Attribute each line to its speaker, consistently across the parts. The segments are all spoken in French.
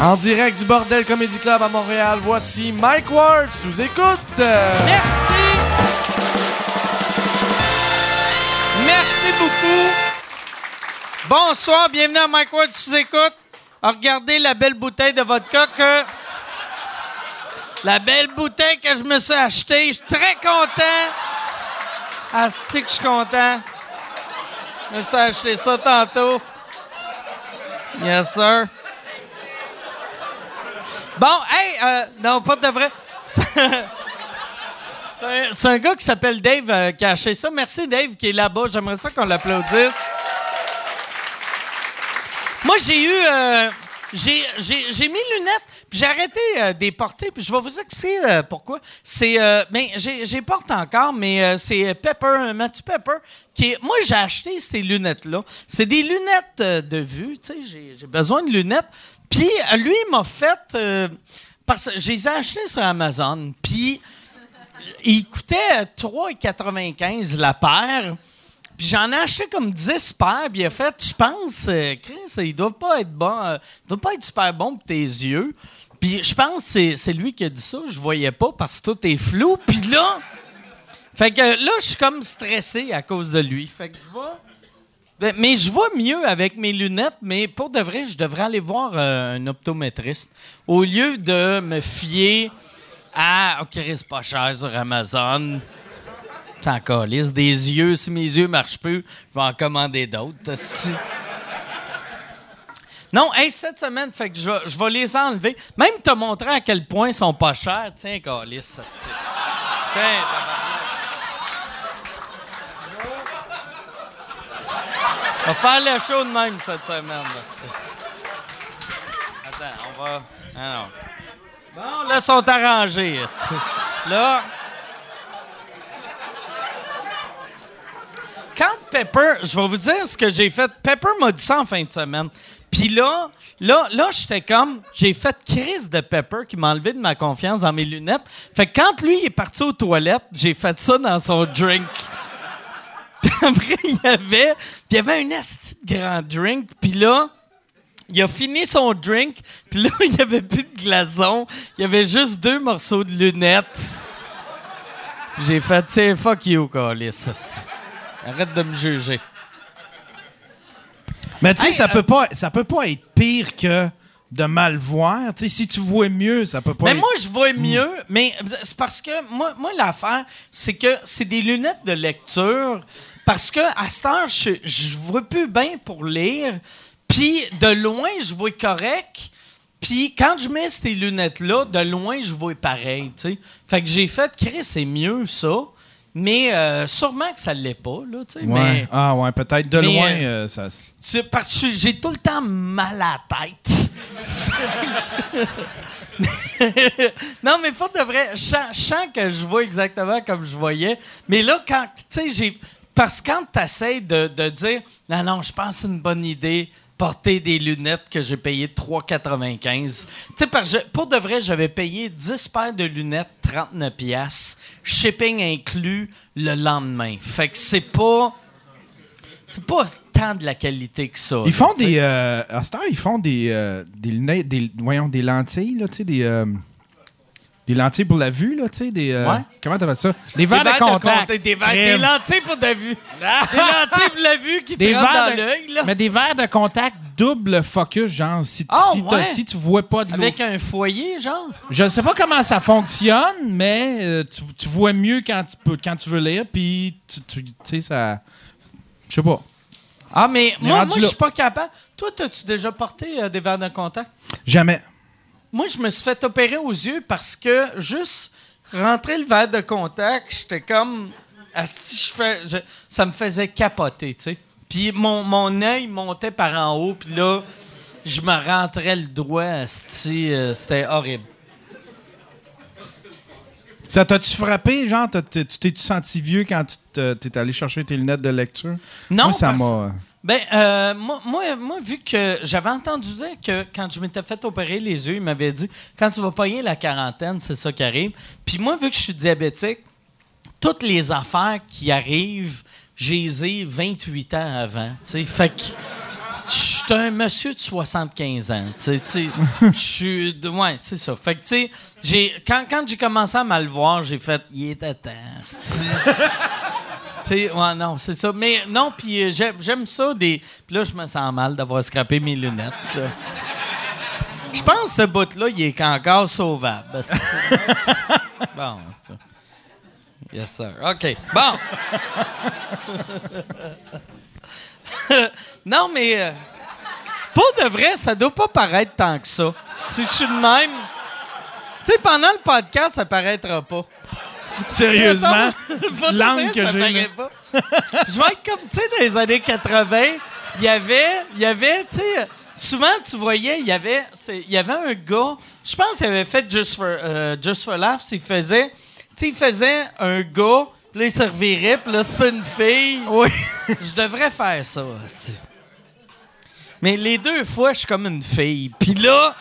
Speaker 1: En direct du Bordel Comedy Club à Montréal, voici Mike Ward sous écoute.
Speaker 2: Merci. Merci beaucoup. Bonsoir, bienvenue à Mike Ward sous écoute. Regardez la belle bouteille de vodka que. La belle bouteille que je me suis achetée. Je suis très content. Asti que je suis content. Je me suis acheté ça tantôt. Yes, sir. Bon, hey, euh, non, pas de vrai. C'est un- gars qui s'appelle Dave euh, qui a acheté ça. Merci, Dave, qui est là-bas. J'aimerais ça qu'on l'applaudisse. Moi, j'ai eu. euh, j'ai, mis lunettes, puis j'ai arrêté euh, de les porter, puis je vais vous expliquer euh, pourquoi. C'est. Euh, ben, j'ai, porte encore, mais euh, c'est Pepper, Matthew Pepper, qui est. Moi, j'ai acheté ces lunettes-là. C'est des lunettes de vue, tu sais, j'ai besoin de lunettes. Puis, euh, lui, il m'a fait. euh, parce que je les ai achetées sur Amazon, puis il coûtait 3,95 la paire. Puis j'en ai acheté comme 10 paires, puis il a fait, je pense, euh, Chris, il doit pas être bon, euh, il doit pas être super bon pour tes yeux. Puis je pense que c'est- c'est lui qui a dit ça, je voyais pas parce que tout est flou. Puis là, fait que là, je suis comme stressé à cause de lui. Fait que je vois. Ben, Mais je vois mieux avec mes lunettes, mais pour de vrai, je devrais aller voir euh, un optométriste. Au lieu de me fier à OK, c'est pas cher sur Amazon. C'est encore lisse. Des yeux, si mes yeux marchent plus, je vais en commander d'autres. Non, cette semaine, fait que je, vais- les enlever. Même te montrer à quel point ils sont pas chers. Tiens, Calis, ça. Tiens, tabarnak. On va faire le show de même cette semaine. là, Attends, on va. Ah non. Bon, là, sont arrangés. Là. Quand Pepper, je vais vous dire ce que j'ai fait. Pepper m'a dit ça en fin de semaine. Puis là, là, là, j'étais comme, j'ai fait crise de Pepper qui m'a enlevé de ma confiance dans mes lunettes. Fait que quand lui est parti aux toilettes, j'ai fait ça dans son drink. Puis après, il y avait, puis il y avait un asti de grand drink. Puis là, il a fini son drink. Puis là, il n'y avait plus de glaçon. Il y avait juste deux morceaux de lunettes. J'ai fait, tiens, fuck you, Calis. Arrête de me juger.
Speaker 3: Mais tu sais,
Speaker 2: Hey,
Speaker 3: ça,
Speaker 2: euh,
Speaker 3: peut pas, ça peut pas être pire que de mal voir. Tu sais, si tu vois mieux, ça peut pas
Speaker 2: Mais
Speaker 3: être...
Speaker 2: moi, je vois mieux, mais c'est parce que moi, moi l'affaire, c'est que c'est des lunettes de lecture. Parce que à cette heure, je, je vois plus bien pour lire. Puis de loin, je vois correct. Puis quand je mets ces lunettes-là, de loin, je vois pareil. Fait que j'ai fait, Chris, c'est mieux ça. Mais euh, sûrement que ça l'est pas, là.
Speaker 3: Ouais.
Speaker 2: Mais
Speaker 3: Ah ouais, peut-être de
Speaker 2: mais,
Speaker 3: loin,
Speaker 2: euh,
Speaker 3: euh, ça...
Speaker 2: parce que j'ai tout le temps mal à la tête. non, mais pas de vrai. Je sens, je sens que je vois exactement comme je voyais. Mais là, quand, tu sais, j'ai. Parce que quand tu essaies de, de dire, non, non, je pense que c'est une bonne idée, porter des lunettes que j'ai payées 3,95. Tu sais, pour de vrai, j'avais payé 10 paires de lunettes, 39 pièces shipping inclus le lendemain. Fait que c'est pas. C'est pas tant de la qualité que ça.
Speaker 3: Ils
Speaker 2: là,
Speaker 3: font des... Euh, à cette heure, ils font des, euh, des lunettes... Des, voyons, des lentilles, là, tu sais, des... euh, des lentilles pour la vue, là, tu sais, des... euh,
Speaker 2: Ouais.
Speaker 3: Comment t'appelles ça? Des
Speaker 2: Des
Speaker 3: verres de contact.
Speaker 2: contact, Des, verres- des lentilles pour de vue. des lentilles pour la vue qui
Speaker 3: Des
Speaker 2: te dans l'œil, là.
Speaker 3: Mais des verres de contact double focus, genre, si,
Speaker 2: Ah,
Speaker 3: si, t'as-
Speaker 2: ouais?
Speaker 3: si tu vois pas de l'eau.
Speaker 2: Avec un foyer, genre?
Speaker 3: Je sais pas comment ça fonctionne, mais euh, tu, tu vois mieux quand tu, peux, quand tu veux lire, puis tu, sais, ça... Je sais pas.
Speaker 2: Ah, mais moi, moi je suis pas capable. Toi, as-tu déjà porté euh, des verres de contact?
Speaker 3: Jamais.
Speaker 2: Moi, je me suis fait opérer aux yeux parce que juste rentrer le verre de contact, j'étais comme. asti, je fais, je- ça me faisait capoter, tu sais. Puis mon, mon œil montait par en haut, puis là, je me rentrais le doigt, asti, euh, c'était horrible.
Speaker 3: Ça t'a-tu frappé, genre, tu t'es-tu senti vieux quand tu te- t'es allé chercher tes lunettes de lecture?
Speaker 2: Non,
Speaker 3: Moi, ça m'a...
Speaker 2: Ben, euh, moi, moi, moi, vu que j'avais entendu dire que quand je m'étais fait opérer les yeux, il m'avait dit quand tu vas pogner la quarantaine, c'est ça qui arrive. Puis moi, vu que je suis diabétique, toutes les affaires qui arrivent, j'ai les ai 28 ans avant. tu sais. Fait que je suis un monsieur de 75 ans. Tu sais, tu sais, je suis. Ouais, c'est ça. Fait que, tu sais, quand, quand j'ai commencé à mal voir, j'ai fait, il était temps. ouais, non, c'est ça. Mais non, puis euh, j'aime, ça. Des... Puis là, je me sens mal d'avoir scrappé mes lunettes. Je pense que ce bout-là, il est encore sauvable. bon. c'est- Yes, sir. OK. Bon. non, mais. euh, pour de vrai, ça doit pas paraître tant que ça. Si je suis de même. Tu sais, pendant le podcast, ça paraîtra pas.
Speaker 3: Sérieusement, l'angle que j'ai.
Speaker 2: Je vais être comme, tu sais, dans les années 80, il y avait, il y avait, tu sais, souvent, tu voyais, il y avait, il y avait un gars, je pense qu'il avait fait Just for, euh, Just for Laughs, il faisait, tu sais, il faisait un gars, puis là, il se revirait, puis là, c'était une fille.
Speaker 3: Oui.
Speaker 2: Je devrais faire ça. Mais les deux fois, je suis comme une fille. Puis là...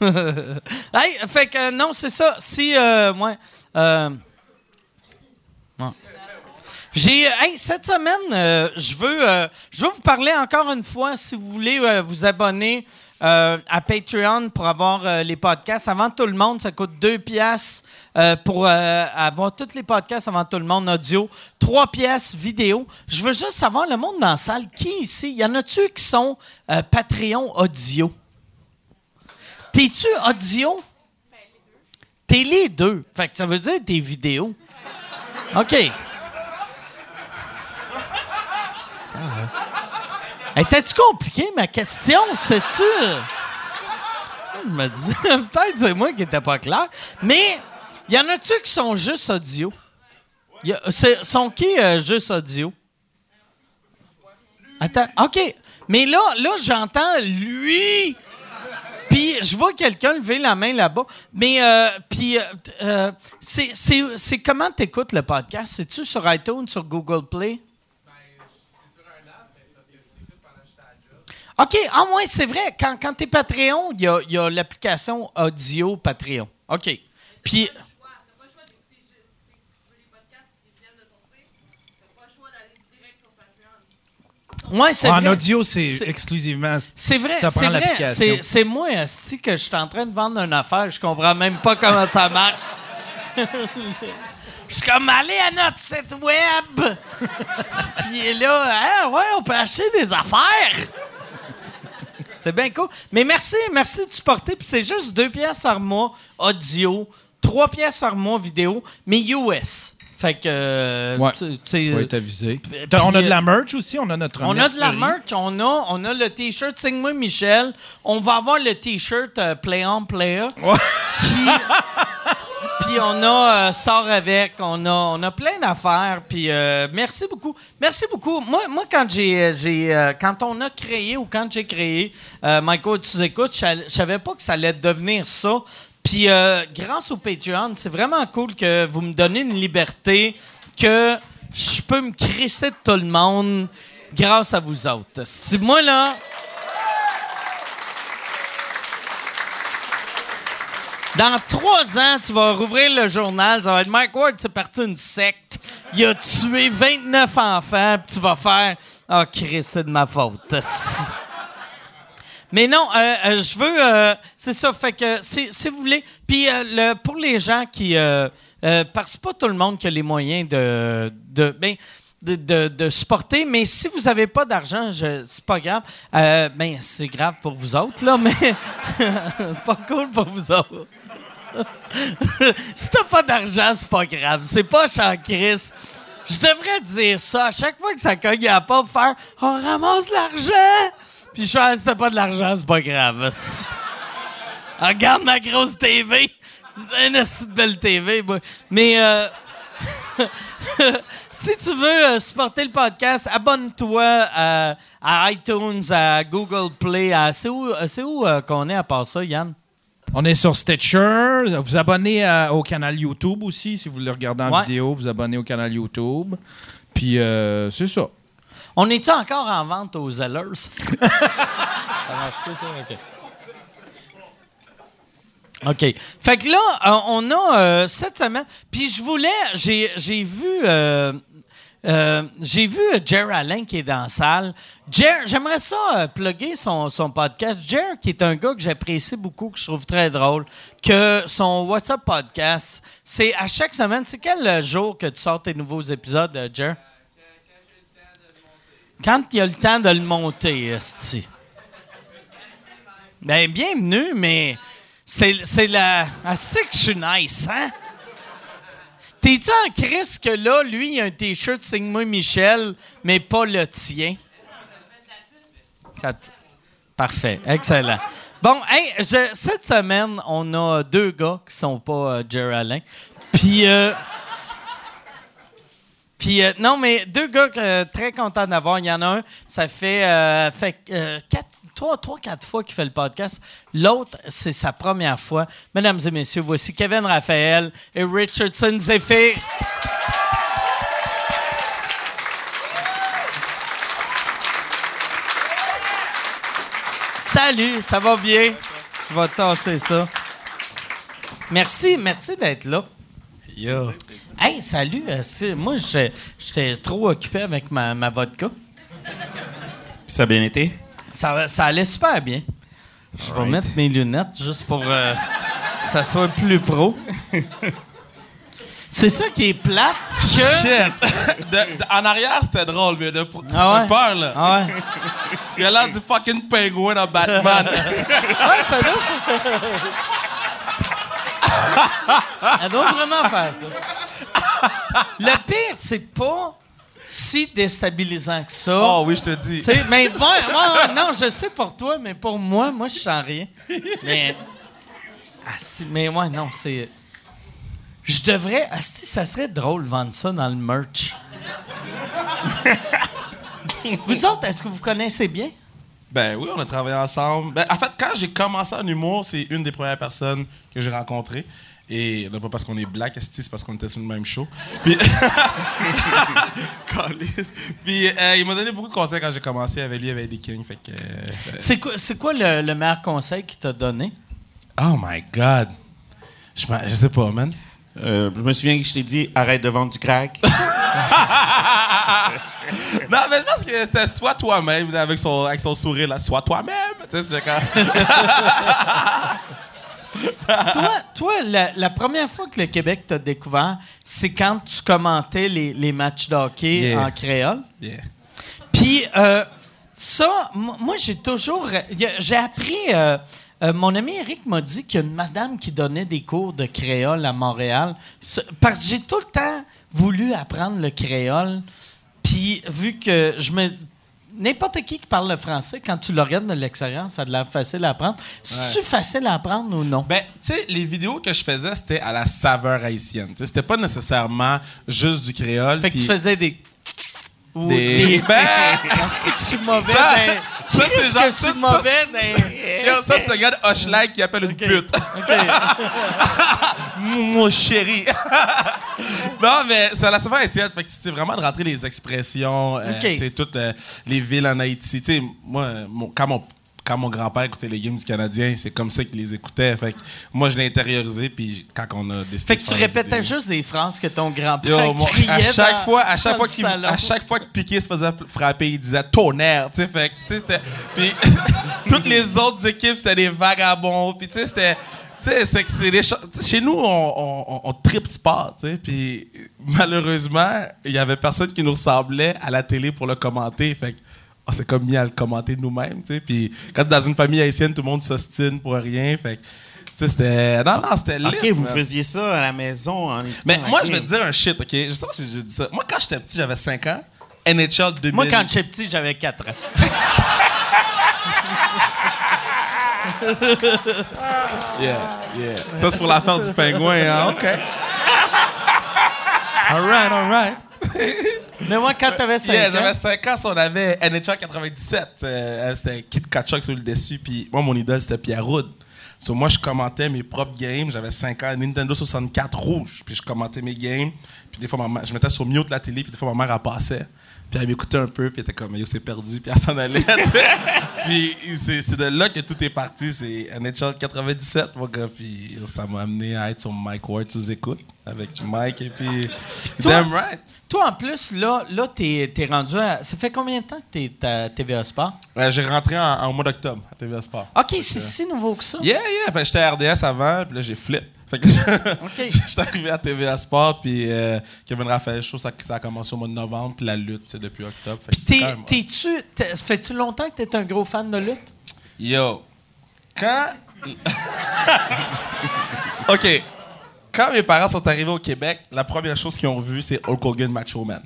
Speaker 2: hey, fait que non, c'est ça. Si, euh, euh. J'ai, hey, cette semaine, euh, je veux, euh, vous parler encore une fois. Si vous voulez euh, vous abonner euh, à Patreon pour avoir euh, les podcasts avant tout le monde, ça coûte 2 pièces pour euh, avoir tous les podcasts avant tout le monde audio, 3 pièces vidéo. Je veux juste savoir le monde dans la salle qui ici, y en a-tu qui sont euh, Patreon audio? T'es-tu audio? T'es les deux. Fait que ça veut dire t'es vidéo. OK. Hey, T'as-tu compliqué ma question? C'était-tu? Je me disais, peut-être c'est moi qui n'étais pas clair. Mais, y en a-tu qui sont juste audio? Y sont qui euh, juste audio? Attends, OK. Mais là, là j'entends lui. Puis je vois quelqu'un lever la main là-bas. Mais, euh, puis, euh, euh, c'est, comment t'écoutes le podcast? C'est-tu sur iTunes, sur Google Play? OK. Ah, ouais, c'est vrai. Quand, quand t'es Patreon, il y a, il y a l'application audio Patreon. OK. Puis. Ouais,
Speaker 3: En
Speaker 2: vrai.
Speaker 3: audio, c'est exclusivement.
Speaker 2: C'est vrai, c'est vrai. C'est, c'est moi, Asti, que je suis en train de vendre une affaire. Je comprends même pas comment ça marche. Je suis comme, allez à notre site web. Puis là, ah ouais, on peut acheter des affaires. C'est bien cool. Mais merci, merci de supporter. Puis c'est juste deux pièces par mois audio, trois pièces par mois vidéo, mais US. Fait que, euh,
Speaker 3: Ouais.
Speaker 2: tu- sais,
Speaker 3: Tu vas être avisé.
Speaker 2: puis,
Speaker 3: T'as- on a
Speaker 2: euh,
Speaker 3: de la merch aussi, on a notre
Speaker 2: on a de la merch, on a, on a le t-shirt Signe-moi Michel. On va avoir le t-shirt euh, Play On Player.
Speaker 3: Ouais.
Speaker 2: Puis, puis on a euh, Sort avec, on a, on a plein d'affaires. Puis euh, merci beaucoup. Merci beaucoup. Moi, moi quand j'ai, j'ai euh, quand on a créé ou quand j'ai créé euh, Michael, tu écoutes, je savais pas que ça allait devenir ça. Puis euh, grâce au Patreon, c'est vraiment cool que vous me donnez une liberté que je peux me crisser de tout le monde grâce à vous autres. Si moi là. Dans trois ans, tu vas rouvrir le journal, ça va être Mike Ward, c'est parti une secte. Il a tué 29 enfants, puis tu vas faire Ah, Chris, c'est de ma faute. Mais non, euh, euh, je veux. euh, c'est ça, fait que si, vous voulez. Puis euh, le- pour les gens qui. Parce que pas tout le monde qui a les moyens de. de ben, de, de- de supporter, mais si vous n'avez pas d'argent, c'est pas grave. Ben, c'est grave pour vous autres, là, mais pas cool pour vous autres. si t'as pas d'argent, c'est pas grave. C'est pas en crise. Je devrais dire ça à chaque fois que ça cogne à la porte, faire On ramasse de l'argent! Puis je fais Ah, si t'as pas de l'argent, c'est pas grave. esti. Regarde ma grosse TV. Une belle TV, moi. Mais euh, si tu veux euh, supporter le podcast, abonne-toi à, à iTunes, à Google Play. à- c'est où, euh, c'est où euh, qu'on est à part ça, Yann?
Speaker 3: On est sur Stitcher. Vous abonnez à- au canal YouTube aussi. Si vous le regardez en
Speaker 2: Ouais.
Speaker 3: vidéo, vous abonnez au canal YouTube. Puis, euh, c'est ça.
Speaker 2: On est-tu encore en vente aux Zellers? ça marche plus, ça? OK. OK. Fait que là, euh, on a euh, cette semaine. Puis je voulais. J'ai, j'ai vu. euh, Euh, J'ai vu Jer Allen qui est dans la salle. Jer, j'aimerais ça plugger son, son podcast. Jer, qui est un gars que j'apprécie beaucoup, que je trouve très drôle, que son WhatsApp podcast, c'est à chaque semaine. C'est quel jour que tu sors tes nouveaux épisodes, Jer? Quand il y a le temps de le monter, esti. Ben, bienvenue, mais c'est, la. Asti que je suis nice, hein? T'es-tu en crise que là, lui, il a un T-shirt Signe-moi Michel, mais pas le tien? Ça Parfait, excellent. Bon, je- cette semaine, on a deux gars qui sont pas euh, Jerry Allen. Puis, euh, euh, non, mais deux gars que très contents d'avoir. Il y en a un, ça fait, euh, fait euh, trois, trois, quatre fois qu'il fait le podcast. L'autre, c'est sa première fois. Mesdames et messieurs, voici Kevin Raphaël et Richardson Zephyr. Salut, ça va bien? Je vais tasser ça. Merci, merci d'être là.
Speaker 4: Yo.
Speaker 2: Hey, salut. euh, moi, j'étais j'étais trop occupé avec ma, ma vodka.
Speaker 4: Puis ça a bien été?
Speaker 2: Ça, ça allait super bien. Je vais mettre mes lunettes juste pour euh, que ça soit plus pro. C'est ça qui est plate que...
Speaker 5: Shit! De- de- en arrière, c'était drôle, mais de,
Speaker 2: Ah ouais?
Speaker 5: peur, là.
Speaker 2: Ah ouais?
Speaker 5: Il a l'air du fucking pingouin dans Batman.
Speaker 2: Ouais, ça doit... Elle doit vraiment faire ça. Le pire, c'est pas si déstabilisant que ça.
Speaker 5: oh oui, je te dis.
Speaker 2: Tu sais, mais ouais, ouais, non, je sais pour toi, mais pour moi, moi, je sens rien. Mais. Ah, mais ouais, non, c'est. Je devrais. Ah, si, ça serait drôle vendre ça dans le merch. vous autres, est-ce que vous connaissez bien?
Speaker 5: Ben oui, on a travaillé ensemble. Ben, en fait, quand j'ai commencé en humour, c'est une des premières personnes que j'ai rencontrées. Et là, pas parce qu'on est black, c'est parce qu'on était sur le même show. Puis. Puis euh, il m'a donné beaucoup de conseils quand j'ai commencé avec lui, avec les Kings. Fait que. euh,
Speaker 2: C'est quoi, c'est quoi le, le meilleur conseil qu'il t'a donné?
Speaker 5: oh my God! Je, je sais pas, man.
Speaker 4: Euh, je me souviens que je t'ai dit arrête de vendre du crack.
Speaker 5: Non, mais je pense que c'était soit toi-même, avec son, avec son sourire, là. Soit toi-même! Tu sais, j'étais comme.
Speaker 2: toi, toi la, la première fois que le Québec t'a découvert, c'est quand tu commentais les, les matchs de hockey
Speaker 5: Yeah.
Speaker 2: en créole.
Speaker 5: Yeah.
Speaker 2: Puis euh, ça, moi, j'ai toujours... J'ai appris... euh, euh, mon ami Eric m'a dit qu'il y a une madame qui donnait des cours de créole à Montréal. Ce- Parce que j'ai tout le temps voulu apprendre le créole. Puis vu que je me... N'importe qui qui parle le français, quand tu le regardes de l'extérieur, ça a de l'air facile à apprendre. C'est-tu facile à apprendre ou non?
Speaker 5: Ben, tu sais, les vidéos que je faisais, c'était à la saveur haïtienne. C'était pas nécessairement juste du créole.
Speaker 2: fait que tu faisais des... Ou
Speaker 5: des. Ben!
Speaker 2: Ah, c'est que je suis mauvais.
Speaker 5: Ça-
Speaker 2: ben,
Speaker 5: ça, c'est genre-
Speaker 2: que je suis
Speaker 5: ça-
Speaker 2: mauvais. ben.
Speaker 5: Ça, c'est un gars de Hushlag qui appelle une pute. Mon chéri. non, mais à la saveur haïtienne. Fait que c'est vraiment de rentrer les expressions, euh,
Speaker 2: Ok.
Speaker 5: tu sais, toutes euh, les villes en Haïti. Tu sais, moi, euh, mon- quand mon quand mon grand-père écoutait les games du Canadien, c'est comme ça qu'il les écoutait. Fait que moi, je l'ai intériorisé, puis quand on a décidé
Speaker 2: Fait que
Speaker 5: de
Speaker 2: tu répétais
Speaker 5: vidéo-
Speaker 2: juste des phrases que ton grand-père criait
Speaker 5: à chaque
Speaker 2: dans-
Speaker 5: fois, à chaque fois qu'il, à chaque fois que Piqué se faisait frapper, il disait tonnerre, tu sais, fait que, tu sais, c'était, puis toutes les autres équipes c'était des vagabonds, puis tu sais, c'était, tu sais, c'est que c'est des chez nous on, on, on, on tripe sport, tu sais, puis malheureusement il y avait personne qui nous ressemblait à la télé pour le commenter, fait que on s'est comme mis à le commenter nous-mêmes, tu sais, puis quand dans une famille haïtienne tout le monde s'ostine pour rien, fait tu sais, c'était, non non, c'était lit,
Speaker 4: ok, vous
Speaker 5: man.
Speaker 4: faisiez ça à la maison. en
Speaker 5: Mais moi, je vais te dire un shit, OK? Je sais pas si j'ai dit ça. Moi, quand j'étais petit, j'avais 5 ans. NHL 2000.
Speaker 2: Moi, quand j'étais petit, j'avais 4 ans.
Speaker 5: Yeah, yeah. Ça, c'est pour l'affaire du pingouin, hein? OK. All right, all right.
Speaker 2: Mais moi, quand t'avais 5
Speaker 5: Yeah,
Speaker 2: ans...
Speaker 5: j'avais 5 ans, on avait NHL 97. euh, c'était Kid Kachuk sur le dessus. Puis moi, mon idole, c'était Pierre Roud. So, moi, je commentais mes propres games. J'avais 5 ans, Nintendo 64 rouge. Puis je commentais mes games. Puis des fois, ma mère- je mettais sur mute la télé, puis des fois, ma mère, elle passait. Puis elle m'écoutait un peu, puis elle était comme, yo, c'est perdu, puis elle s'en allait. tu puis c'est de là que tout est parti. C'est NHL 97, mon gars. Puis ça m'a amené à être sur Mike Ward sous écoute avec Mike, et puis.
Speaker 2: Toi-
Speaker 5: Damn right.
Speaker 2: Toi, en plus, là, là t'es es rendu à. Ça fait combien de temps que t'es à TVA Sport?
Speaker 5: Ouais, J'ai rentré en, en mois d'octobre à TVA Sport.
Speaker 2: OK, c'est si nouveau que ça.
Speaker 5: Yeah, yeah. Que j'étais à RDS avant, puis là, j'ai flip. Fait que j'étais arrivé à TVA Sport, puis euh, Kevin Raphaël Show, ça, ça a commencé au mois de novembre, puis la lutte, c'est depuis octobre.
Speaker 2: T'es-tu. t'es- Fais-tu longtemps que t'es un gros fan de lutte?
Speaker 5: Yo, quand. OK. Quand mes parents sont arrivés au Québec, la première chose qu'ils ont vue, c'est Hulk Hogan Macho Man.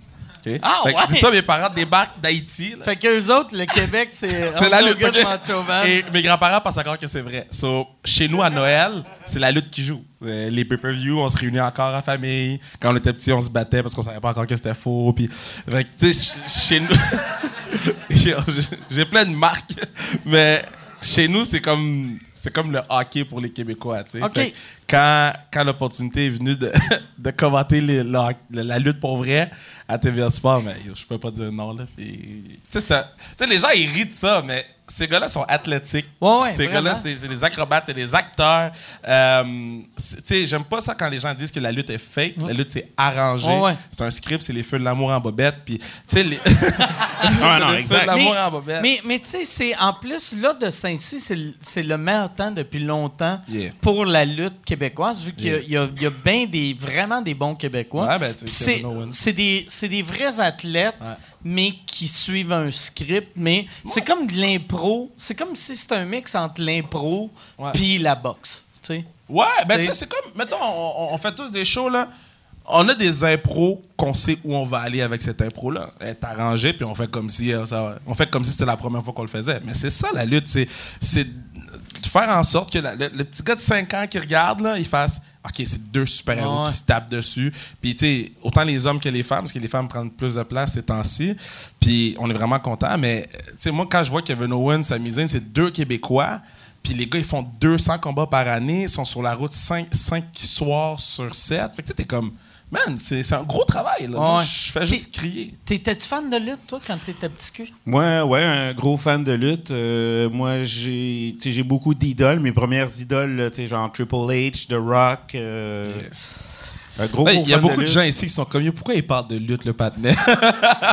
Speaker 5: OK?
Speaker 2: Ah,
Speaker 5: Fait que
Speaker 2: ouais?
Speaker 5: Dis-toi, mes parents débarquent d'Haïti.
Speaker 2: Fait qu'eux autres, le Québec, c'est.
Speaker 5: C'est la lutte.
Speaker 2: Hulk Hogan,
Speaker 5: ok?
Speaker 2: Macho Man.
Speaker 5: Et mes grands-parents pensent encore que c'est vrai. So, chez nous, à Noël, c'est la lutte qui joue. Euh, les pay-per-view, on se réunit encore en famille. Quand on était petits, on se battait parce qu'on savait pas encore que c'était faux. Puis, fait que, tu sais, ch- chez nous... J'ai plein de marques, mais chez nous, c'est comme, c'est comme le hockey pour les Québécois. tu sais. Quand, quand l'opportunité est venue de, de commenter les- la, la lutte pour vrai à TVA Sport, mais je peux pas dire non. Là, tu sais, les gens, ils rient de ça, mais ces gars-là sont athlétiques.
Speaker 2: Ouais, ouais,
Speaker 5: ces gars-là, c'est des acrobates, c'est des acteurs. Euh, tu sais, j'aime pas ça quand les gens disent que la lutte est fake. La lutte, c'est arrangé.
Speaker 2: Ouais, ouais.
Speaker 5: C'est un script, c'est les feux de l'amour en bobette. Puis, tu sais, les...
Speaker 4: Ah, non,
Speaker 5: les feux
Speaker 4: exact.
Speaker 5: de l'amour
Speaker 2: Mais-
Speaker 5: en bobette.
Speaker 2: Mais, mais tu sais, c'est en plus, là, de Saint-Cy, c'est le- meilleur temps depuis longtemps
Speaker 5: Yeah.
Speaker 2: pour la lutte québécoise, vu qu'il y a-
Speaker 5: Yeah.
Speaker 2: il y a, il y a bien des, vraiment des bons Québécois.
Speaker 5: Ouais, ben,
Speaker 2: c'est des, vrais athlètes,
Speaker 5: Ouais.
Speaker 2: Mais qui suivent un script. Mais c'est comme de l'impro. C'est comme si c'était un mix entre l'impro puis la boxe. tu sais.
Speaker 5: Ouais, ben
Speaker 2: T'sais-
Speaker 5: tu sais, c'est comme, mettons, on, on fait tous des shows, là. On a des impros qu'on sait où on va aller avec cette impro-là. Elle est arrangée, puis on fait comme si euh, ça, on fait comme si c'était la première fois qu'on le faisait. Mais c'est ça, la lutte, c'est, c'est de faire en sorte que la- le, le petit gars de 5 ans qui regarde, là, il fasse OK, c'est deux super-héros
Speaker 2: Ouais.
Speaker 5: qui se tapent dessus. Puis, tu sais, autant les hommes que les femmes, parce que les femmes prennent plus de place ces temps-ci. Puis, on est vraiment contents. Mais, tu sais, moi, quand je vois Kevin Owens s'amuser, c'est deux Québécois. Puis les gars, ils font 200 combats par année. Ils sont sur la route 5, soirs sur 7. Fait que tu sais, t'es comme... Man, c'est c'est un gros travail, là. Moi,
Speaker 2: Ouais.
Speaker 5: Je fais juste crier.
Speaker 2: T'étais-tu fan de lutte, toi, quand t'étais petit cul?
Speaker 4: Moi, ouais, un gros fan de lutte. Euh, moi, j'ai beaucoup d'idoles. Mes premières idoles, là, tu sais, genre Triple H, The Rock. euh,
Speaker 5: Il y a beaucoup de, gens ici qui sont comme... Pourquoi ils parlent de lutte, le patinet?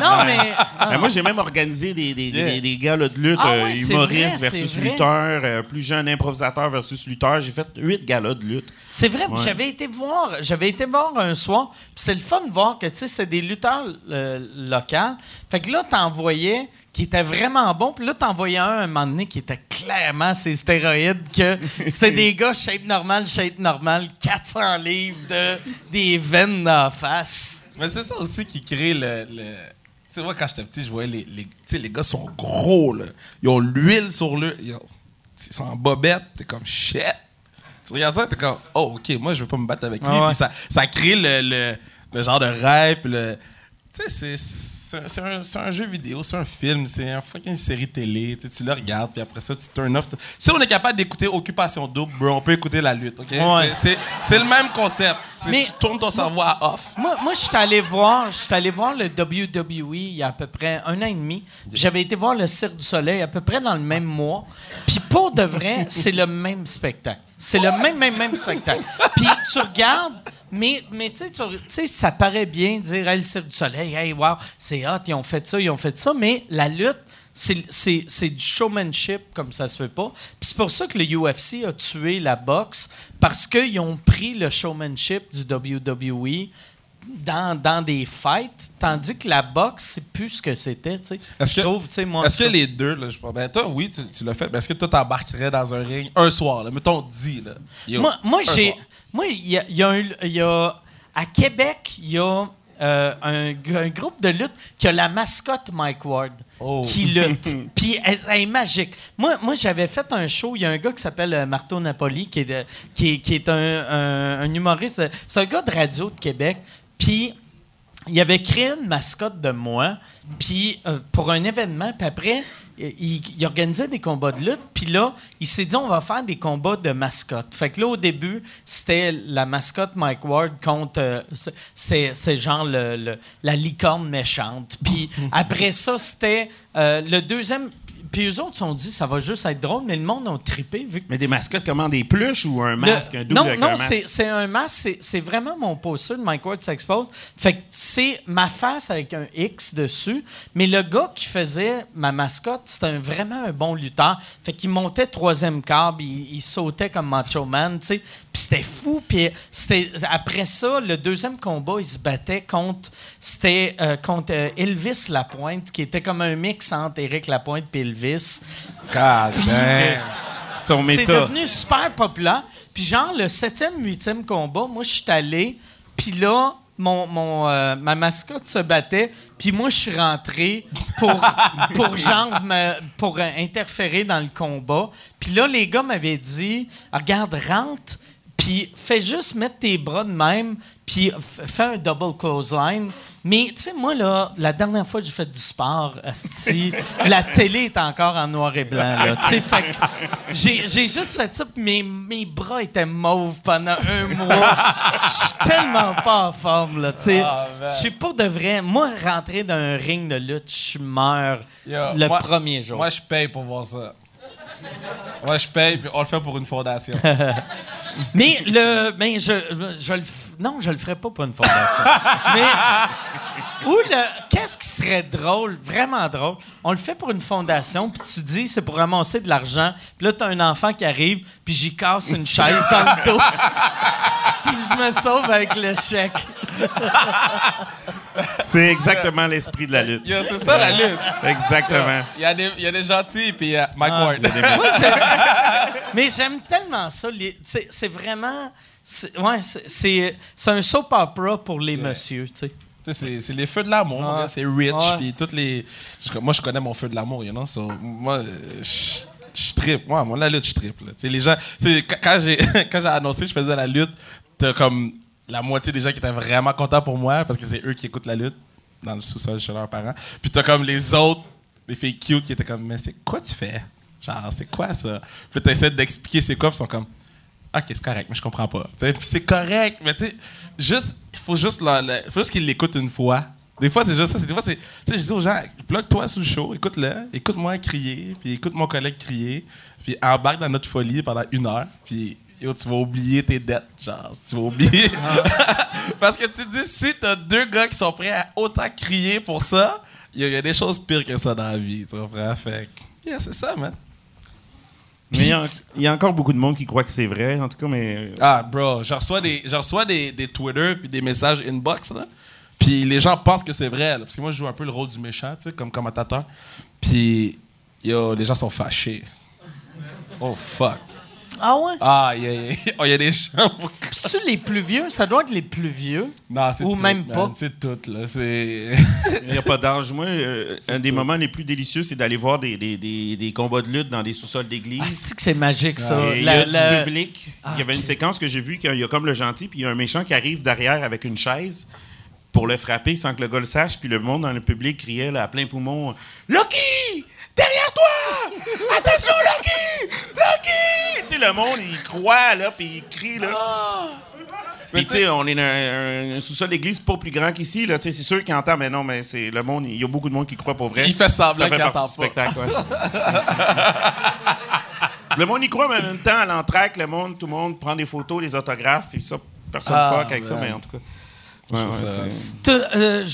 Speaker 2: Non, mais.
Speaker 4: Ben, moi, j'ai même organisé des, des,
Speaker 5: Yeah.
Speaker 4: des, des gars là, de lutte,
Speaker 2: Ah
Speaker 4: euh,
Speaker 2: ouais, c'est
Speaker 4: humoristes
Speaker 2: vrai,
Speaker 4: versus
Speaker 2: c'est
Speaker 4: lutteurs, euh, plus jeune improvisateur versus lutteur. J'ai fait huit galas de lutte.
Speaker 2: C'est vrai,
Speaker 4: Ouais.
Speaker 2: j'avais été voir, j'avais été voir un soir, puis c'était le fun de voir que tu sais c'est des lutteurs euh, locaux. Fait que là t'en voyais qui étaient vraiment bons, puis là t'en voyais un un moment donné qui était clairement ces stéroïdes que c'était des gars shape normal, shape normal, 400 livres de des veines dans la face.
Speaker 5: Mais c'est ça aussi qui crée le... le- Tu sais, moi, quand j'étais petit, je voyais les... les tu sais, les gars sont gros, là. Ils ont l'huile sur le... Ils, ont- ils sont en bobette. T'es comme, shit. Tu regardes ça, t'es comme, oh, OK, moi, je veux pas me battre avec lui.
Speaker 2: Ah ouais.
Speaker 5: Puis ça, ça crée le, le, le genre de rêve, le... Tu sais, c'est- un, c'est un jeu vidéo, c'est un film, c'est un fucking série télé. Tu sais, tu le regardes, puis après ça, tu turn off. Si on est capable d'écouter Occupation Double, bro, on peut écouter la lutte, OK?
Speaker 2: Ouais.
Speaker 5: C'est- C'est c'est le même concept.
Speaker 2: Mais-
Speaker 5: tu tournes ton cerveau à off.
Speaker 2: Moi, moi je suis allé voir, je suis allé voir le WWE il y a à peu près un an et demi. J'avais été voir le Cirque du Soleil à peu près dans le même mois. Puis pour de vrai, c'est le même spectacle. C'est le même, même, spectacle. Puis tu regardes, mais, mais tu sais, ça paraît bien dire, hey, le du Soleil, hey, wow, c'est hot, ils ont fait ça, ils ont fait ça, mais la lutte, c'est du showmanship comme ça se fait pas. Puis c'est pour ça que le UFC a tué la boxe, parce qu'ils ont pris le showmanship du WWE dans, dans des fights, tandis que la boxe, c'est plus ce que c'était.
Speaker 5: Est-ce que-
Speaker 2: trouve, moi...
Speaker 5: Est-ce que les deux, là, je ben toi, oui, tu, tu l'as fait, mais est-ce que toi, t'embarquerais dans un ring un soir, là, mettons 10, là? Yo,
Speaker 2: Moi, moi j'ai.
Speaker 5: soir.
Speaker 2: Moi, il y a, y a y À Québec, il y a euh, un, groupe de lutte qui a la mascotte Mike Ward
Speaker 5: Oh.
Speaker 2: qui lutte. Puis elle, elle est magique. Moi, moi j'avais fait un show. Il y a un gars qui s'appelle euh, Marteau Napoli qui est, de- qui est, qui est un, un- un humoriste. C'est un gars de radio de Québec. Puis il avait créé une mascotte de moi, puis euh, pour un événement, puis après, il, organisait des combats de lutte, puis là, il s'est dit on va faire des combats de mascotte. Fait que là, au début, c'était la mascotte Mike Ward contre. euh, c'est- genre le, le- la licorne méchante. Puis après ça, c'était euh, le deuxième. Puis eux autres se sont dit ça va juste être drôle, mais le monde a trippé vu que
Speaker 4: Mais des mascottes, comment des pluches ou un
Speaker 2: le-
Speaker 4: masque, un double
Speaker 2: non,
Speaker 4: avec
Speaker 2: non, c'est, un masque. C'est, c'est vraiment mon poster de Mike Ward s'expose. Fait que c'est ma face avec un X dessus. Mais le gars qui faisait ma mascotte, c'était un- vraiment un bon lutteur. Fait qu'il montait troisième câble, il, il sautait comme Macho Man, tu sais. C'était fou. Puis après ça, le deuxième combat, il se battait contre, c'était, euh, contre euh, Elvis Lapointe, qui était comme un mix entre Eric Lapointe et Elvis.
Speaker 5: God damn.
Speaker 4: Son
Speaker 2: C'est
Speaker 4: méta.
Speaker 2: devenu super populaire. Puis genre, le septième, huitième combat, moi, je suis allé, puis là, mon, mon, euh, ma mascotte se battait, puis moi, je suis rentré pour, pour genre, me- pour euh, interférer dans le combat. Puis là, les gars m'avaient dit, regarde, rentre, puis fais juste mettre tes bras de même, puis fais un double clothesline. Mais, tu sais, moi, là, la dernière fois que j'ai fait du sport, asti, la télé est encore en noir et blanc, là. Tu sais, fait que j'ai juste fait ça, puis mes, mes bras étaient mauves pendant un mois. Je suis tellement pas en forme, là, tu sais.
Speaker 5: Ah.
Speaker 2: Je sais pas de vrai. Moi, rentrer dans un ring de lutte, je meurs le
Speaker 5: moi-
Speaker 2: premier jour.
Speaker 5: Moi, je paye pour voir ça. Moi, je paye, puis on le fait pour une fondation.
Speaker 2: Mais le, ben je, je le, f- non, je le ferais pas pour une fondation. Mais ou le, qu'est-ce qui serait drôle, vraiment drôle? On le fait pour une fondation, puis tu dis c'est pour ramasser de l'argent. Puis là, t'as un enfant qui arrive, puis j'y casse une chaise dans le dos, puis je me sauve avec le chèque.
Speaker 4: C'est exactement l'esprit de la lutte.
Speaker 5: Yo, c'est ça la lutte.
Speaker 4: Exactement.
Speaker 5: Il y, a des- il y a des gentils, puis il y a Mike
Speaker 2: Ah.
Speaker 5: Ward.
Speaker 2: Moi, j'aime- mais j'aime tellement ça. c'est vraiment, c'est, ouais, c'est- c'est c'est un soap opera pour les messieurs, tu sais.
Speaker 5: C'est, c'est les feux de l'amour, c'est rich, puis toutes les... je- moi, je connais mon feu de l'amour, you know, so, moi, je je moi, moi, la lutte, je sais, les gens, quand- quand j'ai, quand j'ai annoncé que je faisais la lutte, t'as comme la moitié des gens qui étaient vraiment contents pour moi, parce que c'est eux qui écoutent la lutte, dans le sous-sol chez leurs parents, puis t'as comme les autres, les filles cute qui étaient comme, mais c'est quoi tu fais? Genre, c'est quoi ça? Puis t'essaies d'expliquer c'est quoi, puis ils sont comme, OK, c'est correct, mais je comprends pas. Puis c'est correct, mais tu sais, juste, il faut juste, la- la- faut juste qu'ils l'écoutent une fois. Des fois, c'est juste ça. Des fois, c'est. Tu sais, je dis aux gens, bloque-toi sous le show, écoute-le, écoute-moi crier, puis écoute mon collègue crier, puis embarque dans notre folie pendant une heure, puis yo, tu vas oublier tes dettes. Genre, tu vas oublier. Parce que tu dis, si t'as deux gars qui sont prêts à autant crier pour ça, il y, a- il y a des choses pires que ça dans la vie, tu comprends? Fait yeah, c'est ça, man.
Speaker 4: Mais il y, a- il y a encore beaucoup de monde qui croit que c'est vrai, en tout cas, mais.
Speaker 5: Ah, bro, je reçois des, je reçois des, des Twitter puis des messages inbox, là. Puis les gens pensent que c'est vrai, là, parce que moi, je joue un peu le rôle du méchant, tu sais, comme commentateur. Puis, yo, les gens sont fâchés. Oh, fuck.
Speaker 2: Ah ouais?
Speaker 5: Ah, il y, a- oh, il y a des gens...
Speaker 2: C'est-tu les plus vieux? Ça doit être les plus vieux.
Speaker 5: non, c'est
Speaker 2: Ou
Speaker 5: tout,
Speaker 2: même
Speaker 5: man,
Speaker 2: pas.
Speaker 5: C'est tout, là. C'est...
Speaker 4: Il n'y a pas d'âge. Moi, euh, un des moments les plus délicieux, c'est d'aller voir des, des, des, des combats de lutte dans des sous-sols
Speaker 2: Ah,
Speaker 4: d'église.
Speaker 2: c'est que c'est magique, ça?
Speaker 4: Il y
Speaker 2: La-
Speaker 4: a
Speaker 2: la-
Speaker 4: du public.
Speaker 2: Ah,
Speaker 4: il y avait une séquence que j'ai vue qu'il y a comme le gentil, puis il y a un méchant qui arrive derrière avec une chaise pour le frapper sans que le gars le sache, puis le monde dans le public criait là, à plein poumon Lucky Derrière toi Attention, Lucky Lucky Tu sais, le monde, il croit, là, puis il crie, là. Puis, tu sais, on est dans un, un sous-sol d'église pas plus grand qu'ici, là. Tu sais, c'est sûr qu'il entend, mais non, mais c'est le monde, il y a beaucoup de monde qui croit pour vrai.
Speaker 5: Il fait semblant qu'il entend
Speaker 4: spectacle, ouais. Le monde y croit, mais en même temps, à l'entraque, le monde, tout le monde prend des photos, des autographes, puis ça, personne
Speaker 5: Ah,
Speaker 4: fuck avec ça, mais en tout cas. Ouais, ouais,
Speaker 2: euh,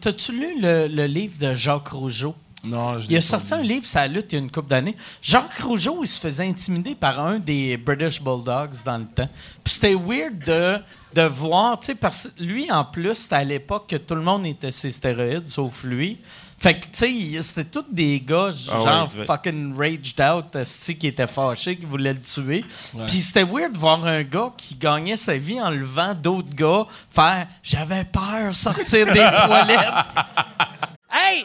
Speaker 2: T'as-tu lu le, le livre de Jacques Rougeau?
Speaker 5: Non, je
Speaker 2: Il a sorti un livre, ça lutte, il y a une couple d'années. Jacques Rougeau, il se faisait intimider par un des British Bulldogs dans le temps. Puis c'était weird de, de voir, tu sais, parce que lui, en plus, c'était à l'époque que tout le monde était ses stéroïdes, sauf lui. Fait que, tu sais, c'était tous des gars,
Speaker 4: Ah ouais,
Speaker 2: genre fucking raged out, qui étaient fâchés, qui voulaient le tuer. Puis c'était weird de voir un gars qui gagnait sa vie en levant d'autres gars faire « J'avais peur sortir des toilettes ». Hey,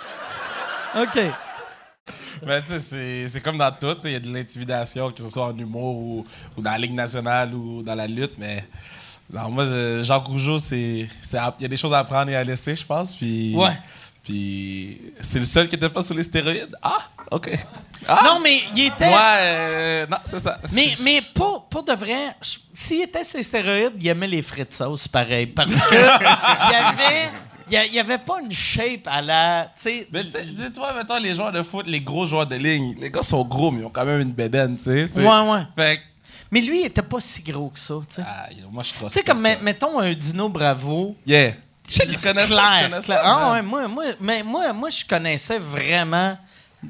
Speaker 2: OK.
Speaker 5: Mais tu sais, c'est- comme dans tout. Il y a de l'intimidation, que ce soit en humour ou, ou dans la Ligue nationale ou dans la lutte. Mais non, moi, je- Jacques Rougeau, il y a des choses à apprendre et à laisser, je pense. Puis,
Speaker 2: Ouais.
Speaker 5: Puis c'est le seul qui n'était pas sur les stéroïdes. Ah, OK. Ah,
Speaker 2: Non, mais il était.
Speaker 5: Moi, euh, non, c'est ça.
Speaker 2: Mais, mais pour, pour de vrai, s'il était sur les stéroïdes, il aimait les frites sauce pareil. Parce que il y avait. Il y a- il y avait pas une shape à la. Tu sais.
Speaker 5: Mais tu sais, dis-toi, mettons, les joueurs de foot, les gros joueurs de ligne, les gars sont gros, mais ils ont quand même une bédaine, tu sais.
Speaker 2: Ouais, ouais.
Speaker 5: Fait que,
Speaker 2: Mais lui, il était pas si gros que ça, tu sais.
Speaker 5: ah, yo, moi, je crois
Speaker 2: Tu sais, comme, met- mettons un dino bravo.
Speaker 5: Yeah. Je sais connaissent ça,
Speaker 2: clair,
Speaker 5: ça.
Speaker 2: Ah ouais, moi, moi, mais moi, moi, je connaissais vraiment,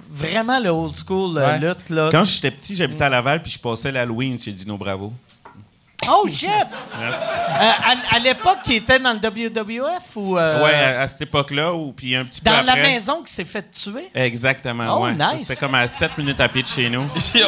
Speaker 2: vraiment le old school euh,
Speaker 5: Ouais.
Speaker 2: lutte, là.
Speaker 4: Quand j'étais petit, j'habitais à Laval, puis je passais l'Halloween chez Dino Bravo.
Speaker 2: Oh, shit! Euh, à à l'époque, il était dans le WWF ou... euh,
Speaker 4: Ouais, à, à cette époque-là, ou puis un petit peu
Speaker 2: Dans la
Speaker 4: après.
Speaker 2: maison qui s'est fait tuer?
Speaker 4: Exactement,
Speaker 2: Oh,
Speaker 4: ouais.
Speaker 2: Nice.
Speaker 4: C'était comme à 7 minutes à pied de chez nous.
Speaker 5: Yo,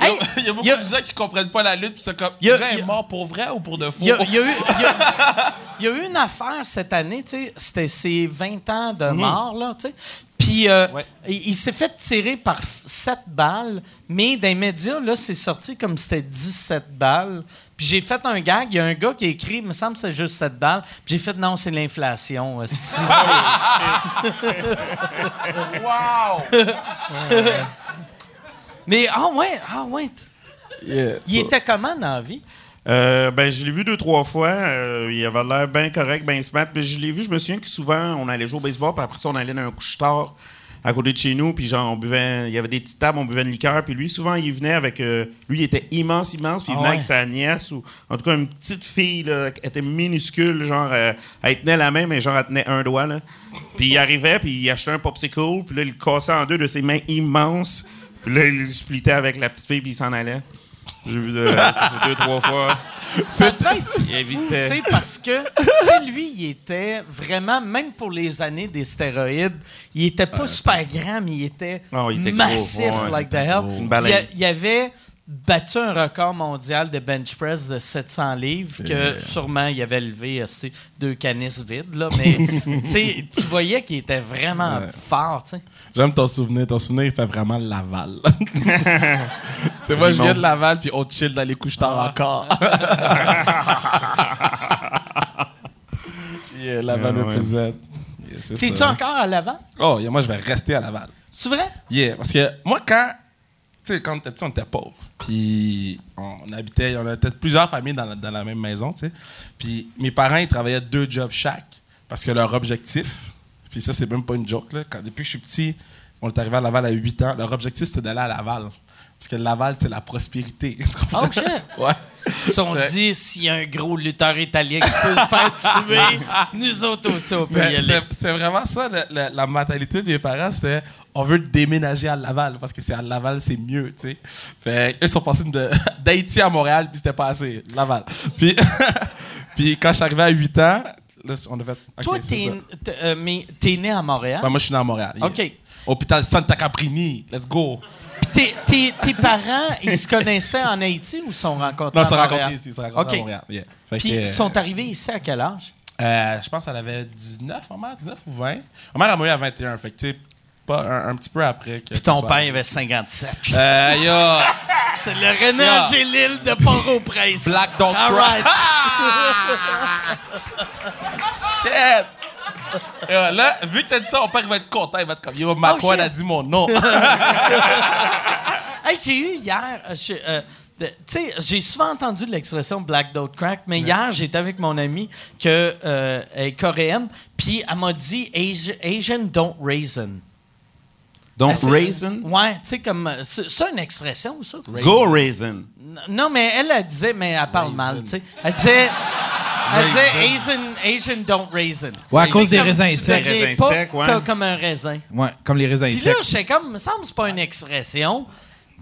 Speaker 2: Hey,
Speaker 5: il y a beaucoup
Speaker 2: y a-
Speaker 5: de gens qui comprennent pas la lutte, puis c'est comme,
Speaker 2: Y a-
Speaker 5: le gars
Speaker 2: y a-
Speaker 5: est mort pour vrai ou pour de faux?
Speaker 2: Il y a, il y a eu, il y a- il y a eu une affaire cette année, tu sais, c'était ses 20 ans de mort, là, tu sais. Puis euh,
Speaker 5: Ouais.
Speaker 2: il, il s'est fait tirer par 7 balles, mais dans les médias, là, c'est sorti comme c'était 17 balles. Puis j'ai fait un gag, il y a un gars qui a écrit, il me semble que c'est juste 7 balles. Puis j'ai fait, non, c'est l'inflation. c'est-
Speaker 5: Wow!
Speaker 2: mais, ah ouais, ah ouais. t-
Speaker 5: Yeah,
Speaker 2: Il
Speaker 5: ça-
Speaker 2: était comment dans la vie?
Speaker 4: Euh, ben, je l'ai vu deux, trois fois. Euh, il avait l'air bien correct, bien smart. Mais je l'ai vu, je me souviens que souvent, on allait jouer au baseball, puis après ça, on allait dans un couche-tard à côté de chez nous, puis genre, on buvait, il y avait des petites tables, on buvait une liqueur, puis lui, souvent, il venait avec, euh, lui, il était immense, immense, puis il
Speaker 2: Ah
Speaker 4: venait
Speaker 2: ouais.
Speaker 4: avec sa nièce, ou en tout cas, une petite fille, là, qui était minuscule, genre, euh, elle tenait la main, mais genre, elle tenait un doigt, là. Puis il arrivait, puis il achetait un popsicle, puis là, il le cassait en deux de ses mains immenses, puis là, il le splitait avec la petite fille, puis il s'en allait. J'ai vu euh, deux, trois fois.
Speaker 2: Sais, parce que, tu sais, lui, il était vraiment, même pour les années des stéroïdes, il était pas super grand, mais il était,
Speaker 4: Non, il était gros,
Speaker 2: massif,
Speaker 4: ouais,
Speaker 2: like the hell. Il, y avait battu un record mondial de bench press de 700 livres que sûrement il avait levé euh, deux canisses vides, là, mais tu voyais qu'il était vraiment fort, tu sais.
Speaker 5: J'aime ton souvenir. Ton souvenir, il fait vraiment Laval. tu sais, moi, je viens de Laval, puis on chill dans les couches tard
Speaker 2: Ah.
Speaker 5: encore. yeah, Laval
Speaker 4: Ouais, ouais.
Speaker 5: represent. Yeah, c'est
Speaker 2: C'est-tu
Speaker 5: ça.
Speaker 2: encore à l'avant?
Speaker 5: Oh, yeah, moi, je vais rester à Laval.
Speaker 2: C'est vrai?
Speaker 5: Yeah, parce que moi, quand. Tu sais, quand on était petit, on était pauvres. Puis on habitait, on était plusieurs familles dans la, dans la même maison, tu sais. Puis mes parents, ils travaillaient deux jobs chaque parce que leur objectif, puis ça, c'est même pas une joke, là. Quand, depuis que je suis petit, on est arrivé à Laval à 8 ans, leur objectif, c'était d'aller à Laval. Parce que Laval, c'est la prospérité.
Speaker 2: Oh, shit.
Speaker 5: Ouais.
Speaker 2: Ils se sont
Speaker 5: Ouais.
Speaker 2: dit, s'il y a un gros lutteur italien qui peut se faire tuer, nous autres aussi, on peut y aller.
Speaker 5: c'est- vraiment ça, le- le- la mentalité de mes parents, c'était on veut déménager à Laval parce que c'est à Laval, c'est mieux, tu sais. Fait ils sont passés d'Haïti à Montréal, puis c'était pas assez. Laval. Puis, puis quand je suis arrivé à 8 ans, là, on ok,
Speaker 2: Toi, t'es, euh, mais t'es né à Montréal?
Speaker 5: Ouais, moi, je suis né à Montréal. yeah.
Speaker 2: OK.
Speaker 5: Hôpital Santa Caprini, let's go.
Speaker 2: Puis tes, tes- tes parents, ils se connaissaient en Haïti ou sont rencontrés
Speaker 5: Non, ils se sont rencontrés ici, ils se sont rencontrés à Montréal. yeah.
Speaker 2: Puis
Speaker 5: que,
Speaker 2: ils sont arrivés ici à quel âge?
Speaker 5: euh, je pense qu'elle avait 19, ma mère, 19 ou 20. Ma mère a mouru à 21, fait que, pas un, un petit peu après. Que
Speaker 2: Puis ton père, il
Speaker 5: arrivée.
Speaker 2: avait 57.
Speaker 5: Euh, yo,
Speaker 2: C'est le René
Speaker 5: Yeah.
Speaker 2: Angélil de Port-au-Prince.
Speaker 5: Black Don't
Speaker 2: All
Speaker 5: Cry.
Speaker 2: right.
Speaker 5: Shit! Euh, là, vu que t'as dit ça, mon père il va être content. Il va être comme, yo, Macron
Speaker 2: shit.
Speaker 5: a dit mon nom.
Speaker 2: Hey, j'ai eu hier. euh, euh, tu sais, j'ai souvent entendu l'expression Black Don't Crack, mais hier, j'étais avec mon amie que, euh, est coréenne, puis elle m'a dit Asi- Asian don't raisin.
Speaker 4: Donc,
Speaker 2: Ah, c'est-
Speaker 4: raisin.
Speaker 2: Ouais, tu sais, comme. euh, C'est c'est une expression, ça?
Speaker 4: Go raisin.
Speaker 2: Non, mais elle, elle disait, mais elle parle mal, tu sais. Elle disait. Elle disait Asian, Asian don't raisin.
Speaker 3: Ouais, à cause des
Speaker 2: Comme
Speaker 3: raisins
Speaker 2: tu
Speaker 3: secs.
Speaker 4: Raisins
Speaker 2: pas
Speaker 4: secs, ouais.
Speaker 2: comme, un raisin.
Speaker 3: Ouais, comme les raisins
Speaker 2: Puis là,
Speaker 3: secs.
Speaker 2: j'étais comme, me semble que c'est pas une expression.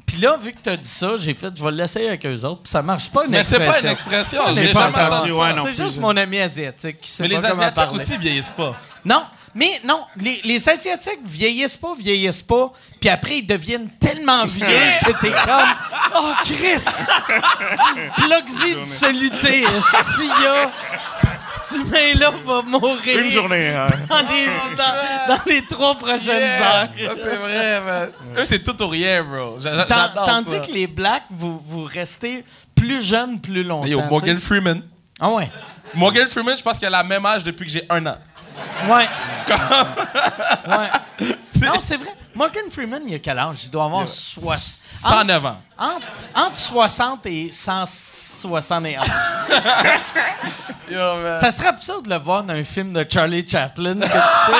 Speaker 2: Puis là, vu que t'as dit ça, j'ai fait, je vais l'essayer avec eux autres. Puis ça marche pas une
Speaker 5: Mais c'est
Speaker 2: expression.
Speaker 5: pas une expression.
Speaker 2: Je l'ai
Speaker 5: J'ai
Speaker 2: pas
Speaker 5: jamais
Speaker 2: entendu.
Speaker 4: ouais,
Speaker 2: C'est juste mon ami asiatique qui sait
Speaker 5: Mais les
Speaker 2: pas
Speaker 5: Asiatiques
Speaker 2: parler.
Speaker 5: aussi vieillissent pas.
Speaker 2: Non, Mais non, les, les Asiatiques vieillissent pas, vieillissent pas, puis après, ils deviennent tellement vieux que t'es comme « Oh, Chris! Plugsy de soluté, Stia! Tu mets là, va mourir
Speaker 4: Une journée. hein.
Speaker 2: dans les, dans, dans les trois prochaines heures.
Speaker 5: Ça, c'est vrai, man. Eux, c'est tout ou rien, bro. J'a-
Speaker 2: Tan-
Speaker 5: j'adore
Speaker 2: Tandis
Speaker 5: ça.
Speaker 2: que les Blacks, vous, vous restez plus jeunes plus longtemps.
Speaker 5: Yo, Morgan. Freeman.
Speaker 2: Ah ouais.
Speaker 5: Morgan Freeman, je pense qu'il a la même âge depuis que j'ai un an.
Speaker 2: Ouais. ouais. Non, c'est vrai. Morgan Freeman, il a quel âge? Il doit avoir 60.
Speaker 5: 109 ans.
Speaker 2: Entre, entre 60 et 171.
Speaker 5: Yo, man.
Speaker 2: Ça serait absurde de le voir dans un film de Charlie Chaplin que tu.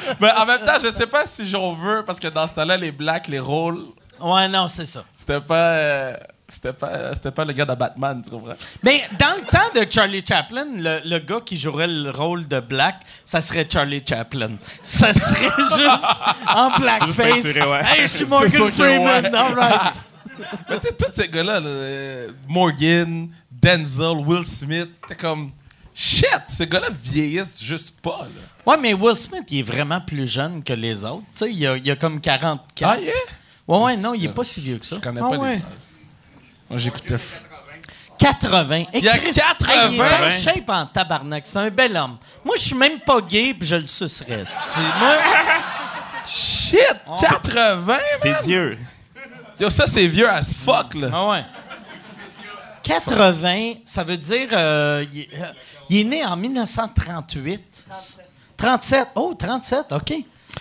Speaker 5: Mais en même temps, je sais pas si j'en veux, parce que dans ce temps-là, les blacks, les rôles,
Speaker 2: Ouais, non, c'est ça.
Speaker 5: c'était pas, euh, c'était pas, c'était pas le gars de Batman, tu comprends?
Speaker 2: Mais dans le temps de Charlie Chaplin, le, le gars qui jouerait le rôle de Black, ça serait Charlie Chaplin. Ça serait juste en blackface.
Speaker 4: peinturé, ouais.
Speaker 2: Hey, je suis Morgan Freeman.
Speaker 3: ouais.
Speaker 2: All right.
Speaker 5: Mais tu sais, tous ces gars-là, là, euh, Morgan, Denzel, Will Smith, t'es comme, shit, ces gars-là vieillissent juste pas, là.
Speaker 2: Ouais, mais Will Smith, il est vraiment plus jeune que les autres. Tu sais, il a, il a comme 44.
Speaker 5: Ah, yeah?
Speaker 2: Ouais, ouais, non, il est pas si vieux que ça.
Speaker 5: Je connais
Speaker 2: Ah
Speaker 5: pas
Speaker 2: ouais.
Speaker 5: les. Moi, j'éctais.
Speaker 2: 80.
Speaker 5: Il y a
Speaker 2: Chris,
Speaker 5: 80.
Speaker 2: hey, il est en shape en tabarnak. C'est un bel homme. Moi, je suis même pas gay, puis je le sucerais. Moi,
Speaker 5: Shit! 80, man!
Speaker 4: C'est Dieu.
Speaker 5: Yo, ça, c'est vieux as fuck, là.
Speaker 2: ah ouais. 80, ça veut dire... euh, il, est- euh, il est né en 1938. 37. Oh, 37, OK.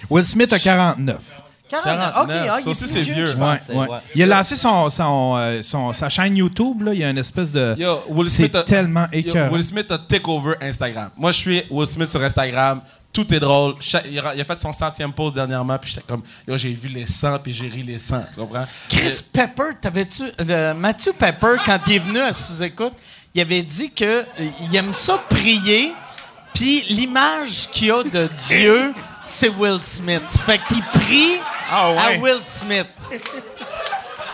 Speaker 3: Will Smith a 49.
Speaker 2: 49. OK,
Speaker 5: 49.
Speaker 2: ah, il
Speaker 5: Ça
Speaker 2: est
Speaker 5: aussi,
Speaker 2: plus
Speaker 5: c'est
Speaker 2: vieux,
Speaker 5: vieux.
Speaker 2: que je
Speaker 3: Ouais,
Speaker 2: pensais,
Speaker 3: ouais.
Speaker 2: ouais.
Speaker 3: Il a lancé son, son, euh, son- sa chaîne YouTube. Là. Il y a une espèce de.
Speaker 5: Yo, Will
Speaker 3: C'est
Speaker 5: Smith a,
Speaker 3: tellement
Speaker 5: Yo,
Speaker 3: écœurant.
Speaker 5: Will Smith a take over Instagram. Moi, je suis Will Smith sur Instagram. Tout est drôle. Cha- il, a, il a fait son centième pause dernièrement, puis j'étais comme, yo, j'ai vu les 100, puis j'ai ri les 100. Tu comprends?
Speaker 2: Chris Pepper, t'avais-tu. euh, Mathieu Pepper, quand il est venu à sous-écoute, il avait dit que euh, il aime ça prier, puis l'image qu'il a de Dieu, c'est Will Smith. Fait qu'il prie
Speaker 4: Ah ouais.
Speaker 2: à Will Smith.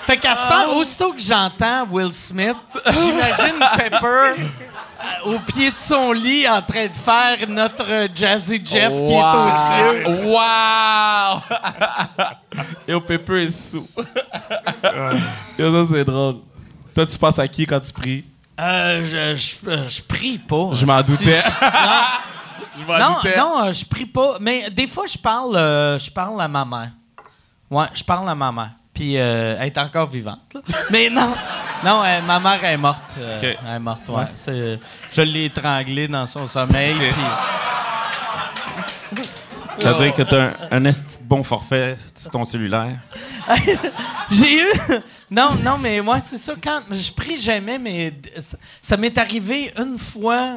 Speaker 2: Fait qu'à ce temps, aussitôt que j'entends Will Smith, j'imagine Pepper euh, au pied de son lit en train de faire notre Jazzy Jeff qui est aux cieux.
Speaker 5: Wow! Yo, Pepper est sous. Yo, ça, c'est drôle. Toi, tu penses à qui quand tu pries?
Speaker 2: Euh, je, je, je prie pas.
Speaker 5: Je m'en
Speaker 2: Si
Speaker 5: doutais.
Speaker 2: je- Non, non, euh, je prie pas. Mais des fois, je parle, euh, je parle à ma mère. Ouais, je parle à ma mère. Puis euh, elle est encore vivante. là. Mais non, non, euh, ma mère est morte. euh,
Speaker 4: Ok.
Speaker 2: Elle est morte, ouais. C'est- je l'ai étranglée dans son sommeil. puis-
Speaker 4: Ça veut dire que t'as un, un esti de bon forfait sur ton cellulaire.
Speaker 2: J'ai eu. Non, non, mais moi, c'est ça. Quand je prie jamais, mais d- ça, ça m'est arrivé une fois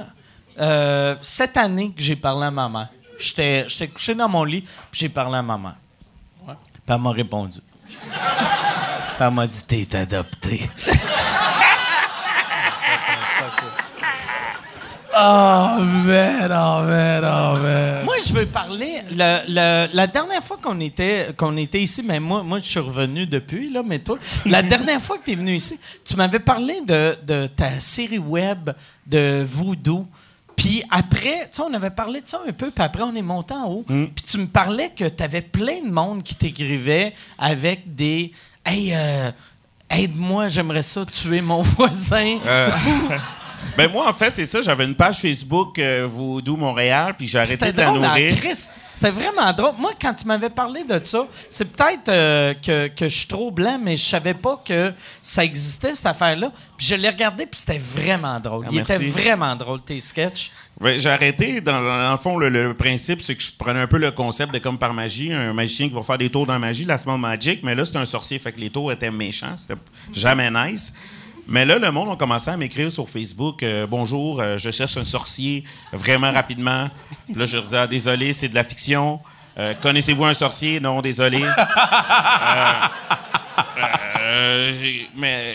Speaker 2: euh, cette année que j'ai parlé à ma mère. J'étais j'étais couché dans mon lit, puis j'ai parlé à ma mère. Puis elle m'a répondu. Puis elle m'a dit T'es adopté.
Speaker 5: Oh, man, oh, man, oh, man.
Speaker 2: Moi, je veux parler. le- le- la dernière fois qu'on était, qu'on était ici, mais moi, moi, je suis revenu depuis, là, mais toi, la dernière fois que tu es venu ici, tu m'avais parlé de, de ta série web de Voodoo. Puis après, tu sais, on avait parlé de ça un peu, puis après, on est monté en haut. Puis tu me parlais que tu avais plein de monde qui t'écrivait avec des. Hey, euh, aide-moi, j'aimerais ça tuer mon voisin.
Speaker 4: Ben moi, en fait, c'est ça. J'avais une page Facebook euh, Voodoo Montréal, puis j'ai arrêté de la nourrir.
Speaker 2: C'était vraiment drôle. Moi, quand tu m'avais parlé de ça, c'est peut-être euh, que, que je suis trop blanc, mais je savais pas que ça existait, cette affaire-là. Puis je l'ai regardé, puis c'était vraiment drôle.
Speaker 4: Ah,
Speaker 2: Il était vraiment drôle, tes sketchs.
Speaker 4: Ouais, j'ai arrêté. Dans, dans le fond, le, le principe, c'est que je prenais un peu le concept de comme par magie, un magicien qui va faire des tours dans la magie, la Small Magic, mais là, c'est un sorcier, fait que les tours étaient méchants. C'était jamais nice. Mais là, le monde a commencé à m'écrire sur Facebook euh, Bonjour, euh, je cherche un sorcier vraiment rapidement. Puis là, je leur disais ah, Désolé, c'est de la fiction. Euh, Connaissez-vous un sorcier? Non, désolé. Mais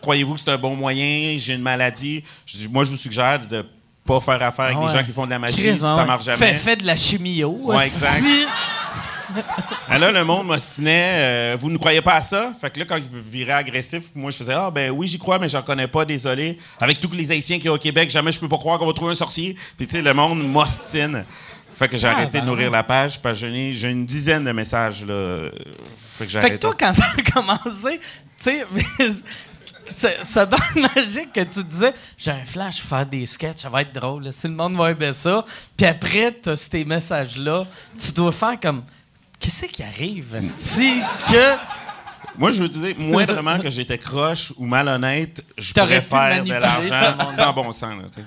Speaker 4: croyez-vous que c'est un bon moyen? J'ai une maladie. Je dis, moi, je vous suggère de pas faire affaire avec
Speaker 2: Ah
Speaker 4: des
Speaker 2: ouais.
Speaker 4: gens qui font de la magie.
Speaker 2: Chris,
Speaker 4: ça marche jamais.
Speaker 2: Fais, fais de la chimio.
Speaker 4: Ouais, exact. Ah, là, le monde m'ostinait. euh, vous ne croyez pas à ça? Fait que là, quand il virait agressif, moi, je faisais Ah, ben oui, j'y crois, mais j'en connais pas, désolé. Avec tous les Haïtiens qu'il y a au Québec, jamais je peux pas croire qu'on va trouver un sorcier. Puis, tu sais, le monde m'ostine. Fait que j'ai arrêté de nourrir la page, parce que j'ai une- dizaine de messages, là. Fait que j'ai
Speaker 2: Fait que toi, quand t'as commencé, tu sais, ça, ça donne logique que tu disais j'ai un flash pour faire des sketchs, ça va être drôle. Si le monde va aimer ça. Puis après, t'as ces messages-là, tu dois faire comme qu'est-ce qui arrive, esti, que.
Speaker 4: Moi, je veux te dire, moindrement que j'étais croche ou malhonnête, je
Speaker 2: T'aurais
Speaker 4: pourrais
Speaker 2: pu
Speaker 4: faire de l'argent
Speaker 2: ce monde-là.
Speaker 4: sans bon sens. là, tu sais.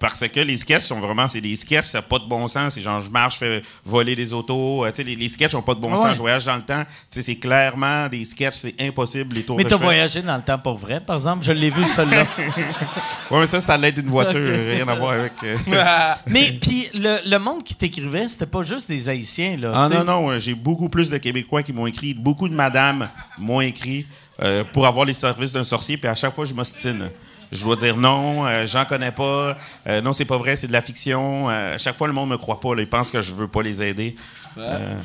Speaker 4: Parce que les sketchs sont vraiment, c'est des sketchs, ça n'a pas de bon sens. C'est genre, je marche, je fais voler des autos. euh, tu sais, les, les sketchs n'ont pas de bon
Speaker 2: Ouais.
Speaker 4: sens. Je voyage dans le temps. Tu sais, c'est clairement des sketchs, c'est impossible. Les tours
Speaker 2: Mais
Speaker 4: je fais.
Speaker 2: voyagé dans le temps pour vrai, par exemple? Je l'ai vu, celui-là.
Speaker 4: Ouais, mais ça, c'est à l'aide d'une voiture. Rien à voir avec. euh,
Speaker 2: Mais puis le, le monde qui t'écrivait, c'était pas juste des Haïtiens, là.
Speaker 4: Ah
Speaker 2: tu
Speaker 4: non, non, j'ai beaucoup plus de Québécois qui m'ont écrit. Beaucoup de madames m'ont écrit euh, pour avoir les services d'un sorcier. Puis à chaque fois, je m'ostine. Je dois dire non, euh, j'en connais pas. euh, non, c'est pas vrai, c'est de la fiction. Euh, à chaque fois, le monde me croit pas. là. ils pensent que je veux pas les aider.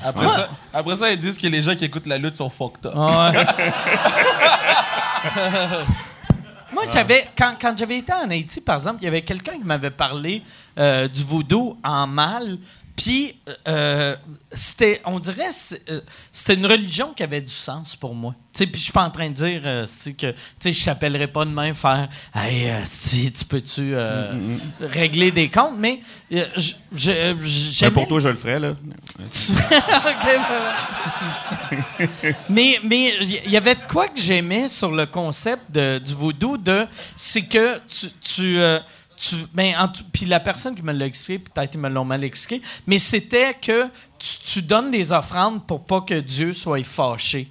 Speaker 5: Après, ça, après ça, ils disent que les gens qui écoutent la lutte sont fucked up.
Speaker 2: Ah ouais. Moi, j'avais quand, quand j'avais été en Haïti, par exemple, il y avait quelqu'un qui m'avait parlé euh, du vaudou en mal. Puis, euh, c'était, on dirait, euh, c'était une religion qui avait du sens pour moi. Tu sais, puis je suis pas en train de dire euh, c'est que, tu sais, je t'appellerai pas demain faire, hey, euh, si, tu peux-tu euh, régler des comptes, mais euh, je, je,
Speaker 4: pour toi, je le ferais, là.
Speaker 2: Ok, ben- mais mais il y avait de quoi que j'aimais sur le concept de, du vaudou de c'est que tu tu, euh, tu ben, en puis la personne qui me l'a expliqué peut-être ils me l'ont mal expliqué mais c'était que tu, tu donnes des offrandes pour pas que Dieu soit fâché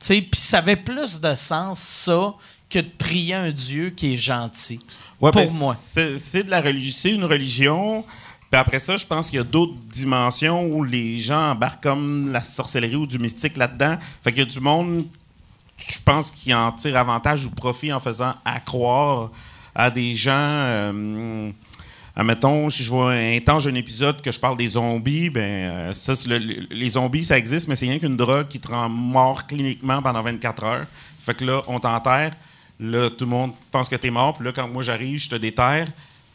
Speaker 2: puis ça avait plus de sens ça que de prier un Dieu qui est gentil
Speaker 4: Ouais,
Speaker 2: pour
Speaker 4: ben,
Speaker 2: moi
Speaker 4: C'est c'est de la religion, c'est une religion. Puis après ça, je pense qu'il y a d'autres dimensions où les gens embarquent comme la sorcellerie ou du mystique là-dedans. Fait qu'il y a du monde, je pense, qui en tire avantage ou profit en faisant accroire à des gens. Euh, admettons, si je vois un temps, j'ai un épisode que je parle des zombies, ben euh, ça, le- le- les zombies, ça existe, mais c'est rien qu'une drogue qui te rend mort cliniquement pendant 24 heures. Fait que là, on t'enterre. Là, tout le monde pense que t'es mort. Puis là, quand moi j'arrive, je te déterre.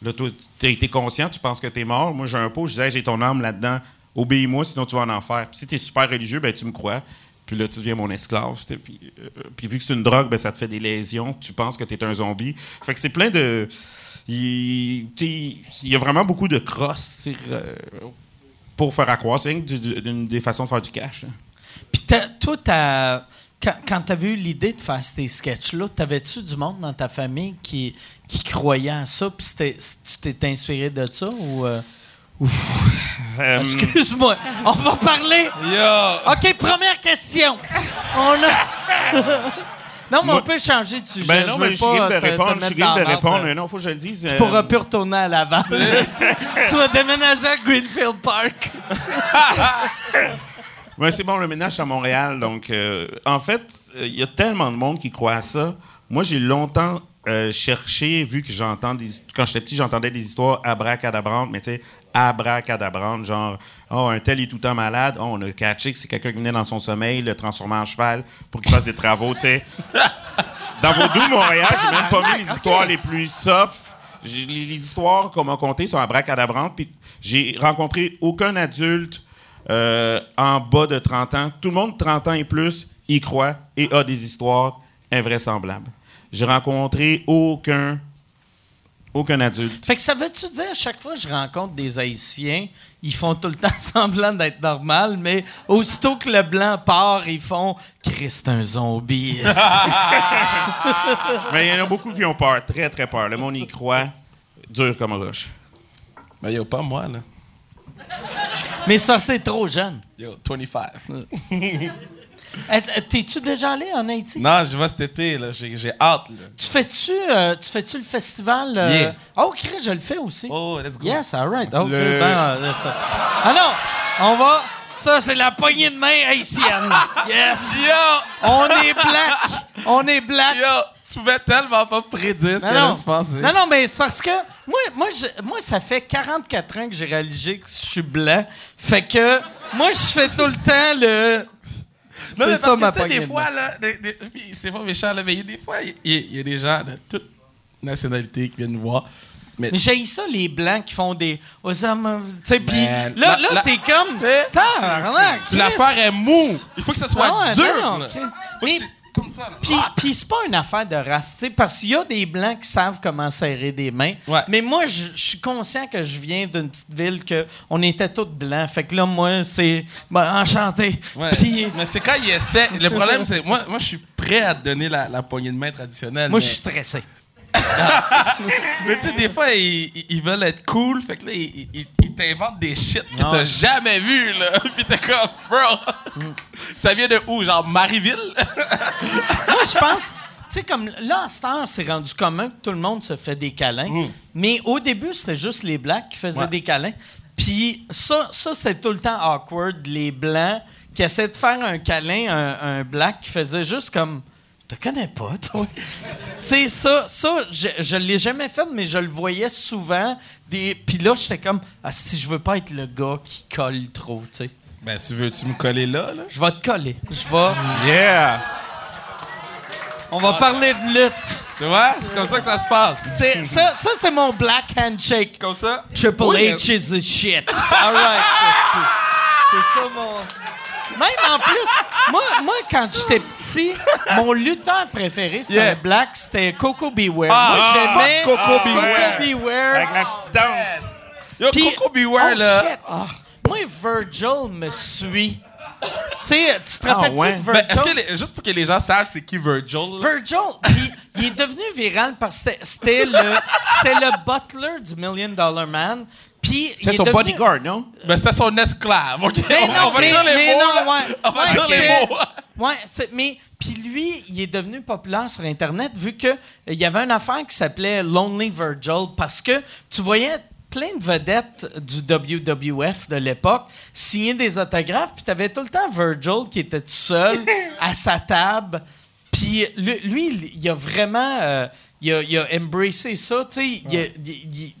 Speaker 4: Là, toi, t'as été conscient, tu penses que t'es mort. Moi, j'ai un pot, je disais, j'ai ton âme là-dedans. Obéis-moi, sinon tu vas en enfer. Puis si t'es super religieux, ben tu me crois. Puis là, tu deviens mon esclave. tu. Puis, euh, puis vu que c'est une drogue, ben ça te fait des lésions. Tu penses que t'es un zombie. Fait que c'est plein de. Il tu y a vraiment beaucoup de tu sais, euh, pour faire accroire. C'est d'une des façons de faire du cash. hein.
Speaker 2: Puis toi, quand, quand tu avais eu l'idée de faire ces sketchs-là, t'avais-tu du monde dans ta famille qui, qui croyait à ça? Puis tu t'es inspiré de ça? euh,
Speaker 4: Euh,
Speaker 2: Excuse-moi, on va parler.
Speaker 5: Yo!
Speaker 2: OK, première question. On a... non, mais
Speaker 4: Moi-
Speaker 2: on peut changer de sujet.
Speaker 4: ben non,
Speaker 2: je
Speaker 4: mais je
Speaker 2: pas
Speaker 4: de
Speaker 2: te- te
Speaker 4: répondre. Je suis de répondre. mais non, faut que je le dise.
Speaker 2: Tu
Speaker 4: euh,
Speaker 2: pourras plus retourner à l'avant. tu vas déménager à Greenfield Park.
Speaker 4: Ouais, c'est bon, le ménage à Montréal. Donc, euh, en fait, euh, il y a tellement de monde qui croit à ça. Moi, j'ai longtemps euh, cherché, vu que j'entends des. Quand j'étais petit, j'entendais des histoires abracadabrantes, mais tu sais, abracadabrantes, genre, oh, un tel est tout le temps malade. Oh, on a catché que c'est quelqu'un qui venait dans son sommeil, le transformer en cheval pour qu'il fasse des travaux, tu sais. Dans vos doux Montréal, j'ai même pas mis les histoires les plus soft. Les histoires qu'on m'a contées sont abracadabrantes. Puis j'ai rencontré aucun adulte euh, en bas de 30 ans. Tout le monde 30 ans et plus y croit et a des histoires invraisemblables. J'ai rencontré aucun aucun adulte.
Speaker 2: Fait que ça veut-tu dire, à chaque fois que je rencontre des Haïtiens, ils font tout le temps semblant d'être normal, mais aussitôt que le blanc part, ils font « Christ, un zombie!
Speaker 4: Mais il y en a beaucoup qui ont peur, très très peur. Le monde y croit, dur comme roche.
Speaker 5: Mais yo, pas moi, là. ».
Speaker 2: Mais ça, c'est trop jeune.
Speaker 5: Yo, 25.
Speaker 2: T'es-tu déjà allé en Haïti?
Speaker 5: non, je vais cet été, là. J'ai j'ai hâte, là.
Speaker 2: Tu fais-tu euh, tu fais-tu le festival? euh,
Speaker 5: Yeah.
Speaker 2: Oh, Chris, je le fais aussi.
Speaker 5: Oh, let's go.
Speaker 2: Yes, all right. OK,
Speaker 5: Le-
Speaker 2: ben, euh, ça. Alors, on va... Ça, c'est la poignée de main haïtienne. Yes!
Speaker 5: Yo!
Speaker 2: On est black! On est black!
Speaker 5: Yo! Tu pouvais tellement pas prédire ce
Speaker 2: Non,
Speaker 5: qu'elle
Speaker 2: non.
Speaker 5: allait se passer.
Speaker 2: non, non, mais c'est parce que moi, moi, je- moi, ça fait 44 ans que j'ai réalisé que je suis blanc. Fait que moi, je fais tout le temps le. C'est ça ma
Speaker 5: tu sais, des
Speaker 2: de
Speaker 5: fois, là, c'est pas méchant, là, mais il y a des fois, il y, a des gens de toute nationalité qui viennent nous voir. Mais,
Speaker 2: j'ai ça, les blancs qui font des. Osama- Tu sais, puis là, là
Speaker 5: la-
Speaker 2: t'es comme. Chris.
Speaker 5: l'affaire est mou. Il faut que ce soit
Speaker 2: Ah ouais,
Speaker 5: dur.
Speaker 2: non,
Speaker 5: là. que comme ça.
Speaker 2: Puis,
Speaker 5: Ah!
Speaker 2: puis c'est pas une affaire de race, parce qu'il y a des blancs qui savent comment serrer des mains.
Speaker 5: Ouais.
Speaker 2: Mais moi, je je suis conscient que je viens d'une petite ville que on était tous blancs. Fait que là, moi, c'est ben, enchanté.
Speaker 5: Ouais.
Speaker 2: Puis
Speaker 5: mais c'est quand il essaie. Le problème, c'est moi, moi, je suis prêt à te donner la, la poignée de main traditionnelle.
Speaker 2: moi,
Speaker 5: mais-
Speaker 2: je suis stressé.
Speaker 5: Mais tu sais, des fois, ils, ils- veulent être cool, fait que là, ils, ils- ils t'inventent des shit que t'as jamais vu, là. Puis t'es comme, bro, ça vient de où? Genre Marieville?
Speaker 2: moi, je pense. Tu sais, comme là, à cette heure, c'est rendu commun que tout le monde se fait des câlins. Mais au début, c'était juste les blacks qui faisaient
Speaker 5: Mm. Ouais.
Speaker 2: des câlins. Puis ça, ça c'est tout le temps awkward, les blancs qui essaient de faire un câlin un, un black qui faisait juste comme. Te connais pas, toi. tu sais, ça, ça je, je l'ai jamais fait, mais je le voyais souvent. Des... Puis là, j'étais comme, ah, si je veux pas être le gars qui colle trop, tu sais.
Speaker 5: Ben, tu veux-tu me coller là, là?
Speaker 2: Je vais te coller. Je vais.
Speaker 4: Yeah!
Speaker 2: On va parler de lutte.
Speaker 5: Tu vois? C'est comme ça que ça se passe.
Speaker 2: C'est, ça, ça c'est mon black handshake.
Speaker 5: Comme ça?
Speaker 2: Triple
Speaker 5: Oui, mais-
Speaker 2: H is the shit. All right. c'est- C'est ça mon. Même en plus, moi, moi quand j'étais petit, mon lutteur préféré, c'était
Speaker 5: Yeah.
Speaker 2: un black, c'était Coco Beware.
Speaker 5: Ah,
Speaker 2: moi, j'aimais
Speaker 4: fuck Coco Beware.
Speaker 2: Coco Beware.
Speaker 4: Avec la petite danse.
Speaker 5: Yo,
Speaker 2: Puis-
Speaker 5: Coco Beware,
Speaker 2: oh,
Speaker 5: là.
Speaker 2: shit. Ah. Moi, Virgil me suit. tu sais, tu te rappelles-tu
Speaker 4: ouais.
Speaker 2: de
Speaker 5: Ben,
Speaker 2: Virgil?
Speaker 5: est-ce que les- juste pour que les gens savent c'est qui Virgil? là?
Speaker 2: Virgil, puis il est devenu viral parce que c'était- c'était le, c'était le butler du Million Dollar Man. Puis il
Speaker 4: C'est
Speaker 2: est
Speaker 4: son
Speaker 2: devenu-
Speaker 4: bodyguard, non?
Speaker 5: Ben, c'était son esclave, OK?
Speaker 2: Mais
Speaker 5: on,
Speaker 2: non,
Speaker 5: on va
Speaker 2: mais,
Speaker 5: dire les
Speaker 2: mais
Speaker 5: mots.
Speaker 2: non, ouais.
Speaker 5: On va
Speaker 2: Ouais,
Speaker 5: dire les mots.
Speaker 2: Ouais, mais puis lui, il est devenu populaire sur Internet vu que euh, il y avait une affaire qui s'appelait Lonely Virgil parce que tu voyais plein de vedettes du WWF de l'époque signer des autographes, puis tu avais tout le temps Virgil qui était tout seul à sa table. Puis lui, lui, il- a vraiment euh, il, a, il a embrassé ça, tu sais, il a- il- il-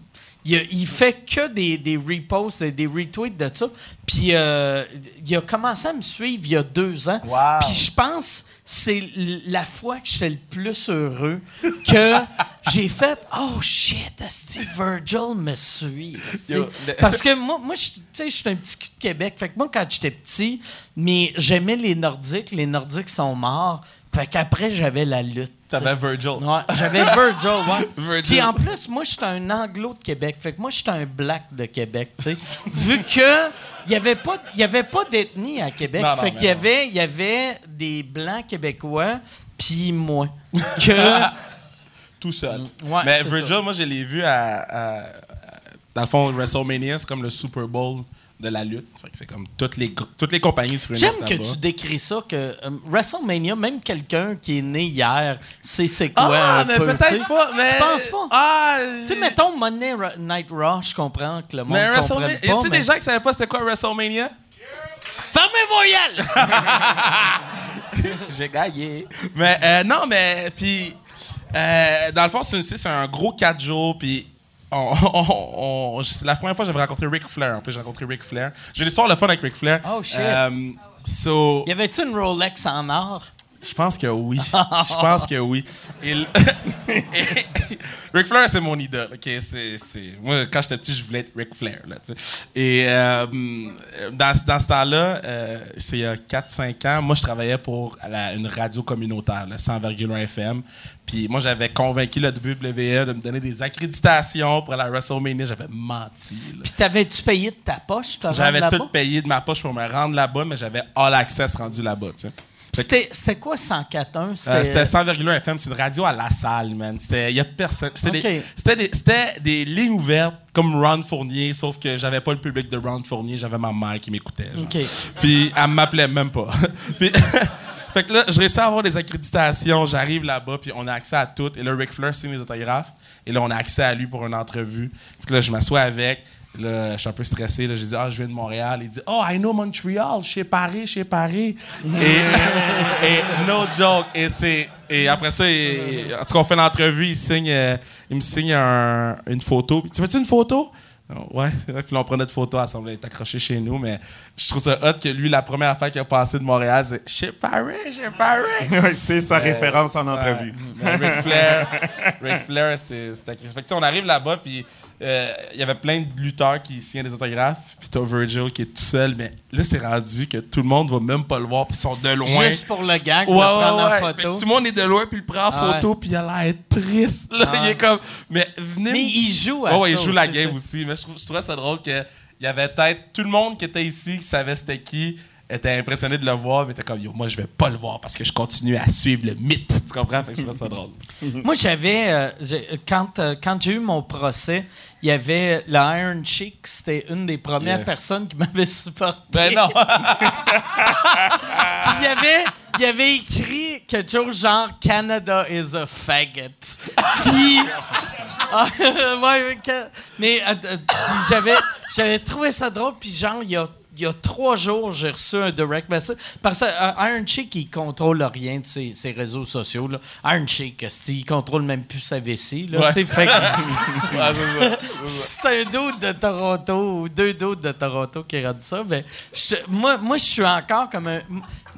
Speaker 2: il, il fait que des, des reposts, des, retweets de ça. Puis euh, il a commencé à me suivre il y a deux ans.
Speaker 5: Wow.
Speaker 2: Puis je pense que c'est la fois que j'étais le plus heureux que j'ai fait Oh shit, Steve Virgil me suit. esti.
Speaker 5: Yo, le-
Speaker 2: Parce que moi, moi je suis un petit cul de Québec. Fait que moi, quand j'étais petit, mais j'aimais les Nordiques. Les Nordiques sont morts. Fait qu'après, j'avais la lutte.
Speaker 5: T'avais Virgil.
Speaker 2: Ouais, j'avais Virgil, ouais.
Speaker 5: Virgil.
Speaker 2: Puis en plus, moi, j'étais un anglo de Québec. Fait que moi, j'étais un black de Québec, tu sais. Vu que il y avait pas, il y avait pas d'ethnie à Québec.
Speaker 5: Non, non,
Speaker 2: fait qu'il y avait, il y avait des blancs québécois, puis moi. Que
Speaker 5: Tout seul.
Speaker 2: Ouais,
Speaker 5: Mais Virgil,
Speaker 2: ça.
Speaker 5: moi, je l'ai vu à, à- à- Dans le fond, WrestleMania, c'est comme le Super Bowl de la lutte. C'est comme toutes les, toutes les compagnies se
Speaker 2: j'aime que tu décris ça, que euh, WrestleMania, même quelqu'un qui est né hier, sait c'est quoi
Speaker 5: Ah,
Speaker 2: un
Speaker 5: mais
Speaker 2: peu, tu
Speaker 5: peut-être pas. Mais...
Speaker 2: Tu penses pas?
Speaker 5: Ah,
Speaker 2: Tu sais, mettons Monday Night Raw, je comprends que le monde
Speaker 5: Mais
Speaker 2: ne comprenne
Speaker 5: WrestleMania.
Speaker 2: pas.
Speaker 5: Y a-tu
Speaker 2: mais-
Speaker 5: des gens qui savaient pas c'était quoi WrestleMania?
Speaker 2: Fermez vos!
Speaker 5: J'ai gagné. Mais euh, non, mais puis euh, dans le fond, c'est une- c'est un gros 4 jours, puis on, on- on- c'est la première fois que j'avais rencontré Ric Flair. En plus, j'ai rencontré Ric Flair. J'ai l'histoire le fun avec Ric Flair.
Speaker 2: Oh, shit.
Speaker 5: Euh, so,
Speaker 2: Y avait-tu une Rolex en or?
Speaker 5: Je pense que oui. Je pense que oui. Ric Flair, c'est mon idole. ok? C'est, c'est- Moi, quand j'étais petit, je voulais être Ric Flair. Là. Et euh, dans, dans ce temps-là, euh, c'est il y a 4-5 ans, moi, je travaillais pour la- une radio communautaire, le 100,1 FM. Puis moi, j'avais convaincu le WWE de me donner des accréditations pour la WrestleMania. J'avais menti. là.
Speaker 2: Puis t'avais-tu payé de ta poche?
Speaker 5: J'avais tout payé de ma poche pour me rendre là-bas, mais j'avais all access rendu là-bas.
Speaker 2: C'était c'était quoi 104.1?
Speaker 5: euh, C'était 100,1 FM, c'est une radio à la salle, man. C'était, y a personne. C'était, des, c'était, des, c'était des lignes ouvertes comme Ron Fournier, sauf que j'avais pas le public de Ron Fournier, j'avais ma mère qui m'écoutait. genre. Puis elle m'appelait même pas. puis, fait que là, je réussis à avoir des accréditations, j'arrive là-bas, puis on a accès à tout. Et là, Ric Flair signe les autographes. Et là, on a accès à lui pour une entrevue. Fait que là, je m'assois avec. Là, je suis un peu stressé. Là, j'ai dit, ah, je viens de Montréal. Il dit, oh, I know Montreal, chez Paris, chez Paris. et, et no joke. Et, c'est, et après ça, il- en tout cas, on fait l'entrevue. Il, signe, euh, il me signe un- une photo. Tu veux-tu une photo? Ouais, puis là, on prenait notre photo, elle semblait être accrochée chez nous, mais je trouve ça hot que lui, la première affaire qu'il a passé de Montréal, c'est Chez Paris, chez Paris.
Speaker 4: C'est sa référence en entrevue.
Speaker 5: Ouais. Ric Flair, Ric Flair, c'est c'était Fait que, tu sais, on arrive là-bas, puis euh, il y avait plein de lutteurs qui signaient des autographes, puis t'as Virgil qui est tout seul, mais là, c'est rendu que tout le monde va même pas le voir, puis ils sont de loin.
Speaker 2: Juste pour le gag,
Speaker 5: Ouais,
Speaker 2: de
Speaker 5: ouais,
Speaker 2: prendre photo.
Speaker 5: tout le monde est de loin, puis il le prend en
Speaker 2: Ah
Speaker 5: photo, puis il a l'air triste. Là.
Speaker 2: Ah
Speaker 5: Il est comme. Mais venez.
Speaker 2: Mais il joue à
Speaker 5: ouais,
Speaker 2: ça
Speaker 5: il joue la game aussi. Mais je, trouve, je trouvais ça drôle que il y avait peut-être tout le monde qui était ici, qui savait c'était qui, était impressionné de le voir, mais était comme, yo, moi, je vais pas le voir parce que je continue à suivre le mythe. Tu comprends? Fait que je trouvais ça drôle.
Speaker 2: Moi, j'avais. euh, quand euh, quand j'ai eu mon procès, il y avait le Iron Chick, c'était une des premières
Speaker 5: Yeah.
Speaker 2: personnes qui m'avait supporté.
Speaker 5: Ben non!
Speaker 2: Puis il y avait, il y avait écrit quelque chose genre Canada is a faggot. Puis. Ouais, mais euh, j'avais trouvé ça drôle. Puis genre, il y a, il y a trois jours, j'ai reçu un direct message. Parce que euh, Iron Chick, il contrôle rien de ses, ses réseaux sociaux. Là. Iron Chick, esti, il contrôle même plus sa vessie. Là,
Speaker 5: Ouais.
Speaker 2: fait
Speaker 5: c'est
Speaker 2: un dude de Toronto ou deux dudes de Toronto qui rendent ça. Mais je- moi, moi, je suis encore comme un.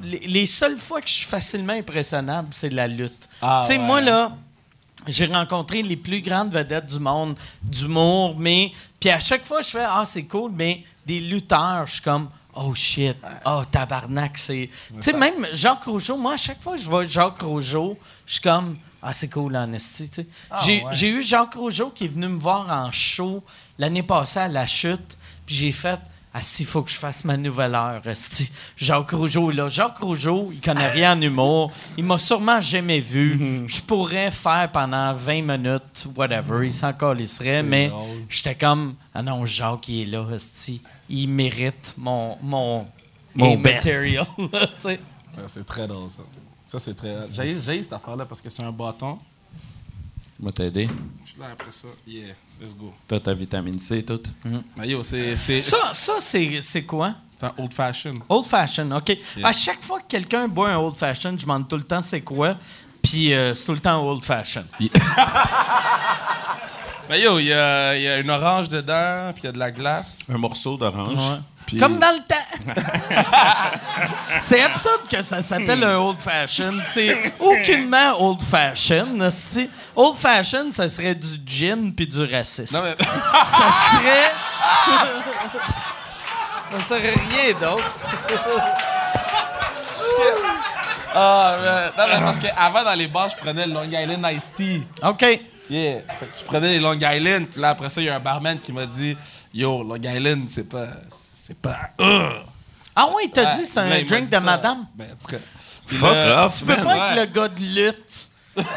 Speaker 2: Les, les seules fois que je suis facilement impressionnable, c'est la lutte.
Speaker 5: Ah,
Speaker 2: tu sais,
Speaker 5: ouais.
Speaker 2: moi, là. J'ai rencontré les plus grandes vedettes du monde d'humour, mais puis à chaque fois je fais ah c'est cool, mais des lutteurs, je suis comme oh shit, oh tabarnak, c'est tu sais même Jacques Rougeau, moi à chaque fois que je vois Jacques Rougeau, je suis comme ah c'est cool en esti, tu sais. j'ai,
Speaker 5: ouais.
Speaker 2: j'ai eu Jacques Rougeau qui est venu me voir en show l'année passée à la chute, puis j'ai fait ah, s'il faut que je fasse ma nouvelle heure, esti. Jacques Rougeau est là. Jacques Rougeau, il connaît rien en humour. Il m'a sûrement jamais vu. Je pourrais faire pendant 20 minutes, whatever. Il s'en calisserait, mais j'étais comme, ah non, Jacques, il est là, esti. Il mérite mon, mon,
Speaker 4: Mon
Speaker 2: material. tu sais.
Speaker 5: Ouais, c'est très drôle, ça. Ça, c'est très. J'ai j'ai cette affaire-là parce que c'est un bâton.
Speaker 4: Moi, t'aider.
Speaker 5: Puis là, après ça, yeah, let's go.
Speaker 4: T'as ta vitamine C, tout.
Speaker 5: Mais yo, c'est. C'est
Speaker 2: ça, ça c'est, c'est quoi?
Speaker 5: c'est un old fashion.
Speaker 2: Old fashion, OK.
Speaker 5: Yeah.
Speaker 2: À chaque fois que quelqu'un boit un old fashion, je demande tout le temps c'est quoi. Puis euh, c'est tout le temps old fashion.
Speaker 5: Mais yo, il y a, il y a une orange dedans, puis il y a de la glace.
Speaker 4: Un morceau d'orange. Puis-
Speaker 2: Comme dans le temps. c'est absurde que ça s'appelle un old fashion. C'est aucunement old fashion. Old fashion, ça serait du gin puis du racisme.
Speaker 5: Non, mais.
Speaker 2: Ça serait. ça serait rien d'autre.
Speaker 5: Ah, man. non, mais parce qu'avant, dans les bars, je prenais le Long Island Iced Tea.
Speaker 2: OK.
Speaker 5: Yeah. Fait que je prenais les Long Island, puis là, après ça, il y a un barman qui m'a dit Yo, Long Island, c'est pas. C'est pas.
Speaker 2: Ah oui, t'as
Speaker 5: Ouais.
Speaker 2: dit c'est un
Speaker 5: il
Speaker 2: drink de
Speaker 5: ça.
Speaker 2: madame.
Speaker 5: Ben, en tout cas.
Speaker 4: Fuck off,
Speaker 2: Tu peux
Speaker 4: man.
Speaker 2: pas
Speaker 5: Ouais.
Speaker 2: être le gars de lutte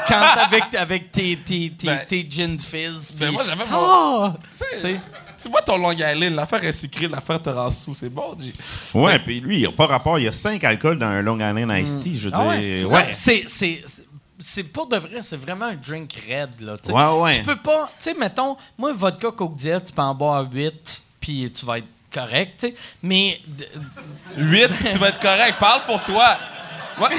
Speaker 2: quand avec, avec tes, tes, tes,
Speaker 5: Ben-
Speaker 2: tes gin fizz.
Speaker 5: Ben, moi, j'avais mon-
Speaker 2: Ah!
Speaker 5: Tu
Speaker 2: Tu
Speaker 5: sais,
Speaker 2: sais.
Speaker 5: tu vois ton Long Island, l'affaire est sucrée, l'affaire te rend sous, c'est bon.
Speaker 4: Ouais, puis lui, il n'y a pas rapport. Il y a cinq alcools dans un Long Island Iced Tea. Je veux
Speaker 2: Ah
Speaker 4: dire,
Speaker 2: ouais?
Speaker 4: ouais.
Speaker 2: C'est, c'est, c'est- c'est pour de vrai, c'est vraiment un drink red. Là, tu sais.
Speaker 4: Ouais, ouais.
Speaker 2: Tu peux pas, tu sais, mettons, moi, vodka Coke Diet, tu peux en boire 8, puis tu vas être correct, tu sais. Mais, d-
Speaker 5: 8, tu vas être correct. Parle pour toi. Moi,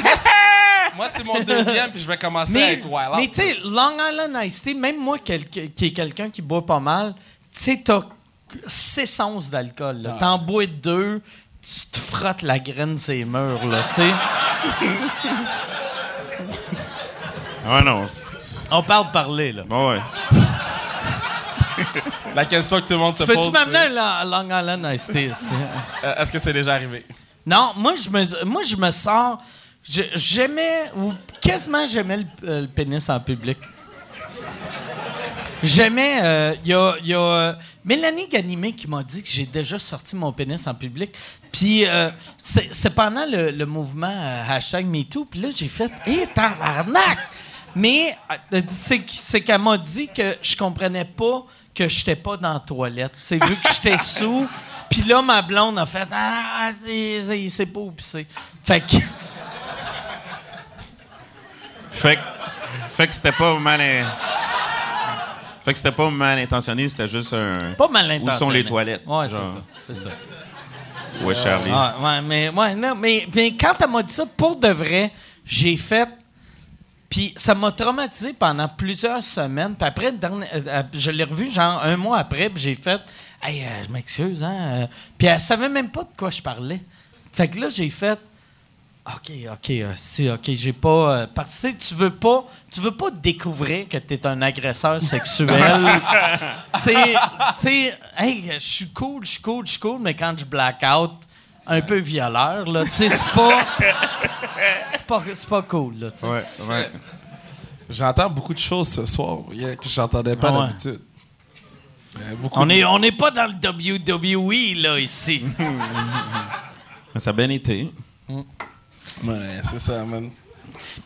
Speaker 5: moi, c'est- mon deuxième, puis je vais commencer
Speaker 2: mais,
Speaker 5: avec Wild Out.
Speaker 2: mais tu sais, Long Island Iced Tea, même moi quel- qui est quelqu'un qui boit pas mal, tu sais, t'as 6 onces d'alcool. là. T'en bois deux, tu te frottes la graine ces murs, là, tu sais.
Speaker 4: Ah non.
Speaker 2: On parle parler, là.
Speaker 4: Bon, ouais.
Speaker 5: La question que tout le monde se
Speaker 2: Peux-tu
Speaker 5: pose.
Speaker 2: m'amener
Speaker 5: c'est,
Speaker 2: un Long Island Iced Tea?
Speaker 5: euh, Est-ce que c'est déjà arrivé?
Speaker 2: Non, moi je me, moi, je me sors. J'aimais, ou quasiment j'aimais le, euh, le pénis en public. J'aimais. euh, Il y a, y a, euh, Mélanie Ganimé qui m'a dit que j'ai déjà sorti mon pénis en public. Puis c'est pendant le, le mouvement hashtag MeToo. Puis là, j'ai fait Hé, tabarnak! Mais euh, c'est c'est qu'elle m'a dit que je comprenais pas que j'étais pas dans la toilette. C'est vu que j'étais sous. Puis là, ma blonde a fait Ah, c'est- c'est c'est pas où pisser. Fait que.
Speaker 4: Fait que, fait que c'était pas mal. in- Fait que c'était pas mal intentionné, c'était juste un.
Speaker 2: Pas mal
Speaker 4: Où
Speaker 2: intentionné.
Speaker 4: sont les toilettes?
Speaker 2: Ouais, c'est ça. C'est ça.
Speaker 4: Ouais, Charlie.
Speaker 2: Ah, ouais, mais, ouais, non, mais, mais quand elle m'a dit ça, pour de vrai, j'ai fait. Puis ça m'a traumatisé pendant plusieurs semaines. Puis après, euh, euh, je l'ai revu genre un mois après, puis j'ai fait Hey, euh, je m'excuse, hein. euh. Puis elle savait même pas de quoi je parlais. Fait que là, j'ai fait. OK, OK, euh, si, OK, j'ai pas. parce que tu sais, tu veux pas. Tu veux pas découvrir que t'es un agresseur sexuel. tu sais, tu sais, hey, je suis cool, je suis cool, je suis cool, mais quand je black out, un peu violeur, là, tu sais, c'est pas. C'est pas, c'est pas cool, là.
Speaker 4: Ouais, ouais.
Speaker 5: J'entends beaucoup de choses ce soir que j'entendais pas
Speaker 2: Ah ouais.
Speaker 5: d'habitude. Euh, beaucoup
Speaker 2: On
Speaker 5: de-
Speaker 2: est, on est pas dans le WWE, là, ici.
Speaker 4: Mais Ça a bien été.
Speaker 5: Ouais, c'est ça, man.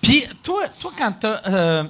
Speaker 2: Puis, toi, toi quand t'as. euh,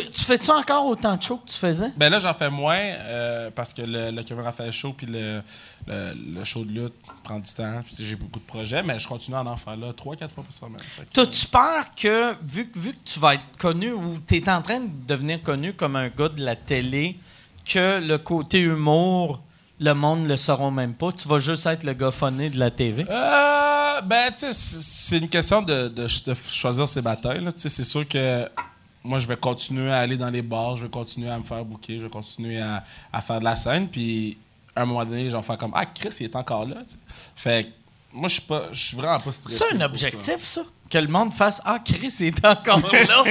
Speaker 2: tu, tu fais-tu encore autant de shows que tu faisais?
Speaker 5: Ben là, j'en fais moins euh, parce que le, le Kevin Raphaël Show puis le, le, le show de lutte prend du temps. Puis j'ai beaucoup de projets, mais je continue à en faire là trois, quatre fois par semaine.
Speaker 2: T'as-tu peur que, vu, que- vu que tu vas être connu ou tu es en train de devenir connu comme un gars de la télé, que le côté humour, le monde ne le sauront même pas? Tu vas juste être le gars phoné de la TV?
Speaker 5: Euh, ben, tu sais, c'est une question de, de de choisir ses batailles. Tu sais, C'est sûr que moi, je vais continuer à aller dans les bars, je vais continuer à me faire bouquer, je vais continuer à, à faire de la scène. Puis, à un moment donné, j'en fais comme Ah, Chris, il est encore là. Fait que moi, je suis pas, je suis vraiment pas stressé.
Speaker 2: C'est un objectif, ça? Que le monde fasse Ah, Chris est encore là.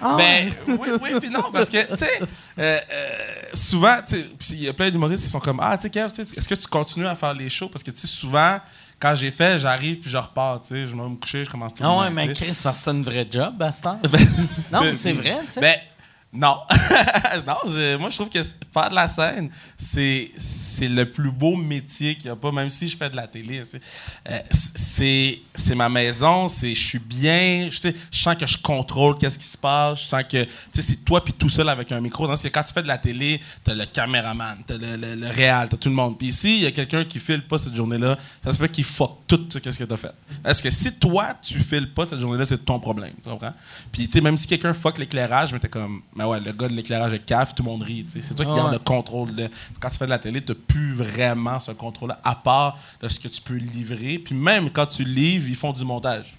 Speaker 2: Ah,
Speaker 5: Ben,
Speaker 2: ouais.
Speaker 5: oui, oui, puis non, parce que, tu sais, euh, euh, souvent, tu sais, puis il y a plein d'humoristes qui sont comme, ah, tu sais, Kev, tu sais, est-ce que tu continues à faire les shows? Parce que, tu sais, souvent, quand j'ai fait, j'arrive puis je repars, tu sais, je vais me coucher, je commence tout
Speaker 2: Ah
Speaker 5: le
Speaker 2: ouais,
Speaker 5: temps,
Speaker 2: mais. Chris, parce que c'est un vrai job, Bastard. non, mais c'est vrai, tu sais.
Speaker 5: Ben, non. non, moi, je trouve que faire de la scène, c'est, le plus beau métier qu'il n'y a pas, même si je fais de la télé. c'est- euh, c'est, ma maison, je suis bien, je, sens que je contrôle qu'est-ce qui se passe, je sens que c'est toi puis tout seul avec un micro. Parce que quand tu fais de la télé, t'as le caméraman, t'as le, le, le réal, t'as tout le monde. Puis ici, il y a quelqu'un qui file pas cette journée-là, ça se peut qu'il fuck tout ce que t'as fait. Est-ce que si toi, tu files pas cette journée-là, c'est ton problème, tu comprends? Puis, même si quelqu'un fuck l'éclairage, mais t'es comme, mais ouais, le gars de l'éclairage est caf, tout le monde rit, tu. C'est toi qui
Speaker 2: Ah
Speaker 5: garde
Speaker 2: ouais.
Speaker 5: le contrôle. de- Quand tu fais de la télé, t'as plus vraiment ce contrôle-là, à part de ce que tu peux livrer. Puis même quand tu livres, ils font du montage.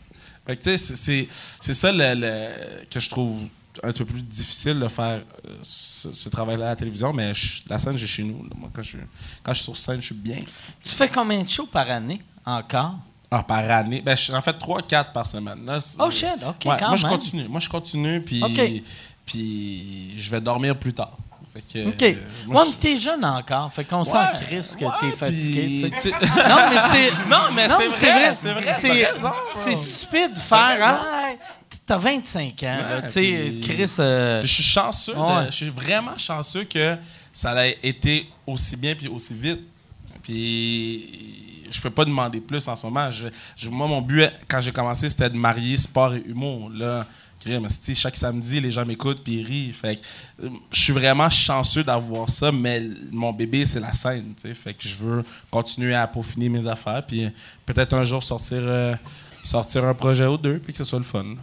Speaker 5: Fait que, tu c'est- c'est ça le, le- que je trouve un petit peu plus difficile de faire euh, ce, ce travail-là à la télévision, mais je- la scène, j'ai chez nous. là. Moi, quand je, suis- quand je suis sur scène, je suis bien.
Speaker 2: Tu fais combien de shows par année encore?
Speaker 5: Ah, par année. Ben, je- j'en fais 3-4 par semaine. Là,
Speaker 2: Oh shit, OK,
Speaker 5: Ouais,
Speaker 2: quand
Speaker 5: moi, je continue. Moi, je continue, puis. Puis je vais dormir plus tard. Fait que,
Speaker 2: OK.
Speaker 5: euh,
Speaker 2: ouais,
Speaker 5: moi,
Speaker 2: mais t'es jeune encore. Fait qu'on sent, Chris, que
Speaker 5: ouais,
Speaker 2: t'es fatigué. non, mais c'est.
Speaker 5: Non, mais c'est vrai, c'est vrai,
Speaker 2: C'est, stupide de faire. Ah, t'as 25 ans, Tu sais, Chris. euh,
Speaker 5: je suis chanceux, je suis vraiment chanceux que ça ait été aussi bien puis aussi vite. Puis je peux pas demander plus en ce moment. Je, je- moi, mon but quand j'ai commencé, c'était de marier sport et humour. Là, esti, chaque samedi, les gens m'écoutent puis ils rient. Fait que, euh, je suis vraiment chanceux d'avoir ça, mais mon bébé, c'est la scène. tu sais. Fait que je veux continuer à peaufiner mes affaires puis peut-être un jour sortir, euh, sortir un projet ou deux puis que ce soit le fun.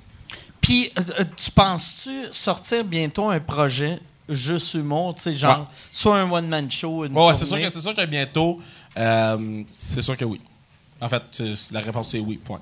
Speaker 2: Puis, euh, euh, tu penses-tu sortir bientôt un projet juste humour, tu sais, genre,
Speaker 5: Ouais.
Speaker 2: soit un one-man show, une
Speaker 5: Ouais, c'est sûr,
Speaker 2: tournée?
Speaker 5: que, c'est sûr que bientôt, euh, c'est sûr que oui. En fait, la réponse c'est oui, point.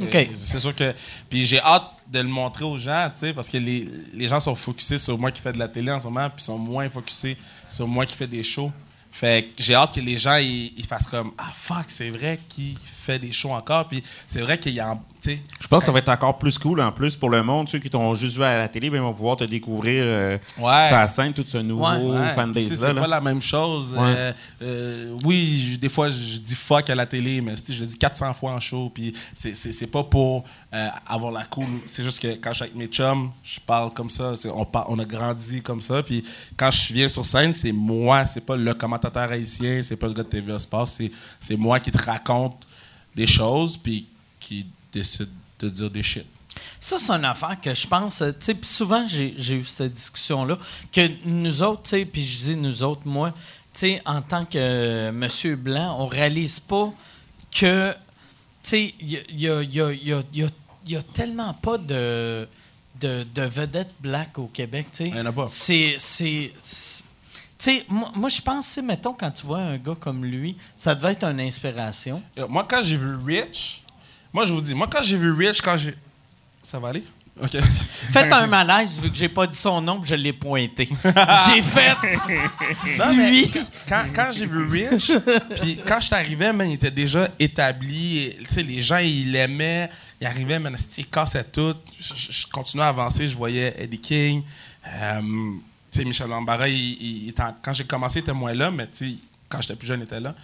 Speaker 2: OK.
Speaker 5: Euh, C'est sûr que. Puis j'ai hâte de le montrer aux gens, tu sais, parce que les, les gens sont focusés sur moi qui fais de la télé en ce moment, puis sont moins focusés sur moi qui fais des shows. Fait que j'ai hâte que les gens ils, ils fassent comme Ah fuck, c'est vrai qu'il fait des shows encore, puis c'est vrai qu'il y
Speaker 4: Je pense que ça va être encore plus cool en plus pour le monde. Ceux qui t'ont juste vu à la télé, ben, ils vont pouvoir te découvrir euh,
Speaker 5: Ouais.
Speaker 4: sa scène, tout ce nouveau
Speaker 2: Ouais,
Speaker 5: Ouais. C'est pas la même chose. Euh, euh, oui, des fois, je dis fuck à la télé, mais je le dis 400 fois en show. Puis c'est- pas pour euh, avoir la cool. C'est juste que quand je suis avec mes chums, je parle comme ça. On, par- on a grandi comme ça. Puis quand je viens sur scène, c'est moi. C'est pas le commentateur haïtien. C'est pas le gars de TVA Sport. C'est c'est moi qui te raconte des choses. Puis qui décide de dire des shit.
Speaker 2: Ça, c'est une affaire que je pense, euh, tu sais, puis souvent, j'ai eu cette discussion-là, que nous autres, tu sais, puis je dis nous autres, moi, tu sais, en tant que euh, Monsieur Blanc, on réalise pas que, tu sais, il y a, y y y tellement pas de, de, de vedettes black au Québec, tu sais.
Speaker 5: Il y en a pas.
Speaker 2: C'est... moi, moi, je pense, mettons, quand tu vois un gars comme lui, ça devait être une inspiration.
Speaker 5: Moi, quand j'ai vu Rich, moi, je vous dis, moi, quand j'ai vu Rich, quand j'ai. Ça va aller? OK.
Speaker 2: Faites un malaise vu que j'ai pas dit son nom, puis je l'ai pointé. j'ai fait.
Speaker 5: Non, mais
Speaker 2: Lui.
Speaker 5: Quand, quand j'ai vu Rich, puis quand je suis arrivé, man, il était déjà établi. Tu sais, les gens, ils l'aimaient. Il arrivait, man, il cassait tout. Je, je- je continuais à avancer, je voyais Eddie King. Euh, tu sais, Michel Lambara, il, il- il était en- quand j'ai commencé, il était moins là, mais tu sais, quand j'étais plus jeune, il était là.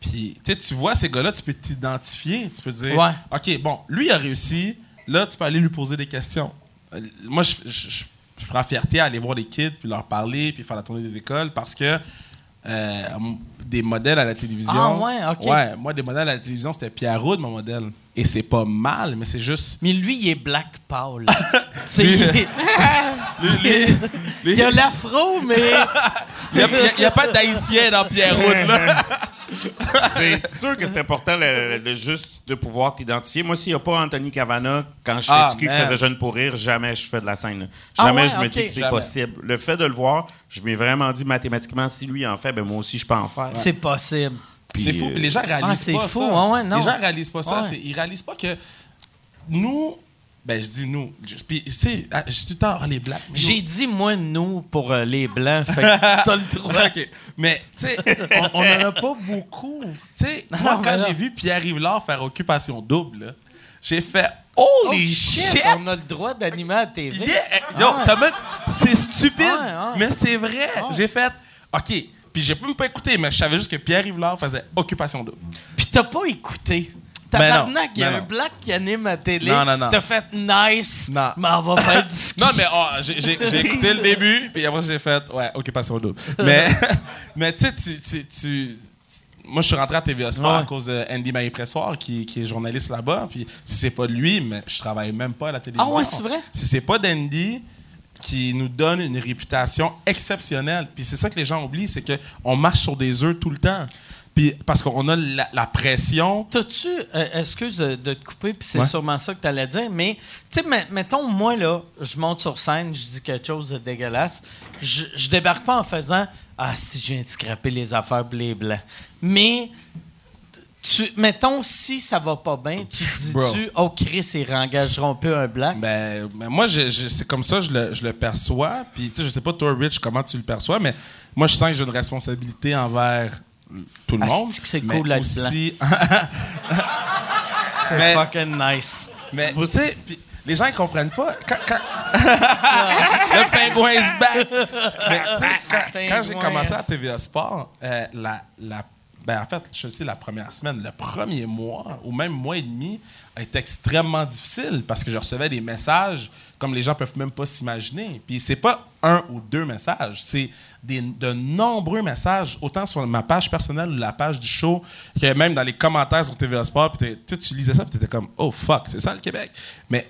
Speaker 5: Puis, tu sais, tu vois ces gars-là, tu peux t'identifier. Tu peux dire,
Speaker 2: Ouais.
Speaker 5: OK, bon, lui, il a réussi. Là, tu peux aller lui poser des questions. Euh, Moi, je, je- je- je prends fierté à aller voir des kids, puis leur parler, puis faire la tournée des écoles, parce que euh, des modèles à la télévision.
Speaker 2: Ah, ouais, OK.
Speaker 5: Ouais, moi, des modèles à la télévision, c'était Pierre Roud, mon modèle. Et c'est pas mal, mais c'est juste.
Speaker 2: Mais lui, il est Black Paul. Tu sais, il, est- il a l'afro, mais.
Speaker 5: Il n'y a, pas d'haïtien dans Pierre Roud, là.
Speaker 4: C'est sûr que c'est important le- le- juste de pouvoir t'identifier. Moi, s'il n'y a pas Anthony Cavana, quand je
Speaker 5: Ah, man.
Speaker 4: faisait Jeune pour rire, jamais je fais de la scène.
Speaker 2: Ah
Speaker 4: Jamais
Speaker 2: ouais,
Speaker 4: je me dis que c'est possible. Le fait de le voir, je m'ai vraiment dit mathématiquement, si lui en fait, ben moi aussi, je peux en faire.
Speaker 2: C'est possible.
Speaker 5: C'est fou.
Speaker 4: euh,
Speaker 5: les gens réalisent
Speaker 2: Ah, c'est
Speaker 5: pas
Speaker 2: fou,
Speaker 5: ça.
Speaker 2: ouais, non.
Speaker 5: Les gens réalisent pas ça.
Speaker 2: Ouais.
Speaker 5: Ils réalisent pas que nous. Ben, je dis nous. Je- Puis, tu sais, ah, j'ai tout le temps, ah, les blacks.
Speaker 2: J'ai dit, moi, nous, pour euh, les Blancs. Fait que t'as le droit.
Speaker 5: OK. Mais, tu sais, on n'en a pas beaucoup. Tu sais, moi,
Speaker 2: non,
Speaker 5: quand j'ai vu Pierre Rivard faire Occupation Double, j'ai fait
Speaker 2: Oh,
Speaker 5: Holy shit!
Speaker 2: On a le droit d'animer à la TV.
Speaker 5: Yeah! Yo,
Speaker 2: Ah.
Speaker 5: C'est stupide, mais c'est vrai.
Speaker 2: Ouais.
Speaker 5: J'ai fait OK. Puis j'ai même pas écouté, mais je savais juste que Pierre Rivard faisait Occupation Double.
Speaker 2: Puis t'as pas écouté. Tabarnak, il y a un
Speaker 5: non.
Speaker 2: black qui anime à télé.
Speaker 5: Non, non, non.
Speaker 2: T'as fait nice.
Speaker 5: Non.
Speaker 2: Mais on va faire du ski.
Speaker 5: Non, mais oh, j'ai- écouté le début, puis après j'ai fait, ouais, occupation double. Mais, mais tu sais, tu, tu, tu- tu- Moi, je suis rentré à TVA Sport
Speaker 2: Ouais.
Speaker 5: à cause de Andy Marie-Pressoir, qui, qui est journaliste là-bas. Puis si c'est pas de lui, mais je travaille même pas à la télévision.
Speaker 2: Ah ouais, c'est vrai?
Speaker 5: Si c'est pas d'Andy qui nous donne une réputation exceptionnelle. Puis c'est ça que les gens oublient, c'est qu'on marche sur des œufs tout le temps. Puis parce qu'on a la, la pression.
Speaker 2: T'as-tu, euh, excuse de, de te couper, puis c'est
Speaker 5: Ouais.
Speaker 2: sûrement ça que t'allais dire, mais, tu sais, met- mettons, moi, là, je monte sur scène, je dis quelque chose de dégueulasse, je, je débarque pas en faisant « Ah, si je viens de scraper les affaires les blancs ». Mais, tu, mettons, si ça va pas bien, tu dis-tu « Oh, Chris, ils rengageront peu un black
Speaker 5: Ben, ben, moi, je- je- c'est comme ça je le, je le perçois. Puis, tu sais, je sais pas, toi, Rich, comment tu le perçois, mais moi, je sens que j'ai une responsabilité envers tout le
Speaker 2: Asti
Speaker 5: monde.
Speaker 2: que c'est cool d'être
Speaker 5: aussi,
Speaker 2: C'est fucking nice.
Speaker 5: mais, tu sais, les gens, ils comprennent pas. Quand, quand- le pingouin is back! Mais, sais, quand, quand j'ai commencé à TVA Sport, euh, la, la- ben, en fait, je sais, la première semaine, le premier mois, ou même mois et demi, a été extrêmement difficile parce que je recevais des messages comme les gens peuvent même pas s'imaginer. Puis c'est pas un ou deux messages, c'est de nombreux messages, autant sur ma page personnelle ou la page du show, que même dans les commentaires sur TVA Sport. Puis tu sais, tu lisais ça, puis t'étais comme, oh fuck, c'est ça le Québec. Mais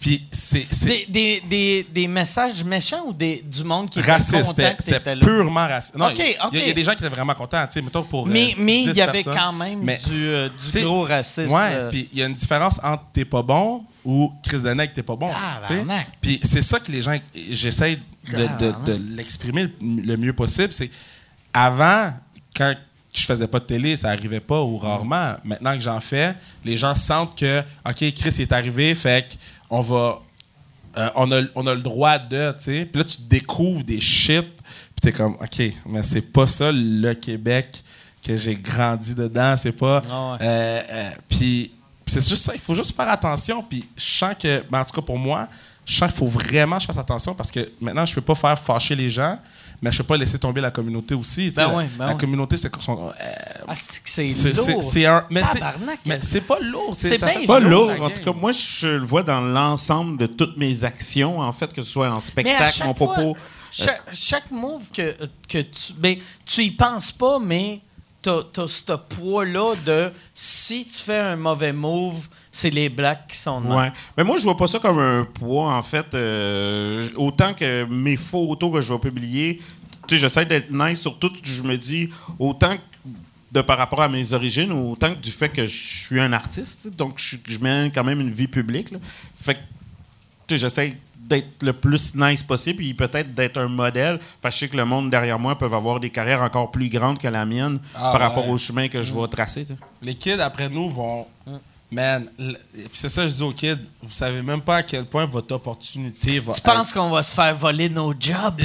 Speaker 5: puis c'est c'est
Speaker 2: Des, des, des, des messages méchants ou des, du monde qui était
Speaker 5: raciste,
Speaker 2: content
Speaker 5: c'était
Speaker 2: que
Speaker 5: purement raciste. Non, il y a- y, y des gens qui étaient vraiment contents, tu sais, mettons pour.
Speaker 2: Mais
Speaker 5: euh,
Speaker 2: mais il
Speaker 5: 10
Speaker 2: y avait
Speaker 5: personnes.
Speaker 2: quand même
Speaker 5: Mais-
Speaker 2: du, euh, du gros racisme.
Speaker 5: Ouais,
Speaker 2: euh,
Speaker 5: puis il y a une différence entre t'es pas bon ou Chris Denec t'es pas bon.
Speaker 2: Tabarnak.
Speaker 5: Puis c'est ça que les gens, j'essaie de, de- de l'exprimer le, mieux possible. C'est avant, quand je faisais pas de télé, ça arrivait pas ou rarement. Maintenant que j'en fais, les gens sentent que, OK, Chris est arrivé, fait va. euh, on, a, on a le droit de, tu sais. Puis là, tu découvres des shit, puis t'es comme, OK, mais c'est pas ça le Québec que j'ai grandi dedans, c'est pas.
Speaker 2: Ah ouais.
Speaker 5: Euh, euh, puis puis c'est juste ça, il faut juste faire attention. Puis je sens que, ben, en tout cas pour moi, je sens qu'il faut vraiment que je fasse attention parce que maintenant, je peux pas faire fâcher les gens, mais je peux pas laisser tomber la communauté aussi.
Speaker 2: Ben ben
Speaker 5: la communauté, c'est euh,
Speaker 2: Ah, c'est lourd.
Speaker 5: c'est un. Mais c'est pas lourd.
Speaker 2: C'est
Speaker 4: Pas
Speaker 2: lourd,
Speaker 4: En tout cas, moi, je le vois dans l'ensemble de toutes mes actions, en fait, que ce soit en spectacle, mon propos.
Speaker 2: chaque, chaque move que, que tu. Ben, tu y penses pas, mais t'as as ce poids-là de si tu fais un mauvais move, c'est les blacks qui sont.
Speaker 4: Ouais. Mais moi, je vois pas ça comme un poids, en fait. Euh, autant que mes photos que je vais publier, tu sais, j'essaie d'être nice sur tout. Je me dis, autant que de par rapport à mes origines, autant que du fait que je suis un artiste. Donc, je, je mène quand même une vie publique. là. Fait que, tu sais, j'essaie d'être le plus nice possible, puis peut-être d'être un modèle, parce que je sais que le monde derrière moi peut avoir des carrières encore plus grandes que la mienne
Speaker 5: Ah
Speaker 4: par rapport au chemin que je vais tracer. tu sais.
Speaker 5: Les kids après nous vont. Man, c'est ça que je dis aux kids, vous savez même pas à quel point votre opportunité va
Speaker 2: Tu penses qu'on va se faire voler nos jobs?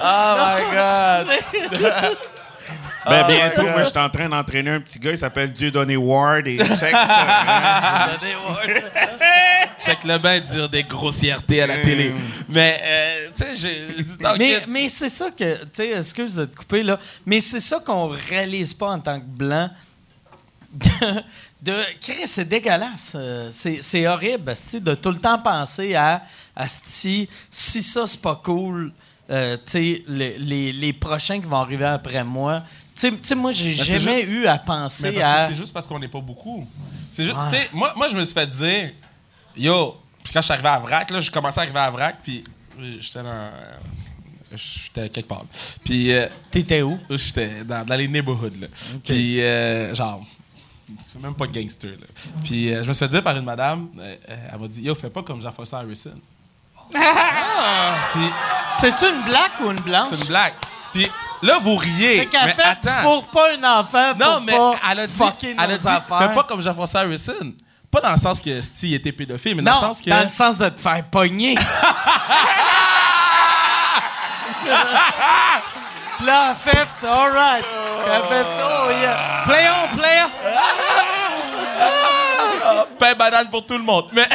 Speaker 3: Oh my God!
Speaker 4: Ben, bientôt, moi, je suis en train d'entraîner un petit gars, il s'appelle Dieudonné Ward, et chaque semaine...
Speaker 5: Check le bain dire des grossièretés à la télé. Mais, euh, tu sais,
Speaker 2: Mais, mais c'est ça que, tu sais, excuse de te couper là, mais c'est ça qu'on réalise pas en tant que blanc. De, c'est dégueulasse. euh, C'est, c'est horrible, de tout le temps penser à, asti, si ça c'est pas cool, euh, tu sais, le- les, les prochains qui vont arriver après moi. Tu sais- tu sais, moi, j'ai
Speaker 5: Ben,
Speaker 2: jamais
Speaker 5: juste-
Speaker 2: eu à
Speaker 5: mais
Speaker 2: penser
Speaker 5: parce
Speaker 2: à.
Speaker 5: c'est juste parce qu'on n'est pas beaucoup. C'est juste,
Speaker 2: Ouais.
Speaker 5: tu sais, moi, moi, je me suis fait dire, yo, puis quand je suis arrivé à Vrac, là, j'ai commencé à arriver à Vrac, puis j'étais dans. euh, J'étais quelque part. Puis euh,
Speaker 2: T'étais où?
Speaker 5: j'étais dans, dans les neighborhoods, là. Puis, euh, genre, c'est même pas gangster, là. Puis euh, je me suis fait dire par une madame, euh, euh, elle m'a dit, yo, fais pas comme Jean-François Harrison. Puis
Speaker 2: C'est-tu une black ou une blanche?
Speaker 5: c'est une blague. Puis là, vous riez.
Speaker 2: Fait
Speaker 5: mais
Speaker 2: fait,
Speaker 5: attends.
Speaker 2: fourre pas un enfant pour
Speaker 5: Non, mais
Speaker 2: pas
Speaker 5: elle a dit,
Speaker 2: fucker
Speaker 5: elle a
Speaker 2: nos
Speaker 5: dit
Speaker 2: affaires.
Speaker 5: fais pas comme Jean-François Harrison. Pas dans le sens que Steve était pédophile, mais dans le sens que.
Speaker 2: dans le sens de te faire pogner. Puis là, fait, all right. En fait, oh yeah. Play on, play on.
Speaker 5: Pain banane pour tout le monde. Mais.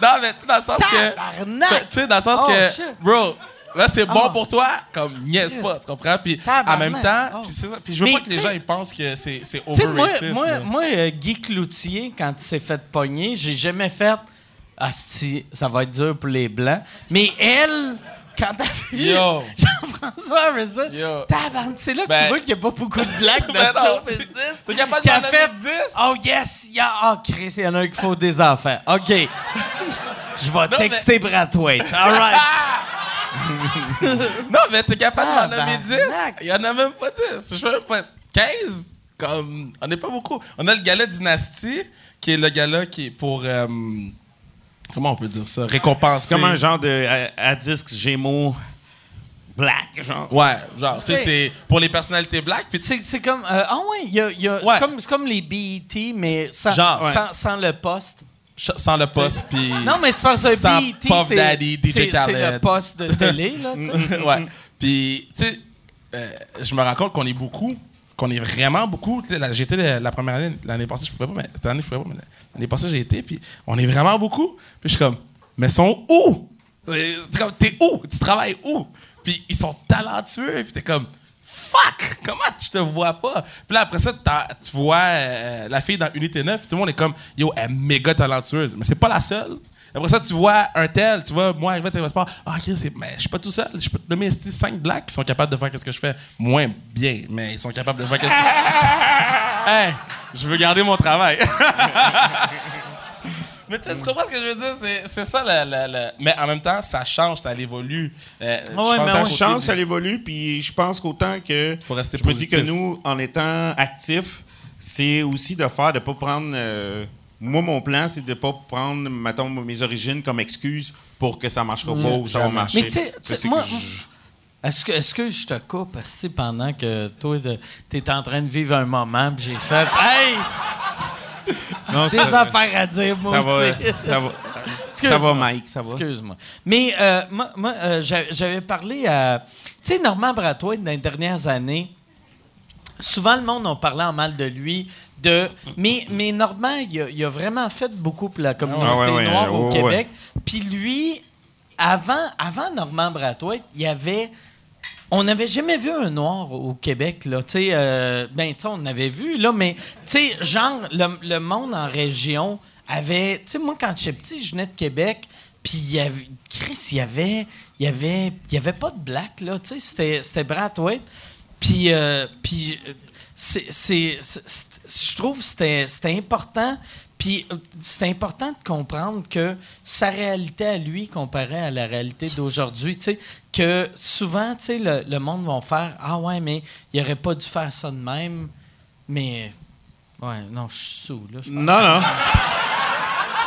Speaker 5: non, mais tu sais, dans le sens que. Tu sais, dans le sens
Speaker 2: Oh,
Speaker 5: que.
Speaker 2: shit.
Speaker 5: Bro, là, c'est bon
Speaker 2: Oh.
Speaker 5: pour toi, comme niaise pas, tu comprends? Puis en même temps,
Speaker 2: Oh.
Speaker 5: puis c'est ça. Puis je veux
Speaker 2: Mais,
Speaker 5: pas que les gens ils pensent que c'est
Speaker 2: moi,
Speaker 5: over-racist.
Speaker 2: moi,
Speaker 5: là.
Speaker 2: moi euh, Guy Cloutier, quand il s'est fait pogner, j'ai jamais fait Asti, ça va être dur pour les Blancs. Mais elle, quand t'as vu
Speaker 5: Yo.
Speaker 2: Jean-François Harrison, c'est là que
Speaker 5: Ben-
Speaker 2: tu vois qu'il n'y a pas beaucoup de blagues dans
Speaker 5: Ben
Speaker 2: le show business.
Speaker 5: T'es capable d'en
Speaker 2: fait
Speaker 5: nommer 10?
Speaker 2: Oh yes, il y a. Oh Chris, il y en a un qui faut des enfants. OK. Je vais texter Bradwaite. All right.
Speaker 5: Non, mais t'es capable d'en nommer 10.
Speaker 2: Tabarnak.
Speaker 5: Il y en a même pas 10. Je même pas 15. Comme, on n'est pas beaucoup. On a le gala Dynasty, qui est le gala qui est pour. euh, comment on peut dire ça? Récompenser.
Speaker 4: C'est comme un genre de à, à disque Gémeaux black, genre.
Speaker 5: Ouais, genre, c'est- pour les personnalités black. Puis
Speaker 2: C'est, c'est comme. euh, ah ouais, il y a, y a-
Speaker 5: Ouais.
Speaker 2: c'est, comme, c'est comme les BET, mais sans,
Speaker 5: Genre, ouais.
Speaker 2: sans, sans le poste.
Speaker 5: Sans le poste, puis.
Speaker 2: Non, mais c'est parce
Speaker 5: Sans
Speaker 2: BET,
Speaker 5: Puff Daddy, DJ
Speaker 2: c'est, le poste de télé. Là,
Speaker 5: ouais. Puis, tu sais, euh, je me rends compte qu'on est beaucoup, qu'on est vraiment beaucoup. J'ai été la, la première année, l'année passée, je pouvais pas, mais cette année, je pouvais pas, mais l'année passée, j'ai été, puis on est vraiment beaucoup. Puis je suis comme, mais ils sont où? Euh, C'est comme, t'es où? Tu travailles où? Puis ils sont talentueux, puis t'es comme, fuck! Comment tu te vois pas? Puis là, après ça, tu vois euh, la fille dans Unité 9, tout le monde est comme, yo, elle est méga talentueuse. Mais c'est pas la seule. Après ça, tu vois un tel, tu vois, moi, arrivé à Télésport, ah, ok, c'est, mais je suis pas tout seul. Je peux te nommer 5 blacks qui sont capables de faire ce que je fais. Moins bien, mais ils sont capables de faire ce que Hey, je veux garder mon travail. Mais tu sais, tu comprends ce que je veux dire? C'est, c'est ça, le, le- le- Mais en même temps, ça change, ça évolue. Euh,
Speaker 2: ouais, mais
Speaker 4: Ça
Speaker 2: on
Speaker 4: change,
Speaker 5: du-
Speaker 4: ça évolue, puis je pense qu'autant que.
Speaker 5: Faut rester
Speaker 4: je me dis que nous, en étant actifs, c'est aussi de faire, de pas prendre. euh, moi, mon plan, c'est de pas prendre, mettons, mes origines comme excuse pour que ça marchera pas ou ça va marcher.
Speaker 2: Mais tu sais- tu sais,
Speaker 4: C'est
Speaker 2: moi-
Speaker 4: je-
Speaker 2: Est-ce que, est-ce que je te coupe pendant que toi, tu es en train de vivre un moment, puis j'ai fait Hey!
Speaker 4: Non,
Speaker 2: Des
Speaker 4: ça,
Speaker 2: affaires à dire, moi
Speaker 4: ça va,
Speaker 2: aussi.
Speaker 4: ça va,
Speaker 2: Excuse-moi.
Speaker 4: ça va, Mike, ça va.
Speaker 2: Excuse-moi. Mais euh, moi, moi, euh, j'a- j'avais parlé à. Tu sais, Normand Brathwaite, dans les dernières années, souvent le monde a parlé en mal de lui. De, mais, mais Normand, il a, il a vraiment fait beaucoup pour la communauté
Speaker 4: Ah ouais, ouais,
Speaker 2: noire au Québec. Puis lui, avant, avant Normand Brathwaite, il y avait. On n'avait jamais vu un noir au Québec, là. Tu sais, euh, ben, tu on avait vu, là, mais, tu sais, genre, le, monde en région avait. Tu sais, moi, quand j'étais petit, je venais de Québec, puis il y avait. Chris, il y avait. Il y avait. Y avait pas de black, là. Tu sais, c'était, Brathwaite. Puis, euh, puis euh, je trouve que c'était important. Puis euh, c'est important de comprendre que sa réalité à lui comparée à la réalité d'aujourd'hui, tu sais, que souvent, tu sais, le, le monde va faire Ah ouais, mais il aurait pas dû faire ça de même. Mais, ouais, non, je suis sous, là.
Speaker 4: Non, non.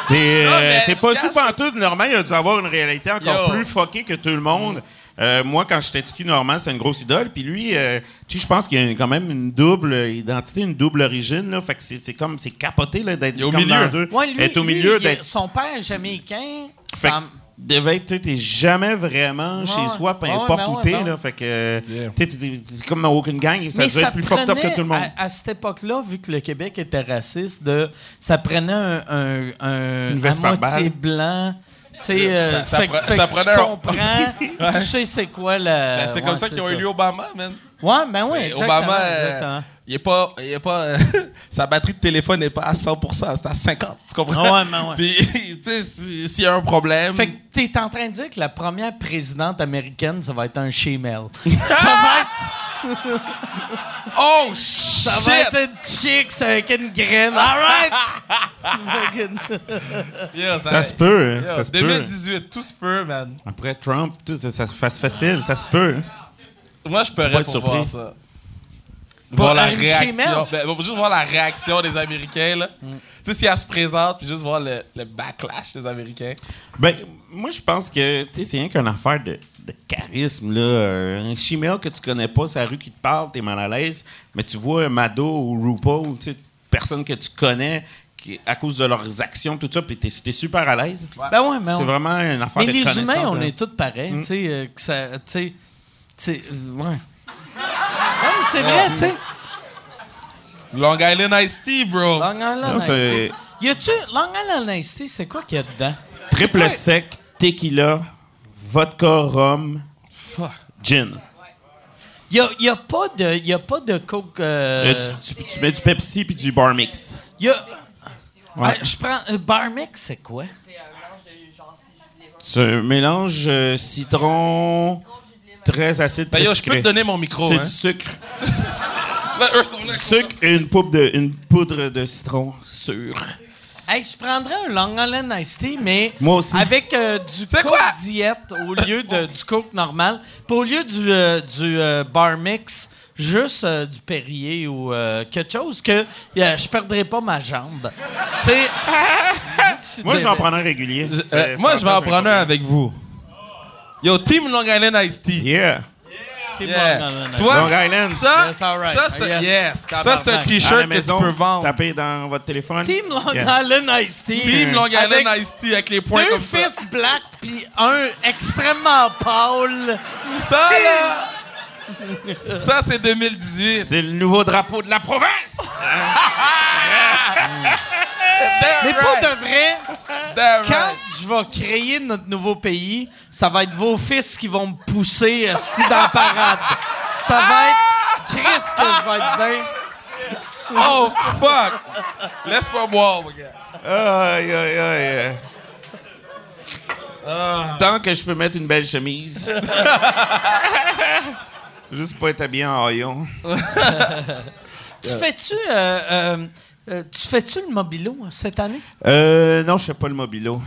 Speaker 4: T'es euh, pas sous pantoute. Normal, il a dû avoir une réalité encore
Speaker 5: Yo.
Speaker 4: plus fuckée que tout le monde. Euh, moi, quand j'étais TQ Normand, c'était une grosse idole. Puis lui, euh, tu sais, je pense qu'il y a quand même une double identité, une double origine. Là. Fait que c'est, c'est comme, c'est capoté là, d'être
Speaker 5: au
Speaker 4: comme
Speaker 5: milieu.
Speaker 4: dans deux.
Speaker 2: Ouais, lui,
Speaker 4: être au
Speaker 2: lui,
Speaker 4: milieu,
Speaker 2: il-
Speaker 4: d'être
Speaker 2: son père est jamaïcain.
Speaker 4: Fait
Speaker 2: ça-
Speaker 4: devait être, tu sais, t'es jamais vraiment
Speaker 2: Ouais,
Speaker 4: chez soi, peu
Speaker 2: ouais,
Speaker 4: importe
Speaker 2: ben
Speaker 4: où t'es,
Speaker 2: ben
Speaker 4: là. Fait que,
Speaker 5: Yeah.
Speaker 4: tu sais, t'es- comme dans aucune gang et ça
Speaker 2: Mais
Speaker 4: devait
Speaker 2: ça
Speaker 4: être plus fucked up que tout le monde.
Speaker 2: À, à cette époque-là, vu que le Québec était raciste, de, ça prenait un, un, un
Speaker 4: Une veste
Speaker 2: à
Speaker 4: par
Speaker 2: moitié
Speaker 4: balle.
Speaker 2: blanc. Tu sais, euh,
Speaker 5: Ça- ça
Speaker 2: fait, que-
Speaker 5: pre-
Speaker 2: fait
Speaker 5: ça
Speaker 2: que
Speaker 5: prenait
Speaker 2: tu
Speaker 5: un-
Speaker 2: comprends, tu sais c'est quoi la...
Speaker 5: Ben, c'est comme
Speaker 2: ouais,
Speaker 5: ça qu'ils ont élu Obama, man.
Speaker 2: Ouais, ben oui, exactement.
Speaker 5: Obama, euh, il est pas, il est pas, euh, sa batterie de téléphone n'est pas à 100%, c'est à 50. Tu comprends?
Speaker 2: Ah ouais, ben ouais.
Speaker 5: Puis, tu sais, si- s'il y a un problème.
Speaker 2: Fait que t'es en train de dire que la première présidente américaine, ça va être un shemale. ça va être,
Speaker 5: oh
Speaker 2: ça
Speaker 5: shit!
Speaker 2: va être une chick avec une graine. All right!
Speaker 5: Yeah,
Speaker 4: Ça se peut, hein,
Speaker 5: Yeah,
Speaker 4: ça se peut.
Speaker 5: 2018, tout se peut, man.
Speaker 4: Après Trump, tout, ça, ça se fasse facile, ça se peut. hein.
Speaker 5: Moi, je pourrais pour
Speaker 4: surpris.
Speaker 5: voir ça. Voir la réaction. Ben, bon, juste voir la réaction des Américains, là.
Speaker 2: Mm.
Speaker 5: Tu sais, si elle se présente, puis juste voir le, le backlash des Américains.
Speaker 4: Ben, moi, je pense que c'est rien qu'une affaire de, de charisme. Là. Un chimère que tu connais pas, c'est la rue qui te parle, t'es mal à l'aise. Mais tu vois Mado ou RuPaul, tu sais, personne que tu connais, qui, à cause de leurs actions, tout ça, puis t'es, t'es super à l'aise.
Speaker 2: Ben ouais, mais
Speaker 4: C'est
Speaker 2: on-
Speaker 4: vraiment une affaire
Speaker 2: Mais
Speaker 4: de
Speaker 2: les humains, on
Speaker 4: hein.
Speaker 2: est tous pareils, tu sais, euh, que ça, tu sais, euh, ouais. Ouais, c'est vrai, tu sais.
Speaker 5: Long Island Iced Tea, bro.
Speaker 2: Long Island
Speaker 4: c'est
Speaker 2: Tea. Y a-tu Long Island Iced Tea, c'est quoi qu'il y a dedans?
Speaker 4: triple
Speaker 2: Ouais.
Speaker 4: sec, tequila, vodka, rhum, gin.
Speaker 2: Y a, y a pas de, y a pas de coke. euh,
Speaker 4: Euh, tu, tu- tu mets du Pepsi puis du bar mix.
Speaker 2: y a.
Speaker 4: Ouais.
Speaker 2: Ah, je prends euh, bar mix, c'est quoi?
Speaker 4: C'est un mélange euh, citron très acide,
Speaker 5: Ben, je peux te donner mon micro,
Speaker 4: C'est
Speaker 5: hein?
Speaker 4: du sucre.
Speaker 5: Là, eux sont là.
Speaker 4: sucre et une poudre de, une poudre de citron sûr.
Speaker 2: Hey, je prendrais un Long Island Iced Tea, mais
Speaker 4: Moi aussi.
Speaker 2: avec euh, du
Speaker 5: C'est
Speaker 2: Coke diète au lieu de, du Coke normal. Puis au lieu du, euh, du euh, bar mix, juste euh, du Perrier ou euh, quelque chose que euh, je perdrais pas ma jambe. tu sais.
Speaker 4: Moi, je vais en prendre un régulier.
Speaker 5: Euh, moi, je vais en prendre
Speaker 4: un
Speaker 5: un avec vous. Yo, Team Long Island Iced Tea.
Speaker 4: Yeah.
Speaker 5: Yeah. Tu vois?
Speaker 4: Long Island.
Speaker 5: Ça,
Speaker 2: Yes, all right.
Speaker 5: ça c'est un-
Speaker 2: Yes.
Speaker 5: yes. T-shirt que tu peux vendre.
Speaker 4: Tapez dans votre téléphone.
Speaker 2: Team Long
Speaker 4: Yeah.
Speaker 2: Island Iced Tea.
Speaker 5: Team Long Island
Speaker 2: Avec
Speaker 5: Iced Tea avec les points
Speaker 2: Deux
Speaker 5: comme ça.
Speaker 2: fils black puis un extrêmement pâle.
Speaker 5: Ça, là, ça, c'est 2018.
Speaker 4: C'est le nouveau drapeau de la province.
Speaker 2: Mais pas de vrai. Quand
Speaker 5: right.
Speaker 2: je vais créer notre nouveau pays, ça va être vos fils qui vont me pousser esti, dans la parade. Ça va être Chris que je vais être bien.
Speaker 5: Oh, fuck. Laisse-moi boire, mon gars.
Speaker 4: Aïe, aïe, aïe. Tant que je peux mettre une belle chemise. Juste pas être habillé en haillon.
Speaker 2: Tu fais-tu euh, euh, euh, tu fais-tu le mobilo cette année?
Speaker 4: Euh, non, je fais pas le mobilo.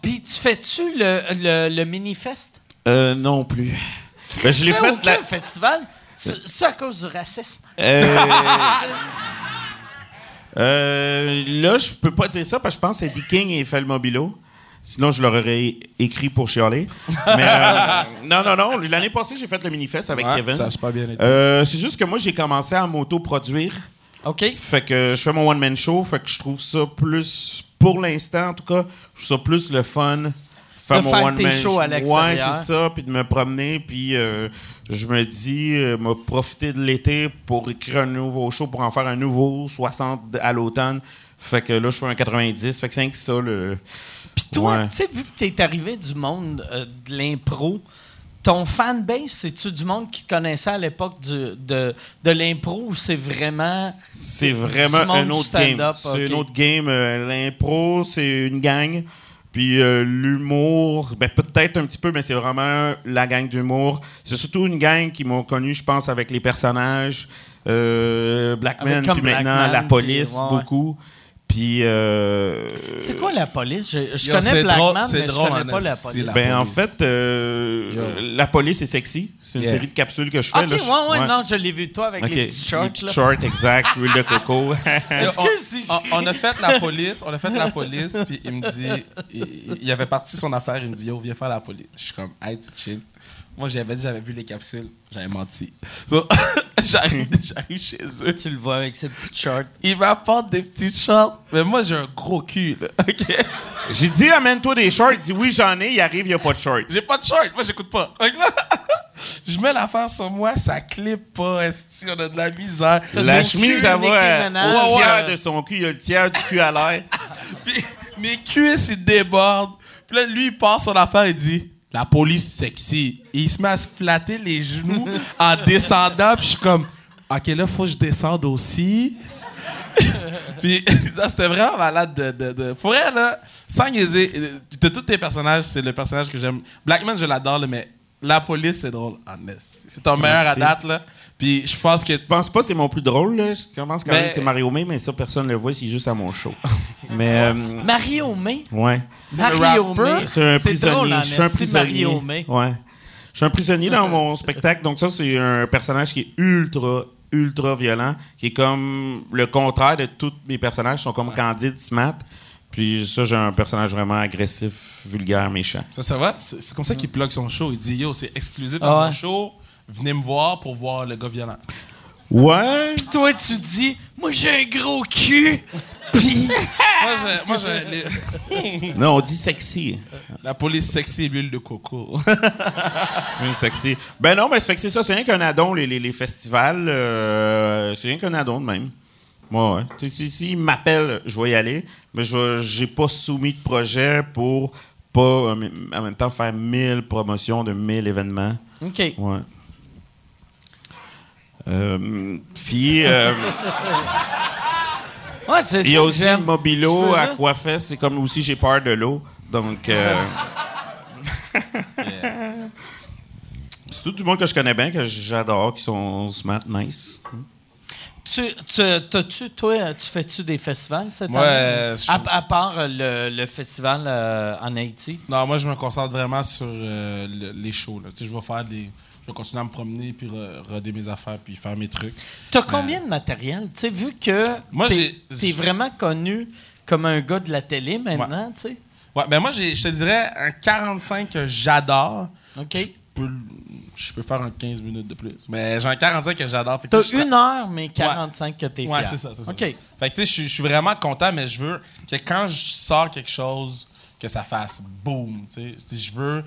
Speaker 2: Puis tu fais-tu le, le, le mini-fest?
Speaker 4: Euh, non plus. Ben, je
Speaker 2: Tu
Speaker 4: l'ai fait.
Speaker 2: aucun
Speaker 4: la-
Speaker 2: festival? C'est à cause du racisme.
Speaker 4: Là, je peux pas dire ça parce que je pense que c'est Dick King qui fait le mobilo. Sinon, je leur aurais écrit pour chialer. Mais euh, non, non, non. L'année passée, j'ai fait le mini-fest avec
Speaker 5: Ouais,
Speaker 4: Kevin.
Speaker 5: ça a super bien été.
Speaker 4: Euh, c'est juste que moi, j'ai commencé à m'auto-produire.
Speaker 2: OK.
Speaker 4: Fait que je fais mon one-man show. Fait que je trouve ça plus, pour l'instant en tout cas, je trouve ça plus le fun.
Speaker 2: De
Speaker 4: mon
Speaker 2: faire
Speaker 4: one-man
Speaker 2: tes shows à.
Speaker 4: Ouais, c'est ça. Puis de me promener. Puis euh, je me dis, euh, m'a profiter de l'été pour écrire un nouveau show, pour en faire un nouveau 60 à l'automne. Fait que là, je fais un 90. Fait que c'est ça, le.
Speaker 2: Puis toi,
Speaker 4: Ouais.
Speaker 2: tu sais, vu que t'es arrivé du monde euh, de l'impro, ton fanbase, c'est-tu du monde qui te connaissait à l'époque de, de l'impro ou c'est vraiment.
Speaker 4: C'est
Speaker 2: Du
Speaker 4: vraiment un autre
Speaker 2: stand-up,
Speaker 4: game. C'est un autre game. Euh, L'impro, c'est une gang. Puis euh, l'humour, ben, peut-être un petit peu, mais c'est vraiment la gang d'humour. C'est surtout une gang qui m'ont connu, je pense, avec les personnages. Euh, Blackman, puis maintenant la police,
Speaker 2: ouais.
Speaker 4: beaucoup. Puis. euh,
Speaker 2: C'est quoi la police? Je, je connais
Speaker 5: c'est
Speaker 2: Blackman, mais je
Speaker 5: drôle
Speaker 2: connais
Speaker 5: en
Speaker 2: pas la police.
Speaker 5: la-
Speaker 4: Ben, en
Speaker 5: police.
Speaker 4: fait, euh, la police est sexy. C'est une
Speaker 5: Yeah.
Speaker 4: série de capsules que je fais.
Speaker 2: Ok,
Speaker 4: là.
Speaker 2: ouais,
Speaker 4: Je-
Speaker 2: ouais, non, je l'ai vu toi avec les petits shorts.
Speaker 4: Les shorts, exact. Huile de coco.
Speaker 2: Est-ce
Speaker 5: on, on- on a fait la police, on a fait la police, puis il me dit, il, il avait parti son affaire, il me dit, yo, viens faire la police. Je suis comme, hey, tu chill. Moi, j'avais dit, j'avais vu les capsules. J'avais menti. So, j'arrive, j'arrive chez eux.
Speaker 2: Tu le vois avec ses petites shorts.
Speaker 5: Ils m'apportent des petites shorts. Mais moi, j'ai un gros cul, là. OK?
Speaker 4: J'ai dit, amène-toi des shorts. Il dit, oui, j'en ai. Il arrive, il n'y a pas de shorts.
Speaker 5: J'ai pas de shorts. Moi, j'écoute pas. Je mets l'affaire sur moi, ça clip pas. esti, on a de la misère.
Speaker 4: La chemise, elle va euh, au
Speaker 2: Ouais, ouais.
Speaker 4: tiers de son cul. Il y a le tiers du cul à l'air.
Speaker 5: Puis mes cuisses, ils débordent. Puis là, lui, il part son affaire et dit La police sexy. Et il se met à se flatter les genoux en descendant. Puis je suis comme Ok, là, faut que je descende aussi. puis c'était vraiment malade de. de, de... Elle, là, sans niaiser, euh, de tous tes personnages, c'est le personnage que j'aime. Blackman, je l'adore, mais la police, c'est drôle. en esti. C'est ton meilleur à date, là. Puis je pense que.
Speaker 4: Je pense pas que c'est mon plus drôle. Là. Je commence quand
Speaker 5: Mais-
Speaker 4: même c'est Mario May, mais ça, personne ne le voit. C'est juste à mon show. mais, euh,
Speaker 2: Mario May?
Speaker 4: ouais.
Speaker 2: Mario. May.
Speaker 4: C'est un
Speaker 2: drôle,
Speaker 4: prisonnier.
Speaker 2: en
Speaker 4: Je suis un prisonnier.
Speaker 2: Mario May.
Speaker 4: Ouais. Je suis un prisonnier dans mon spectacle. Donc ça, c'est un personnage qui est ultra, ultra violent, qui est comme le contraire de tous mes personnages. Ils sont comme Candide, Smart. Puis ça, j'ai un personnage vraiment agressif, vulgaire, méchant.
Speaker 5: Ça, ça va? C'est comme ça qu'il plug son show. Il dit Yo, c'est exclusif
Speaker 2: Ah
Speaker 5: dans
Speaker 2: ouais.
Speaker 5: mon show. Venez me voir pour voir le gars violent.
Speaker 4: Ouais.
Speaker 2: Toi, tu dis, moi, j'ai un gros cul. Puis,
Speaker 5: moi, j'ai- moi, j'ai les-
Speaker 4: Non, on dit sexy.
Speaker 5: la police sexy et l'huile de coco.
Speaker 4: Oui, sexy. Ben non, mais c'est ça. C'est rien qu'un addon, les, les, les festivals. euh, c'est rien qu'un addon de même. Moi, ouais. S'ils m'appellent, je vais y aller. Mais je j'ai pas soumis de projet pour pas euh, en même temps faire 1000 promotions de 1000 événements.
Speaker 2: OK.
Speaker 4: Ouais. Euh, puis, euh,
Speaker 2: Ouais, c'est
Speaker 4: il y a aussi
Speaker 2: j'aime.
Speaker 4: Mobilo,
Speaker 2: Je veux
Speaker 4: Aquafest. C'est comme aussi j'ai peur de l'eau. Donc. euh, c'est tout du monde que je connais bien, que j'adore, qui sont smart, nice.
Speaker 2: Tu, tu, t'as-tu, toi, tu fais-tu des festivals cette année?
Speaker 5: je-
Speaker 2: À, à part le, le festival euh, en Haïti?
Speaker 5: non, moi, je me concentre vraiment sur euh, le- les shows. là. Tu sais, je vais faire des. Je vais continuer à me promener, puis roder mes affaires, puis faire mes trucs.
Speaker 2: T'as combien de matériel? Tu sais, vu que
Speaker 5: Moi,
Speaker 2: t'es, t'es vraiment connu comme un gars de la télé maintenant, tu sais?
Speaker 5: Ouais, ben moi, j'ai- je te dirais un 45 que j'adore.
Speaker 2: OK.
Speaker 5: Je peux, je peux faire un 15 minutes de plus. Mais j'ai un 45 que j'adore. Fait que
Speaker 2: T'as
Speaker 5: tu sais,
Speaker 2: une heure, mais 45 que t'es fier.
Speaker 5: Ouais, c'est ça, c'est ça.
Speaker 2: OK.
Speaker 5: Fait que tu sais, je suis- je suis vraiment content, mais je veux que quand je sors quelque chose, que ça fasse boom. Tu sais, je veux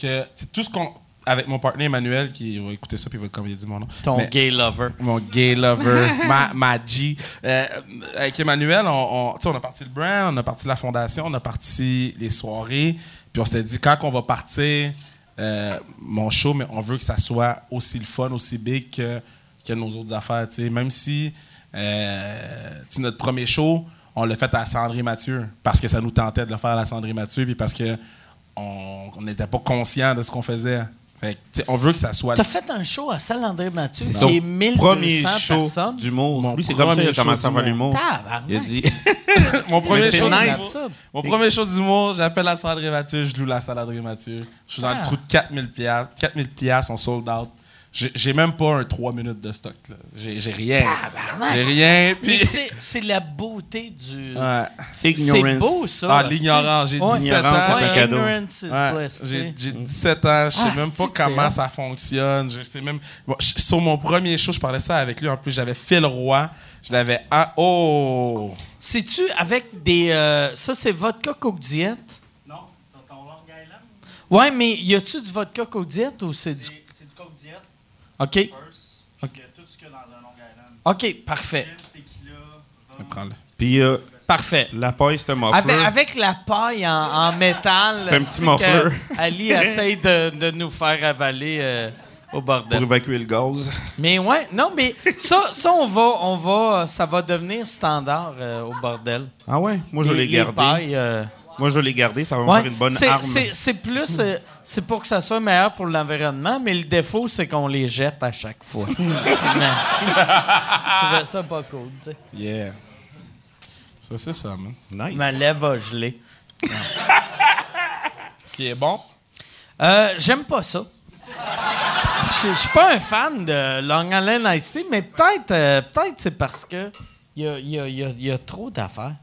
Speaker 5: que tout ce qu'on. Avec mon partenaire Emmanuel, qui va écouter ça, puis il va comme il dit mon nom.
Speaker 2: Ton
Speaker 5: Mais-
Speaker 2: gay lover.
Speaker 5: mon gay lover, ma, ma G. Euh, avec Emmanuel, on, on, tu sais, on a parti le brand, on a parti la fondation, on a parti les soirées. Puis on s'était dit, quand on va partir euh, mon show, mais on veut que ça soit aussi le fun, aussi big que, que nos autres affaires. tu sais. Même si euh, notre premier show, on l'a fait à Sandré Mathieu parce que ça nous tentait de le faire à la Sandré Mathieu, puis parce que on n'était pas conscient de ce qu'on faisait. Fait que, on veut que ça soit
Speaker 2: T'as fait un show à salle André Mathieu
Speaker 4: Son
Speaker 2: qui est 1200
Speaker 4: premier show
Speaker 2: personnes?
Speaker 4: d'humour.
Speaker 5: Mon
Speaker 4: Lui, c'est comme ça qu'il a
Speaker 5: premier show
Speaker 4: commencé à faire l'humour. Il a dit
Speaker 5: mon premier
Speaker 4: c'est
Speaker 5: show
Speaker 4: nice.
Speaker 5: d'humour. Mon premier show d'humour, j'appelle la salle André Mathieu, je loue la salle André Mathieu. Je suis dans
Speaker 2: Ah.
Speaker 5: le trou de 4000 pièces. 4000 pièces sont sold out. J'ai même pas un 3 minutes de stock. là. J'ai rien. J'ai rien.
Speaker 2: Mais
Speaker 5: Puis,
Speaker 2: c'est, c'est la beauté du.
Speaker 5: ouais.
Speaker 2: C'est
Speaker 4: Ignorance.
Speaker 2: beau, ça.
Speaker 5: Ah, l'ignorance. J'ai
Speaker 2: Ouais.
Speaker 5: 17
Speaker 4: L'ignorance,
Speaker 5: ans.
Speaker 4: c'est un
Speaker 2: Ouais,
Speaker 4: cadeau.
Speaker 2: ignorance is
Speaker 5: Ouais,
Speaker 2: bliss, tu
Speaker 5: j'ai
Speaker 2: sais.
Speaker 5: j'ai 17 ans, je sais
Speaker 2: Ah,
Speaker 5: même pas comment ça fonctionne. Je sais même. Bon, sur mon premier show, je parlais ça avec lui. En plus, j'avais Phil Roy. Je l'avais. Ah, oh!
Speaker 2: C'est-tu avec des. euh, ça, c'est vodka Coke Diet?
Speaker 6: Non, c'est ton Long Island.
Speaker 2: Ouais, mais y a-tu du vodka Coke Diet ou c'est du.
Speaker 6: C'est c'est du Coke Diet,
Speaker 2: OK. OK, parfait.
Speaker 4: Puis euh,
Speaker 2: Parfait.
Speaker 4: la paille, c'est un muffler.
Speaker 2: Avec, avec la paille en, en métal.
Speaker 4: C'est un petit muffler.
Speaker 2: Ali essaye de, de nous faire avaler euh, au
Speaker 4: pour
Speaker 2: bordel.
Speaker 4: évacuer le gaz.
Speaker 2: Mais ouais, non, mais ça, ça on va, on va, ça va devenir standard euh, au bordel.
Speaker 4: Ah ouais? Moi, je l'ai
Speaker 2: les
Speaker 4: gardé.
Speaker 2: pailles, euh,
Speaker 4: Moi, je l'ai gardé. Ça va me faire une bonne
Speaker 2: c'est,
Speaker 4: arme.
Speaker 2: c'est- c'est plus, euh, c'est pour que ça soit meilleur pour l'environnement, mais le défaut, c'est qu'on les jette à chaque fois. Mais, je trouvais ça pas cool, tu sais.
Speaker 5: Yeah. Ça, c'est ça, man.
Speaker 4: Nice.
Speaker 2: Ma lèvre a gelé.
Speaker 5: Ce qui est bon?
Speaker 2: Euh, j'aime pas ça. Je suis pas un fan de Long Island Iced Tea, mais peut-être euh, peut-être c'est parce que il y a, y a- y a- y a trop d'affaires.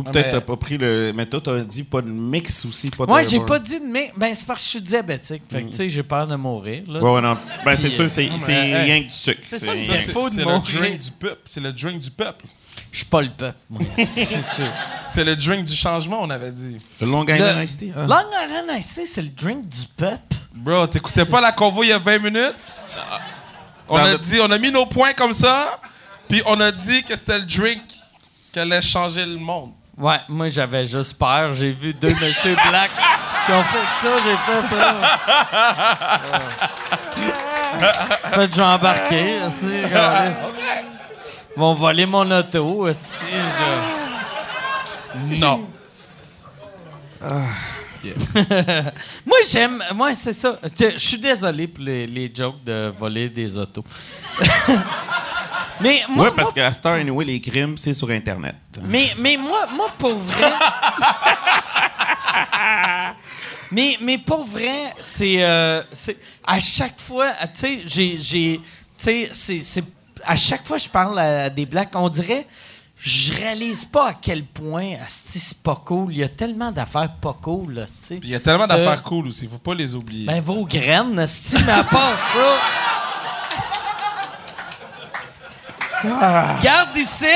Speaker 4: Ou peut-être
Speaker 5: mais-
Speaker 4: t'as pas pris le. Mais toi, t'as dit pas de mix aussi, pas de.
Speaker 2: Moi, j'ai pas dit de mais Ben, c'est parce que je suis diabétique. Fait que, tu sais, j'ai peur de mourir. Là,
Speaker 4: Ouais, ouais, non. Ben, c'est sûr, c'est
Speaker 5: hey.
Speaker 4: rien que du sucre.
Speaker 2: C'est ça, c'est faux de
Speaker 5: c'est le drink du peuple. C'est le drink du peuple.
Speaker 2: Je suis pas le peuple, moi. c'est sûr.
Speaker 5: C'est le drink du changement, on avait dit.
Speaker 4: Le Long
Speaker 2: Le-
Speaker 4: Island Iced Tea. ah.
Speaker 2: Long Island Iced Tea, c'est le drink du peuple.
Speaker 5: Bro, t'écoutais pas la convo il y a 20 minutes? On
Speaker 4: Dans
Speaker 5: a
Speaker 4: le-
Speaker 5: dit, on a mis nos points comme ça, puis on a dit que c'était le drink qui allait changer le monde.
Speaker 2: Ouais, moi, j'avais juste peur. J'ai vu deux monsieur Black qui ont fait ça. J'ai fait ça. fait que j'ai embarqué. aussi, regardez ça. Ils vont voler mon auto. je-
Speaker 5: Non.
Speaker 2: Moi, j'aime. Moi, c'est ça. Je je suis désolé pour les, les jokes de voler des autos. mais moi,
Speaker 4: Ouais, parce
Speaker 2: moi,
Speaker 4: qu'à Star Anyway, les crimes, c'est sur Internet.
Speaker 2: mais, mais moi, moi, pour vrai. mais, mais pour vrai, c'est. euh, c'est- à chaque fois, tu sais, j'ai. j'ai- Tu sais, c'est- c'est. À chaque fois que je parle à des blacks, on dirait. Je réalise pas à quel point asti, c'est pas cool. Il y a tellement d'affaires pas cool.
Speaker 5: il y a tellement d'affaires
Speaker 2: Euh,
Speaker 5: cool aussi, faut pas les oublier.
Speaker 2: Ben, vos graines, asti, mais à part ça. Garde ici,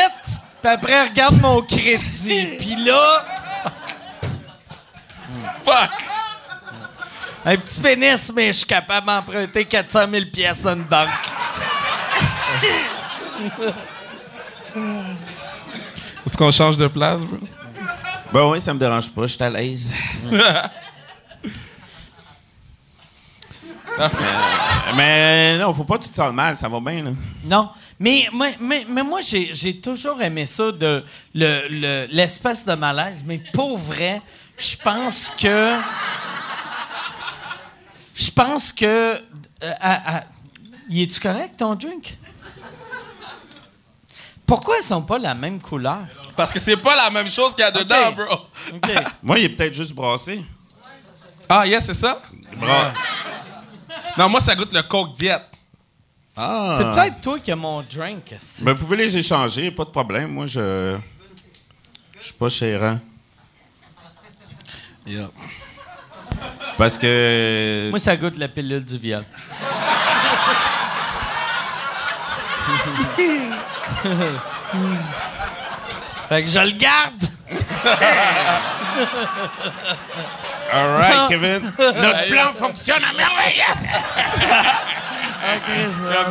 Speaker 2: puis après, regarde mon crédit. Puis là.
Speaker 5: Fuck!
Speaker 2: Un petit pénis, mais je suis capable d'emprunter 400 000 pièces dans une banque.
Speaker 5: Est-ce qu'on change de place, bro?
Speaker 4: Ben oui, ça me dérange pas, je suis à l'aise.
Speaker 5: Ah, c'est-
Speaker 4: Euh, Mais non, faut pas que tu te sens mal, ça va bien, là.
Speaker 2: Non, mais, mais, mais, mais moi, j'ai j'ai toujours aimé ça, de le- le- l'espèce de malaise. Mais pour vrai, je pense que. Je pense que. euh, à- à- y est-tu correct, ton drink? Pourquoi ils sont pas la même couleur?
Speaker 5: Parce que c'est pas la même chose qu'il y a dedans,
Speaker 2: Ok.
Speaker 5: bro.
Speaker 2: OK.
Speaker 4: Moi, il est peut-être juste brassé.
Speaker 5: Ah, yeah, c'est ça?
Speaker 4: Bra-
Speaker 5: Non, moi, ça goûte le Coke Diet.
Speaker 4: Ah.
Speaker 2: C'est peut-être toi qui as mon drink.
Speaker 4: Ben, vous pouvez les échanger, pas de problème. Moi, je. Je suis pas chérant.
Speaker 5: Yeah.
Speaker 4: Parce que.
Speaker 2: Moi, ça goûte la pilule du viol. fait que je le garde.
Speaker 4: All right, Kevin. Notre plan fonctionne à merveille.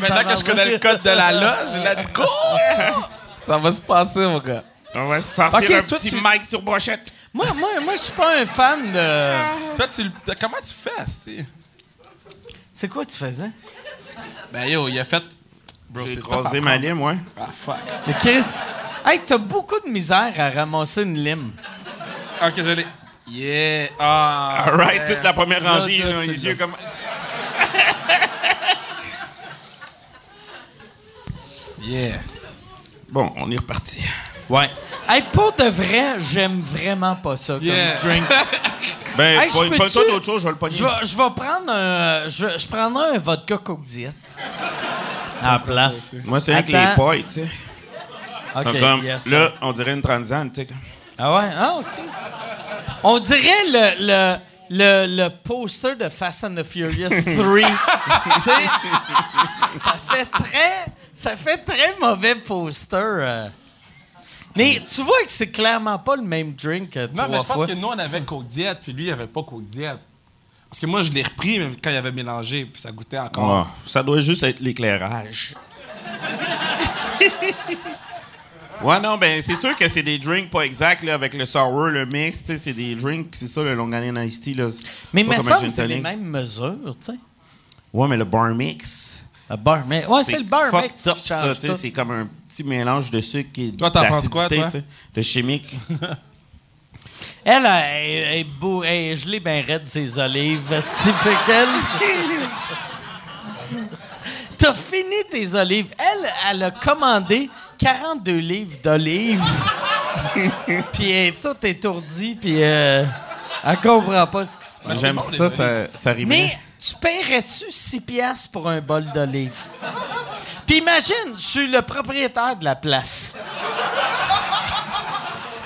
Speaker 5: Maintenant que je connais le code de la loge, let's go! Ça va se passer, mon gars.
Speaker 4: On va se un
Speaker 5: toi,
Speaker 4: petit
Speaker 5: tu-
Speaker 4: mic sur brochette.
Speaker 2: Moi, moi, moi, je suis pas un fan de.
Speaker 5: Toi, tu, le- comment tu fais, tu
Speaker 2: C'est quoi tu faisais?
Speaker 5: Ben yo, il a fait. Bro,
Speaker 4: J'ai
Speaker 5: c'est
Speaker 4: croisé ma lime, ouais.
Speaker 5: Ah, fuck.
Speaker 2: Mais Chris, hey, t'as beaucoup de misère à ramasser une lime.
Speaker 5: Ok, je l'ai. Yeah. Ah.
Speaker 4: All right,
Speaker 5: ouais.
Speaker 4: toute la première rangée,
Speaker 2: là,
Speaker 4: là,
Speaker 2: c'est
Speaker 4: les
Speaker 2: ça.
Speaker 4: yeux comme.
Speaker 5: Yeah.
Speaker 4: Bon, on est reparti.
Speaker 2: Ouais. Hey, pour de vrai, j'aime vraiment pas ça comme
Speaker 5: Yeah.
Speaker 2: drink.
Speaker 4: Ben,
Speaker 2: Hey, je
Speaker 4: pas, pas
Speaker 2: peux-tu-
Speaker 4: ça d'autre chose, je vais le pogner.
Speaker 2: Je vais, je vais prendre un. Je, prendrai un vodka Coke Diet. À la place.
Speaker 4: Moi, c'est avec les
Speaker 2: Attends.
Speaker 4: poils, tu sais.
Speaker 2: Ok,
Speaker 4: comme,
Speaker 2: yes,
Speaker 4: là, on dirait une transane, tu sais.
Speaker 2: Ah ouais? Ah, OK. On dirait le, le, le, le poster de Fast and the Furious 3. tu sais? Ça fait très... Ça fait très mauvais poster. euh. Mais tu vois que c'est clairement pas le même drink que
Speaker 5: Non,
Speaker 2: trois
Speaker 5: mais je pense
Speaker 2: fois.
Speaker 5: que nous, on avait Coke Diet, puis lui, il avait pas Coke Diet. Parce que moi, je l'ai repris mais quand il avait mélangé, puis ça goûtait encore.
Speaker 4: Ah, ça doit juste être l'éclairage. ouais, non, ben, c'est sûr que c'est des drinks pas exacts, là, avec le sour, le mix, tu sais, c'est des drinks, c'est ça, le Long Island Iced Tea, là. c'est
Speaker 2: Mais
Speaker 4: pas
Speaker 2: il me
Speaker 4: comme un
Speaker 2: semble
Speaker 4: gin
Speaker 2: que c'est les
Speaker 4: tonic.
Speaker 2: mêmes mesures, tu sais.
Speaker 4: Ouais, mais le bar mix.
Speaker 2: Mix. Ouais, c'est le
Speaker 4: up,
Speaker 2: qui
Speaker 4: ça,
Speaker 2: tout.
Speaker 4: c'est comme un petit mélange de sucre et
Speaker 5: Toi, t'en penses quoi, toi?
Speaker 4: De chimique.
Speaker 2: Elle, elle, elle est beau, elle est gelée bien raide ses olives. T'as fini tes olives. Elle, elle a commandé 42 livres d'olives. puis elle est toute étourdie, puis euh, elle comprend pas ce qui se passe.
Speaker 4: J'aime ça, ça, ça rimait.
Speaker 2: Mais tu paierais-tu 6 piastres pour un bol d'olives? Puis imagine, je suis le propriétaire de la place.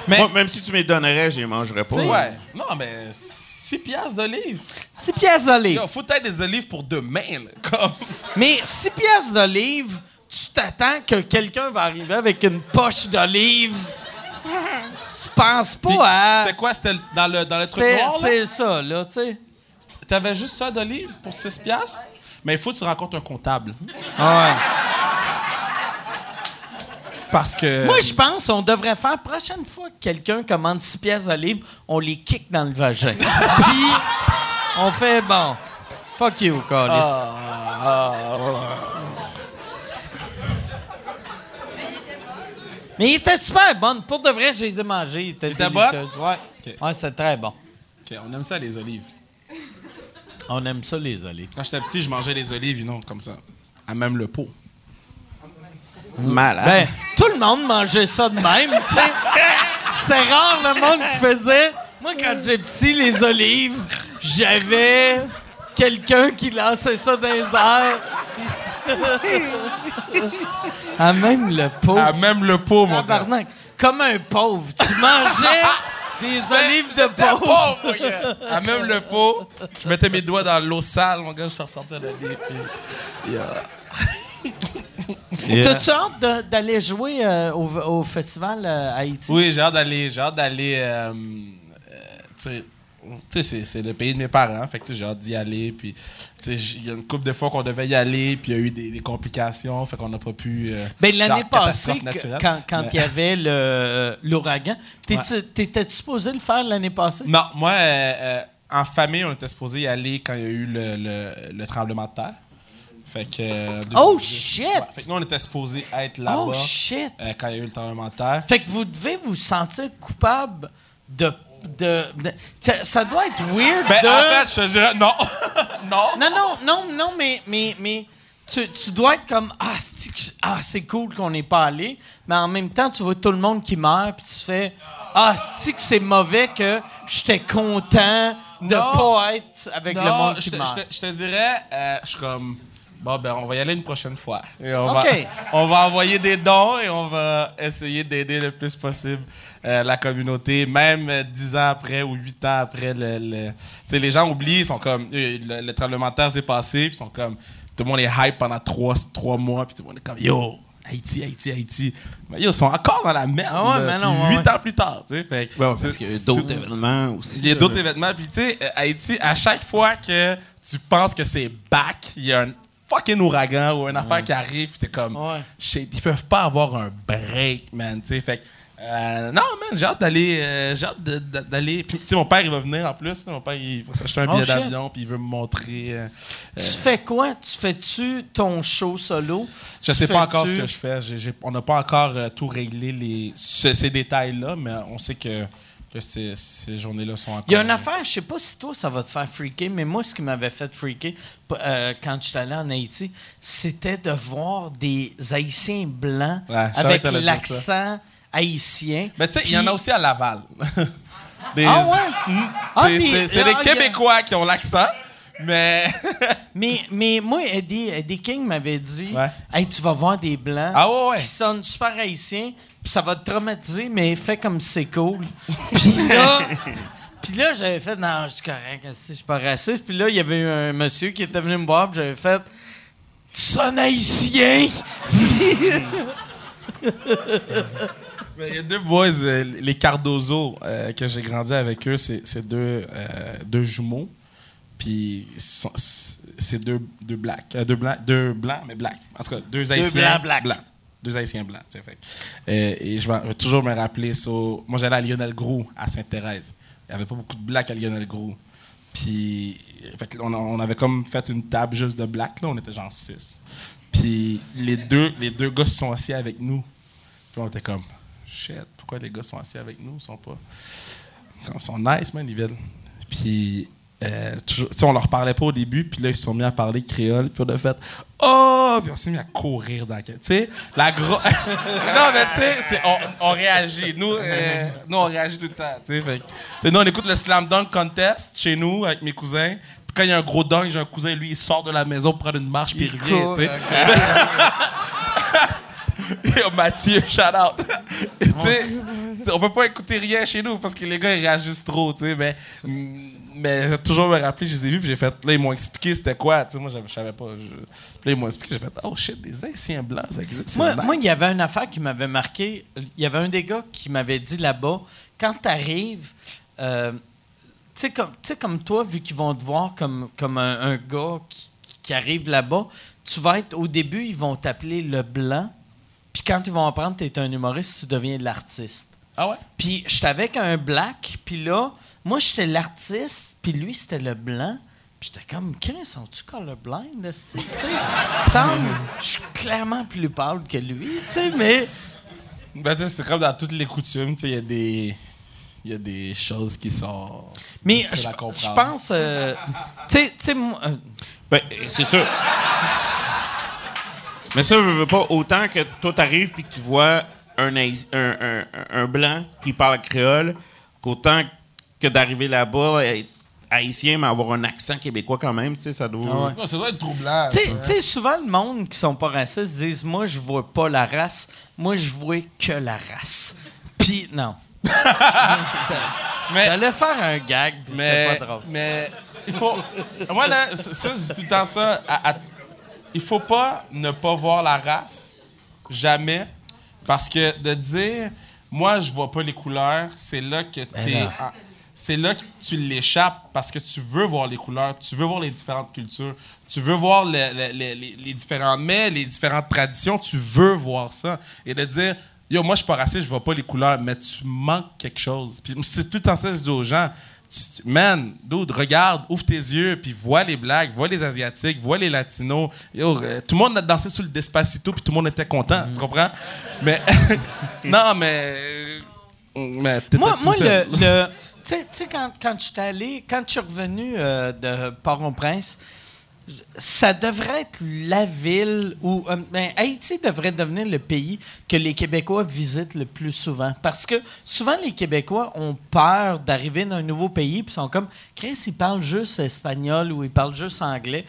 Speaker 5: Mais-
Speaker 4: Moi, même si tu me les donnerais, je les mangerais pas.
Speaker 5: Ouais. Non, mais 6 piastres d'olives.
Speaker 2: 6 pièces d'olive.
Speaker 5: Faut être des olives pour demain, là. Comme...
Speaker 2: Mais 6 pièces d'olive, tu t'attends que quelqu'un va arriver avec une poche d'olive? Tu penses pas
Speaker 5: Puis,
Speaker 2: à.
Speaker 5: C'était quoi? C'était dans le, dans le truc noir?
Speaker 2: C'est ça, là, tu sais.
Speaker 5: T'avais juste ça d'olives pour 6 piastres? Mais il faut que tu rencontres un comptable.
Speaker 2: Ouais.
Speaker 5: Parce que...
Speaker 2: Moi, je pense qu'on devrait faire, prochaine fois que quelqu'un commande 6 pièces d'olive, on les kick dans le vagin. Puis, on fait, bon, fuck you, Carlis. Mais il était super bon. Pour de vrai, je les ai mangés. Il était
Speaker 5: était
Speaker 2: délicieux. Ouais. Ouais, c'était très bon.
Speaker 5: OK, on aime ça, les olives.
Speaker 2: On aime ça, les olives.
Speaker 5: Quand j'étais petit, je mangeais les olives, non, comme ça. À même le pot.
Speaker 4: Malade.
Speaker 2: Ben, tout le monde mangeait ça de même, tu sais. C'était rare le monde qui faisait. Moi, quand j'étais petit, les olives, j'avais quelqu'un qui lançait ça dans les airs. à même le pot.
Speaker 5: À même le pot, mon gars.
Speaker 2: Comme un pauvre. Tu mangeais des olives de pauvre.
Speaker 5: Mon gars. À même le pot, je mettais mes doigts dans l'eau sale, mon gars, je ressortais de puis- Yeah.
Speaker 2: T'as-tu hâte d'aller jouer euh, au, au festival euh, à Haïti?
Speaker 5: Oui, j'ai hâte d'aller, j'ai hâte d'aller, euh, euh, tu sais, c'est, le pays de mes parents, fait que j'ai hâte d'y aller, puis il y a une couple de fois qu'on devait y aller, puis il y a eu des, des complications, fait qu'on n'a pas pu... euh,
Speaker 2: Ben, l'année passée, quand quand il y avait le- l'ouragan, t'étais-tu supposé le faire l'année passée?
Speaker 5: Non, moi, euh, euh, en famille, on était supposé y aller quand il y a eu le, le- le tremblement de terre. Fait que... euh,
Speaker 2: Oh,
Speaker 5: 2018.
Speaker 2: shit!
Speaker 5: Ouais, fait que nous, on était supposé être là-bas
Speaker 2: Oh shit!
Speaker 5: euh, quand il y a eu le tremblement de terre.
Speaker 2: Fait que vous devez vous sentir coupable de. De, de- ça, doit être weird
Speaker 5: Ben,
Speaker 2: de.
Speaker 5: en fait, je te dirais non. non.
Speaker 2: Non, non, non, non, mais, mais, mais tu, tu dois être comme Ah, c'est ah, c'est cool qu'on n'est pas allé, mais en même temps, tu vois tout le monde qui meurt, puis tu fais Ah, c'est que c'est mauvais que j'étais content de
Speaker 5: Non.
Speaker 2: pas être avec le monde
Speaker 5: je
Speaker 2: qui
Speaker 5: te,
Speaker 2: meurt?
Speaker 5: je te dirais, euh, je suis comme, bon, ben, on va y aller une prochaine fois. Et on, va, on va envoyer des dons et on va essayer d'aider le plus possible euh, la communauté, même euh, dix ans après ou huit ans après. Le, le- Tu sais, les gens oublient, ils sont comme, euh, le, le tremblement de terre s'est passé, puis ils sont comme, tout le monde est hype pendant trois, trois mois, puis tout le monde est comme, yo, Haïti, Haïti, Haïti. Mais yo, ils sont encore dans la merde.
Speaker 2: Ah ouais,
Speaker 5: là,
Speaker 2: mais
Speaker 5: puis
Speaker 2: non, ouais,
Speaker 5: Huit
Speaker 2: ouais.
Speaker 5: ans plus tard, tu sais. fait
Speaker 4: parce qu'il y a d'autres événements aussi.
Speaker 5: il y a d'autres événements. Puis, tu sais, Haïti, à chaque fois que tu penses que c'est back, il y a un fucking ouragan ou une affaire qui arrive, t'es comme, shit, ils peuvent pas avoir un break, man. Tu sais, fait que, euh, non, man, j'ai hâte d'aller. euh, j'ai hâte d'aller. Puis, tu sais, mon père, il va venir en plus. Mon père, il va s'acheter un
Speaker 2: Oh,
Speaker 5: billet d'avion, puis il veut me montrer. euh,
Speaker 2: Tu fais quoi? Tu fais-tu ton show solo?
Speaker 5: je
Speaker 2: Tu
Speaker 5: sais pas encore ce que je fais. On n'a pas encore tout réglé, les, ce- ces détails-là, mais on sait que, que ces, ces journées-là sont encore.
Speaker 2: Il y a une affaire, je sais pas si toi ça va te faire freaker, mais moi ce qui m'avait fait freaker euh, quand j'étais allé en Haïti, c'était de voir des Haïtiens blancs
Speaker 5: Ouais, je
Speaker 2: avec l'accent haïtien.
Speaker 5: Mais tu sais, il y en a aussi à Laval. Des-
Speaker 2: Ah ouais? Ah,
Speaker 5: C'est-
Speaker 2: ah,
Speaker 5: des
Speaker 2: a-
Speaker 5: Québécois qui ont l'accent, mais.
Speaker 2: Mais, mais moi, Eddie, Eddie King m'avait dit
Speaker 5: Ouais.
Speaker 2: Hey, tu vas voir des blancs
Speaker 5: Ah ouais, ouais.
Speaker 2: qui sonnent super haïtiens, ça va te traumatiser, mais fais comme si c'est cool. puis là, puis là j'avais fait Non, je suis correct, je suis pas raciste. Puis là, il y avait eu un monsieur qui était venu me voir, puis j'avais fait Tu sonnes haïtien?
Speaker 5: Il y a deux boys, euh, les Cardozo, euh, que j'ai grandi avec eux, c'est deux, euh, deux jumeaux. Puis c'est deux, deux blacks. Euh, deux, blancs, deux blancs, mais blacks. En tout cas, deux haïtiens
Speaker 2: blancs blacks.
Speaker 5: Deux haïtiens blancs, fait. Euh, et je vais, toujours me rappeler, so, moi j'allais à Lionel Gros, à Sainte-Thérèse. Il n'y avait pas beaucoup de blacks à Lionel Gros. Puis fait que on, avait comme fait une table juste de blacks, là, on était genre six. Puis les deux, les deux gars sont assis avec nous. Puis on était comme, shit, pourquoi les gars sont assis avec nous? Ils sont pas. Ils sont nice, man, ils viennent. Puis, euh, toujours- on leur parlait pas au début, puis là, ils se sont mis à parler créole, puis on a fait, oh! Puis on s'est mis à courir dans la. Tu sais, la grosse. non, mais tu sais, on, on réagit. Nous, euh, nous, on réagit tout le temps, tu sais. Nous, on écoute le Slam Dunk Contest chez nous avec mes cousins. Puis quand il y a un gros dunk, j'ai un cousin, lui, il sort de la maison pour prendre une marche, puis il revient, tu sais. Yo, Mathieu, shout out. c'est- on peut pas écouter rien chez nous parce que les gars, ils réagissent trop, tu sais. Mais, mais j'ai toujours me rappelé, je les ai vus, puis j'ai fait. Là, ils m'ont expliqué c'était quoi. Tu sais, moi, je savais pas. je- puis là, ils m'ont expliqué, j'ai fait, oh shit, des Haïtiens blancs, ça existe.
Speaker 2: Moi,
Speaker 5: nice.
Speaker 2: moi, il y avait une affaire qui m'avait marqué. Il y avait un des gars qui m'avait dit là-bas, quand tu arrives, tu sais, comme, comme toi, vu qu'ils vont te voir comme, comme un, un gars qui, qui arrive là-bas, tu vas être, au début, ils vont t'appeler le blanc. Puis quand ils vont apprendre que tu es un humoriste, tu deviens l'artiste.
Speaker 5: Ah ouais?
Speaker 2: Puis j'étais avec un black, puis là, moi j'étais l'artiste, puis lui c'était le blanc. Puis j'étais comme, Chris, sont-tu colorblind? Tu sais, semble, je suis clairement plus pâle que lui, tu sais, mais.
Speaker 5: Ben, tu sais, c'est comme dans toutes les coutumes, tu sais, il y a des. Il y a des choses qui sont.
Speaker 2: Mais je pense. euh, tu sais, tu sais, moi, euh,
Speaker 4: Ben, c'est sûr. Mais ça, je veux pas autant que toi, t'arrives puis que tu vois un, un, un- blanc qui parle créole, qu'autant que d'arriver là-bas, être haïtien, mais avoir un accent québécois quand même, tu sais, ça doit.
Speaker 2: Ah ouais.
Speaker 5: Ouais, ça doit être troublant.
Speaker 2: Tu sais- souvent, le monde qui sont pas racistes disent Moi, je vois pas la race, moi, je vois que la race. Puis, non.
Speaker 5: Mais-
Speaker 2: J'allais faire un gag, puis c'était
Speaker 5: mais,
Speaker 2: pas drôle.
Speaker 5: mais il faut. Moi, là, ça, ça, c'est tout le temps ça. À- à- il faut pas ne pas voir la race. Jamais. Parce que de dire, moi, je vois pas les couleurs, c'est là que t'es.
Speaker 2: non.
Speaker 5: en- C'est là que tu l'échappes parce que tu veux voir les couleurs, tu veux voir les différentes cultures, tu veux voir le- le- le- les, les différents mets, les différentes traditions, tu veux voir ça. Et de dire, yo, moi, je suis pas raciste, je vois pas les couleurs, mais tu manques quelque chose. Puis c'est tout le temps ça que je dis aux gens. Man, dude, regarde, ouvre tes yeux, puis vois les blagues, vois les Asiatiques, vois les Latinos. Yo, euh, tout le monde a dansé sur le Despacito, puis tout le monde était content, tu comprends? Mais, non, mais... euh, mais
Speaker 2: Moi, moi le,
Speaker 5: seul.
Speaker 2: le- tu sais- tu sais, quand, quand je suis allé, quand je suis revenu euh, de Port-au-Prince, ça devrait être la ville où. euh, ben, Haïti devrait devenir le pays que les Québécois visitent le plus souvent. Parce que souvent, les Québécois ont peur d'arriver dans un nouveau pays, puis sont comme Chris, il parle juste espagnol ou il parle juste anglais.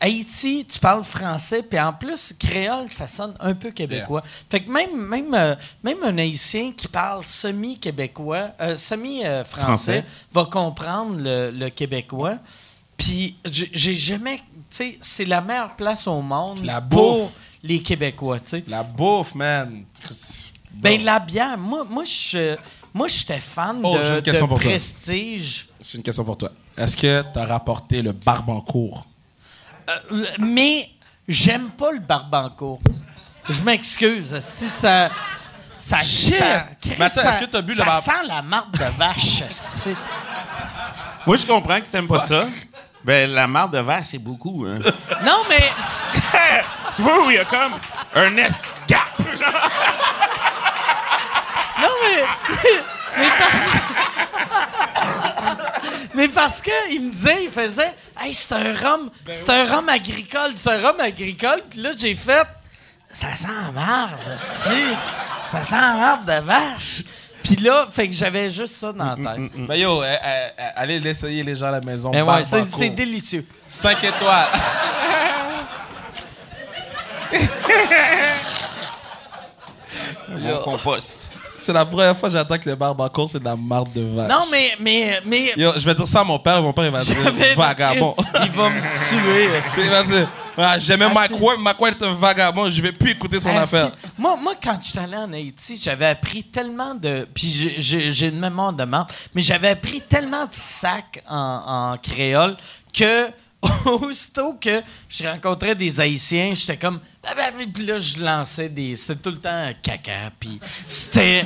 Speaker 2: Haïti, tu parles français, puis en plus, créole, ça sonne un peu québécois. Fait que même, même, euh, même un Haïtien qui parle semi-québécois, euh, semi-français,
Speaker 4: Français.
Speaker 2: va comprendre le, le québécois. Puis j'ai j'ai jamais. Tu sais, c'est la meilleure place au monde
Speaker 5: La
Speaker 2: pour
Speaker 5: bouffe.
Speaker 2: les Québécois, tu sais.
Speaker 5: La bouffe, man.
Speaker 2: Ben, la bière, moi, moi, je. Moi, j'étais fan
Speaker 5: Oh,
Speaker 2: de,
Speaker 5: j'ai
Speaker 2: prestige.
Speaker 5: C'est une question pour toi. Est-ce que tu as rapporté le barbancourt?
Speaker 2: Euh, mais j'aime pas le barbancourt. Je m'excuse. Si ça. Ça,
Speaker 5: Shit!
Speaker 2: ça,
Speaker 5: Mais attends,
Speaker 2: ça-
Speaker 5: est-ce que t'as bu le
Speaker 2: ça sent la marque de vache.
Speaker 4: Moi, je comprends que t'aimes pas ça. Ben, la marde de vache, c'est beaucoup. Hein.
Speaker 2: non, mais.
Speaker 4: tu vois où il y a comme un nest gap.
Speaker 2: Non, mais. Mais parce, mais parce que il me disait, il faisait, hey, c'est un rhum, c'est un rhum agricole, c'est un rhum agricole. Puis là, j'ai fait, ça sent la marde, ça sent la marde de vache. Puis là, fait que j'avais juste ça dans la tête.
Speaker 5: Ben yo, eh, eh, eh, allez l'essayer les gens à la maison.
Speaker 2: Mais ouais, c'est délicieux.
Speaker 5: 5 étoiles.
Speaker 4: Mon compost.
Speaker 5: C'est la première fois que j'entends que le barbancourt, c'est de la marde de vache.
Speaker 2: Non, mais, mais, mais.
Speaker 5: Yo, je vais dire ça à mon père, mon père, il va dire vagabond.
Speaker 2: Il va me tuer.
Speaker 5: il va dire, ah, j'aimais
Speaker 2: Ah,
Speaker 5: Mike Ward, Mike Ward est un vagabond, je vais plus écouter son
Speaker 2: Ah,
Speaker 5: affaire.
Speaker 2: Moi, moi, quand j'étais allé en Haïti, j'avais appris tellement de. Puis j'ai une mémoire de marde, mais j'avais appris tellement de sacs en, en créole que. Aussitôt que je rencontrais des Haïtiens, j'étais comme. bah, bah, bah, Puis là, je lançais des. C'était tout le temps caca. Puis c'était.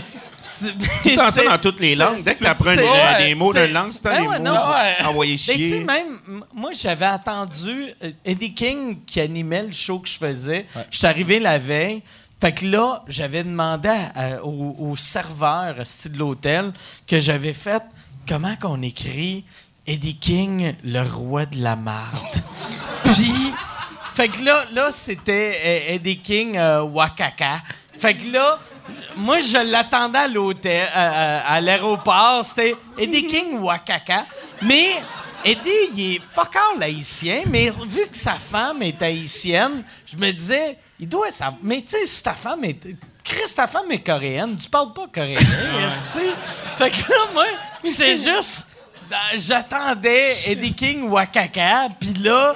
Speaker 4: Tu entends dans toutes les langues. Dès que tu apprends des,
Speaker 2: Ouais,
Speaker 4: des mots d'une langue, c'est
Speaker 2: Ben
Speaker 4: des
Speaker 2: ouais,
Speaker 4: mots.
Speaker 2: tu sais,
Speaker 4: chier.
Speaker 2: même, moi, j'avais attendu euh, Eddie King qui animait le show que je faisais. Je suis arrivé la veille. Fait que là, j'avais demandé au, serveur de l'hôtel que j'avais fait comment qu'on écrit Eddie King, le roi de la marde. Puis, fait que là, là c'était euh, Eddie King euh, Wakaka. Fait que là, moi, je l'attendais à l'hôtel, à, à- à l'aéroport. C'était Eddie King Wakaka. Mais Eddie, il est fuck all haïtien, mais vu que sa femme est haïtienne, je me disais, il doit savoir. Mais tu sais, si ta femme est. Chris, ta femme est coréenne, tu parles pas coréen. Fait que là, moi, j'étais juste. J'attendais Eddie King Wakaka, puis là,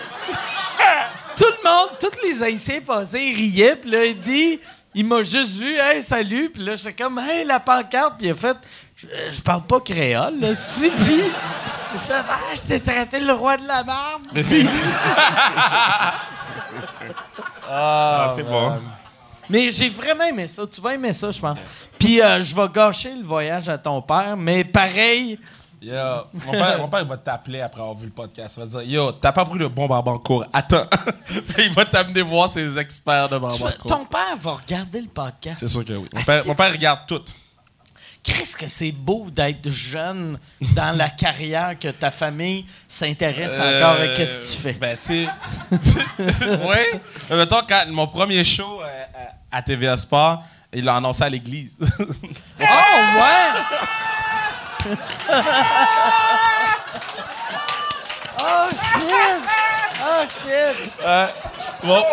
Speaker 2: tout le monde, tous les Haïtiens passaient, ils riaient, puis là, Eddie, il m'a juste vu, hey, salut, puis là, j'étais comme, hey, la pancarte, puis il a fait, je, parle pas créole, là, si, puis il a fait, ah, je t'ai traité le roi de la marde. Puis-
Speaker 4: Ah, c'est bon.
Speaker 2: mais j'ai vraiment aimé ça, tu vas aimer ça, je pense. Puis euh, je vais gâcher le voyage à ton père, mais pareil,
Speaker 5: Yo, mon père, mon père, il va t'appeler après avoir vu le podcast. Il va dire Yo, t'as pas pris le bon barbancourt. Attends. il va t'amener voir ses experts de barbancourt.
Speaker 2: ton père va regarder le podcast.
Speaker 5: C'est sûr que oui. Mon
Speaker 2: Asti
Speaker 5: père, mon regarde tout.
Speaker 2: Qu'est-ce que c'est beau d'être jeune dans la carrière que ta famille s'intéresse encore à qu'est-ce que tu fais.
Speaker 5: Ben, tu sais. oui. Mais mettons, quand mon premier show euh, à, à TVA Sport, il l'a annoncé à l'église.
Speaker 2: Oh ouais! Oh shit! Oh shit!
Speaker 5: Bon.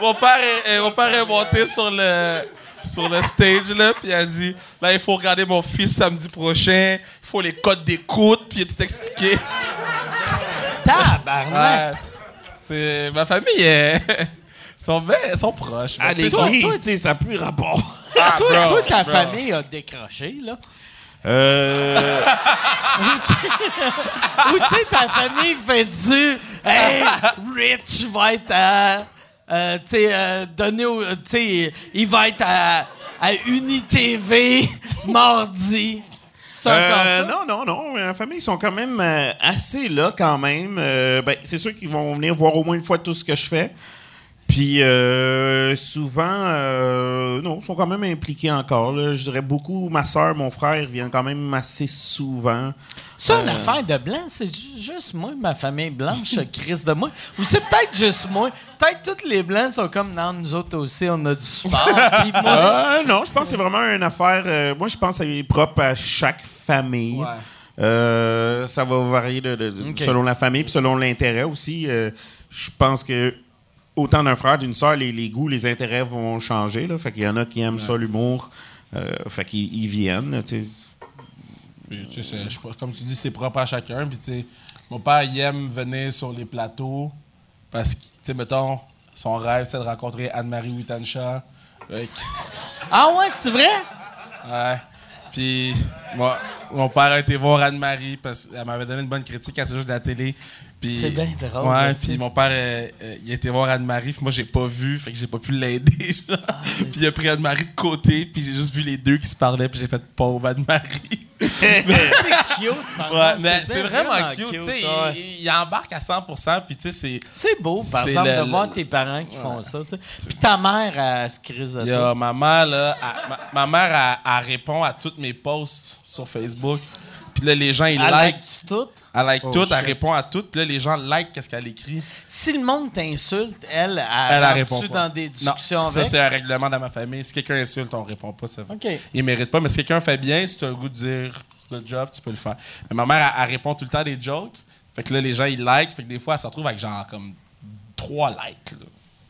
Speaker 5: Mon père est, est- mon père est monté sur le, sur le stage, là, puis a dit Là, il faut regarder mon fils samedi prochain, il faut les codes d'écoute, puis tout expliqué.
Speaker 2: Tabarnak!
Speaker 5: Ouais. C'est- ma famille est. sont, bien- sont proches.
Speaker 4: À l'église,
Speaker 2: toi-
Speaker 4: ça n'a plus rapport.
Speaker 5: Ah,
Speaker 2: toi,
Speaker 5: bro,
Speaker 2: toi, ta
Speaker 5: bro.
Speaker 2: famille a décroché, là.
Speaker 4: Euh,
Speaker 2: Ou tu sais, ta famille fait du Hey, Rich va être à. euh, tu sais, euh, donné au. Tu sais, il va être à, à UniTV mardi.
Speaker 4: Euh,
Speaker 2: ça?
Speaker 4: non, non, non. La famille, ils sont quand même euh, assez là, quand même. Euh, ben, c'est sûr qu'ils vont venir voir au moins une fois tout ce que je fais. Puis euh, souvent, euh, non, ils sont quand même impliqués encore. là. Je dirais beaucoup, ma soeur, mon frère viennent quand même assez souvent.
Speaker 2: C'est une
Speaker 4: Euh,
Speaker 2: affaire de blanc, c'est ju- juste moi, ma famille blanche, crise de moi. Ou c'est peut-être juste moi. Peut-être tous les blancs sont comme, non, nous autres aussi, on a du sport. Moi,
Speaker 4: Euh, non, je pense que c'est vraiment une affaire. euh, moi, je pense que c'est propre à chaque famille.
Speaker 5: Ouais.
Speaker 4: Euh, ça va varier de- selon la famille puis selon l'intérêt aussi. Euh, je pense que autant d'un frère d'une sœur, les, les goûts, les intérêts vont changer. Là. Fait qu'il y en a qui aiment ça, l'humour. Euh, fait qu'ils ils viennent.
Speaker 5: Puis, comme tu dis, c'est propre à chacun. Puis, tu sais, mon père, il aime venir sur les plateaux parce que, tu sais, mettons, son rêve, c'est de rencontrer Anne-Marie Wittanshaw. Que,
Speaker 2: ah ouais, c'est vrai?
Speaker 5: ouais. Puis, moi, mon père a été voir Anne-Marie parce qu'elle m'avait donné une bonne critique à ce juste de la télé. Puis,
Speaker 2: C'est bien drôle,
Speaker 5: Ouais,
Speaker 2: aussi.
Speaker 5: puis mon père, euh, euh, il a été voir Anne-Marie, puis moi, j'ai pas vu, fait que j'ai pas pu l'aider.
Speaker 2: Ah,
Speaker 5: puis il a pris Anne-Marie de côté, puis j'ai juste vu les deux qui se parlaient, puis j'ai fait pauvre Anne-Marie.
Speaker 2: C'est cute, par
Speaker 5: Ouais,
Speaker 2: exemple,
Speaker 5: mais c'est vraiment, cute. tu sais,
Speaker 2: ouais.
Speaker 5: il, embarque à 100%, puis tu sais, c'est.
Speaker 2: C'est beau, par
Speaker 5: C'est
Speaker 2: exemple,
Speaker 5: le-
Speaker 2: de voir
Speaker 5: le-
Speaker 2: tes parents qui font ça. Puis ta mère, elle se crise de toi.
Speaker 5: a ma mère, là, elle- ma, ma mère, elle, elle répond à tous mes posts sur Facebook. Puis là, les gens, ils
Speaker 2: Elle
Speaker 5: like.
Speaker 2: tout?
Speaker 5: Elle like
Speaker 4: Oh,
Speaker 5: tout,
Speaker 4: shit.
Speaker 5: elle répond à tout. Puis là, les gens like qu'est-ce qu'elle écrit.
Speaker 2: Si le monde t'insulte, elle, elle,
Speaker 5: Elle, elle répond pas.
Speaker 2: dans des
Speaker 5: Non,
Speaker 2: discussions
Speaker 5: ça,
Speaker 2: avec?
Speaker 5: c'est un règlement dans ma famille. Si quelqu'un insulte, on répond pas. Ça.
Speaker 2: OK.
Speaker 5: Il mérite pas. Mais si quelqu'un fait bien, si tu as le goût de dire le job, tu peux le faire. Mais ma mère, elle, elle répond tout le temps des jokes. Fait que là, les gens, ils like. Fait que des fois, elle se retrouve avec genre comme trois likes. là.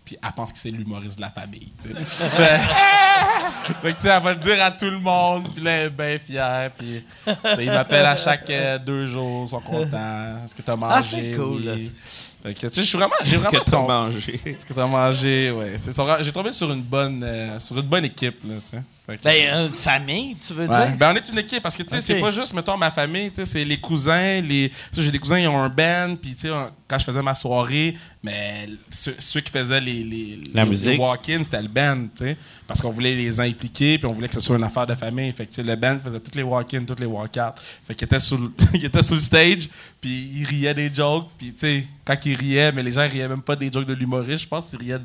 Speaker 5: Puis elle pense que c'est l'humoriste de la famille. tu sais. fait fait que tu sais, elle va le dire à tout le monde. Puis là, elle est bien fière. Puis tu sais, ils m'appellent à chaque euh, deux jours. Ils sont contents. Est-ce que tu as mangé?
Speaker 2: Ah, c'est cool,
Speaker 5: Oui.
Speaker 2: là.
Speaker 5: Fait que, tu sais, je suis vraiment. J'ai
Speaker 4: Qu'est-ce que t'as
Speaker 5: ton-
Speaker 4: mangé?
Speaker 5: ce que t'as mangé, ouais. C'est. J'ai tombé sur une bonne, euh, sur une bonne équipe, là, tu sais.
Speaker 2: Ben, une famille, tu veux
Speaker 5: Ouais.
Speaker 2: dire?
Speaker 5: Ben, on est une équipe parce que, tu sais, c'est pas juste, mettons, ma famille, tu sais, c'est les cousins, les. tu sais, j'ai des cousins, ils ont un band, puis, tu sais, quand je faisais ma soirée, mais ceux, ceux qui faisaient les. les
Speaker 4: La
Speaker 5: les-
Speaker 4: musique.
Speaker 5: Les walk-ins, c'était le band, tu sais. Parce qu'on voulait les impliquer, puis on voulait que ce soit une affaire de famille. Fait que, le band faisait toutes les walk-ins, toutes les walk-outs. Fait qu'il était sur le, stage, puis il riait des jokes, puis, tu sais, quand il riait, mais les gens riaient même pas des jokes de l'humoriste, je pense qu'ils riaient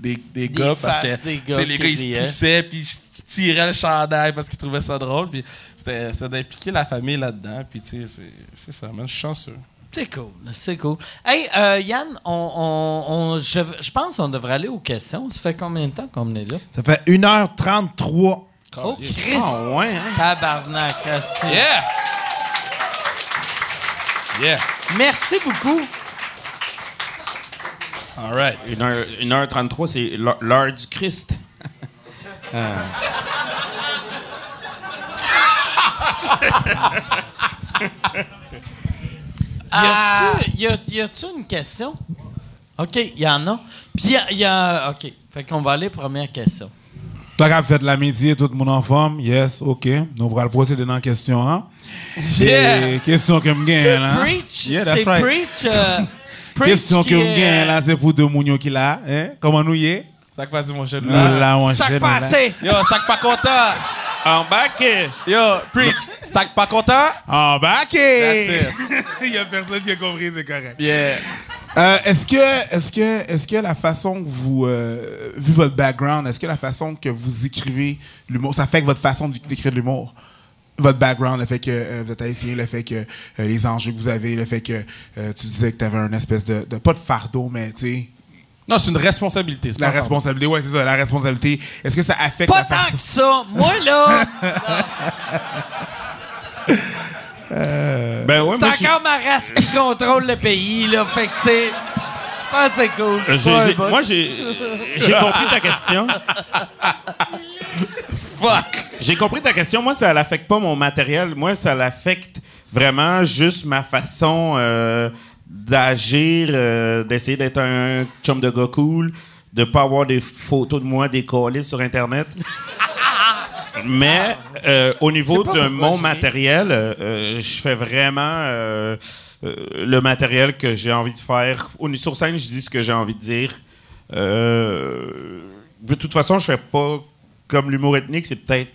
Speaker 5: des, des gars parce que
Speaker 2: des gars
Speaker 5: les
Speaker 2: qui
Speaker 5: gars ils se poussaient puis ils tiraient le chandail parce qu'ils trouvaient ça drôle puis c'était d'impliquer la famille là-dedans puis tu sais c'est- c'est ça man je suis chanceux
Speaker 2: C'est cool, c'est cool. Hey, euh, Yann, on, on- on- je, je pense qu'on devrait aller aux questions. Ça fait combien de temps qu'on est là?
Speaker 3: Ça fait 1h33.
Speaker 2: Oh, Chris!
Speaker 4: Ah, ouais, hein?
Speaker 2: Tabarnak.
Speaker 5: Yeah! Yeah.
Speaker 2: Merci beaucoup.
Speaker 5: All right.
Speaker 4: 1h33, c'est l'heure- du Christ.
Speaker 2: Y a-tu y a- y a-tu une question? OK, il y en a. Puis il y a, y a- OK. Fait qu'on va aller première question.
Speaker 7: T'as qu'à faire la midi, tout le monde en forme. Yes, OK. Nous allons procéder dans la question. Hein?
Speaker 5: Yeah.
Speaker 7: Et question que me
Speaker 2: C'est
Speaker 7: gagne là.
Speaker 2: Preach.
Speaker 7: Yeah, that's
Speaker 2: c'est
Speaker 7: right.
Speaker 2: Preach. euh, Preach
Speaker 7: Question que me
Speaker 2: est,
Speaker 7: gagne
Speaker 2: euh,
Speaker 7: là, c'est pour deux mounions qui là. Hein? Comment nous y est?
Speaker 5: Ça que passe, mon.
Speaker 7: Là, mon
Speaker 2: Sac
Speaker 7: cher, là.
Speaker 2: passé.
Speaker 5: Yo, sac pas content.
Speaker 4: Embarqué!
Speaker 5: Yo, preach. Sac pas content?
Speaker 7: Embarqué!
Speaker 5: That's
Speaker 7: Il y a personne qui a compris, c'est correct.
Speaker 5: Yeah.
Speaker 7: Euh, est-ce que, est-ce que, est-ce que la façon que vous, euh, vu votre background, est-ce que la façon que vous écrivez l'humour, ça affecte votre façon d'écrire de l'humour? Votre background, le fait que euh, vous êtes haïtien, le fait que euh, les enjeux que vous avez, le fait que euh, tu disais que tu avais une espèce de, de, pas de fardeau, mais tu sais,
Speaker 5: Non, c'est une responsabilité. c'est
Speaker 7: la responsabilité, ouais, c'est ça, la responsabilité. Est-ce que ça affecte
Speaker 2: Pas
Speaker 7: la
Speaker 2: tant
Speaker 7: façon?
Speaker 2: que ça. Moi, là,
Speaker 4: Ben ouais,
Speaker 2: c'est encore ma race qui contrôle le pays, là. Fait que c'est... Ah, c'est cool.
Speaker 4: Moi, j'ai j'ai compris ta question.
Speaker 5: Fuck.
Speaker 4: J'ai compris ta question. Moi, ça l'affecte pas mon matériel. Moi, ça l'affecte vraiment juste ma façon euh, d'agir, euh, d'essayer d'être un chum de gars cool, de pas avoir des photos de moi décollées sur Internet. Mais euh, au niveau de mon matériel, je fais vraiment le matériel que j'ai envie de faire. Sur scène, je dis ce que j'ai envie de dire. De toute façon, je fais pas comme l'humour ethnique, c'est peut-être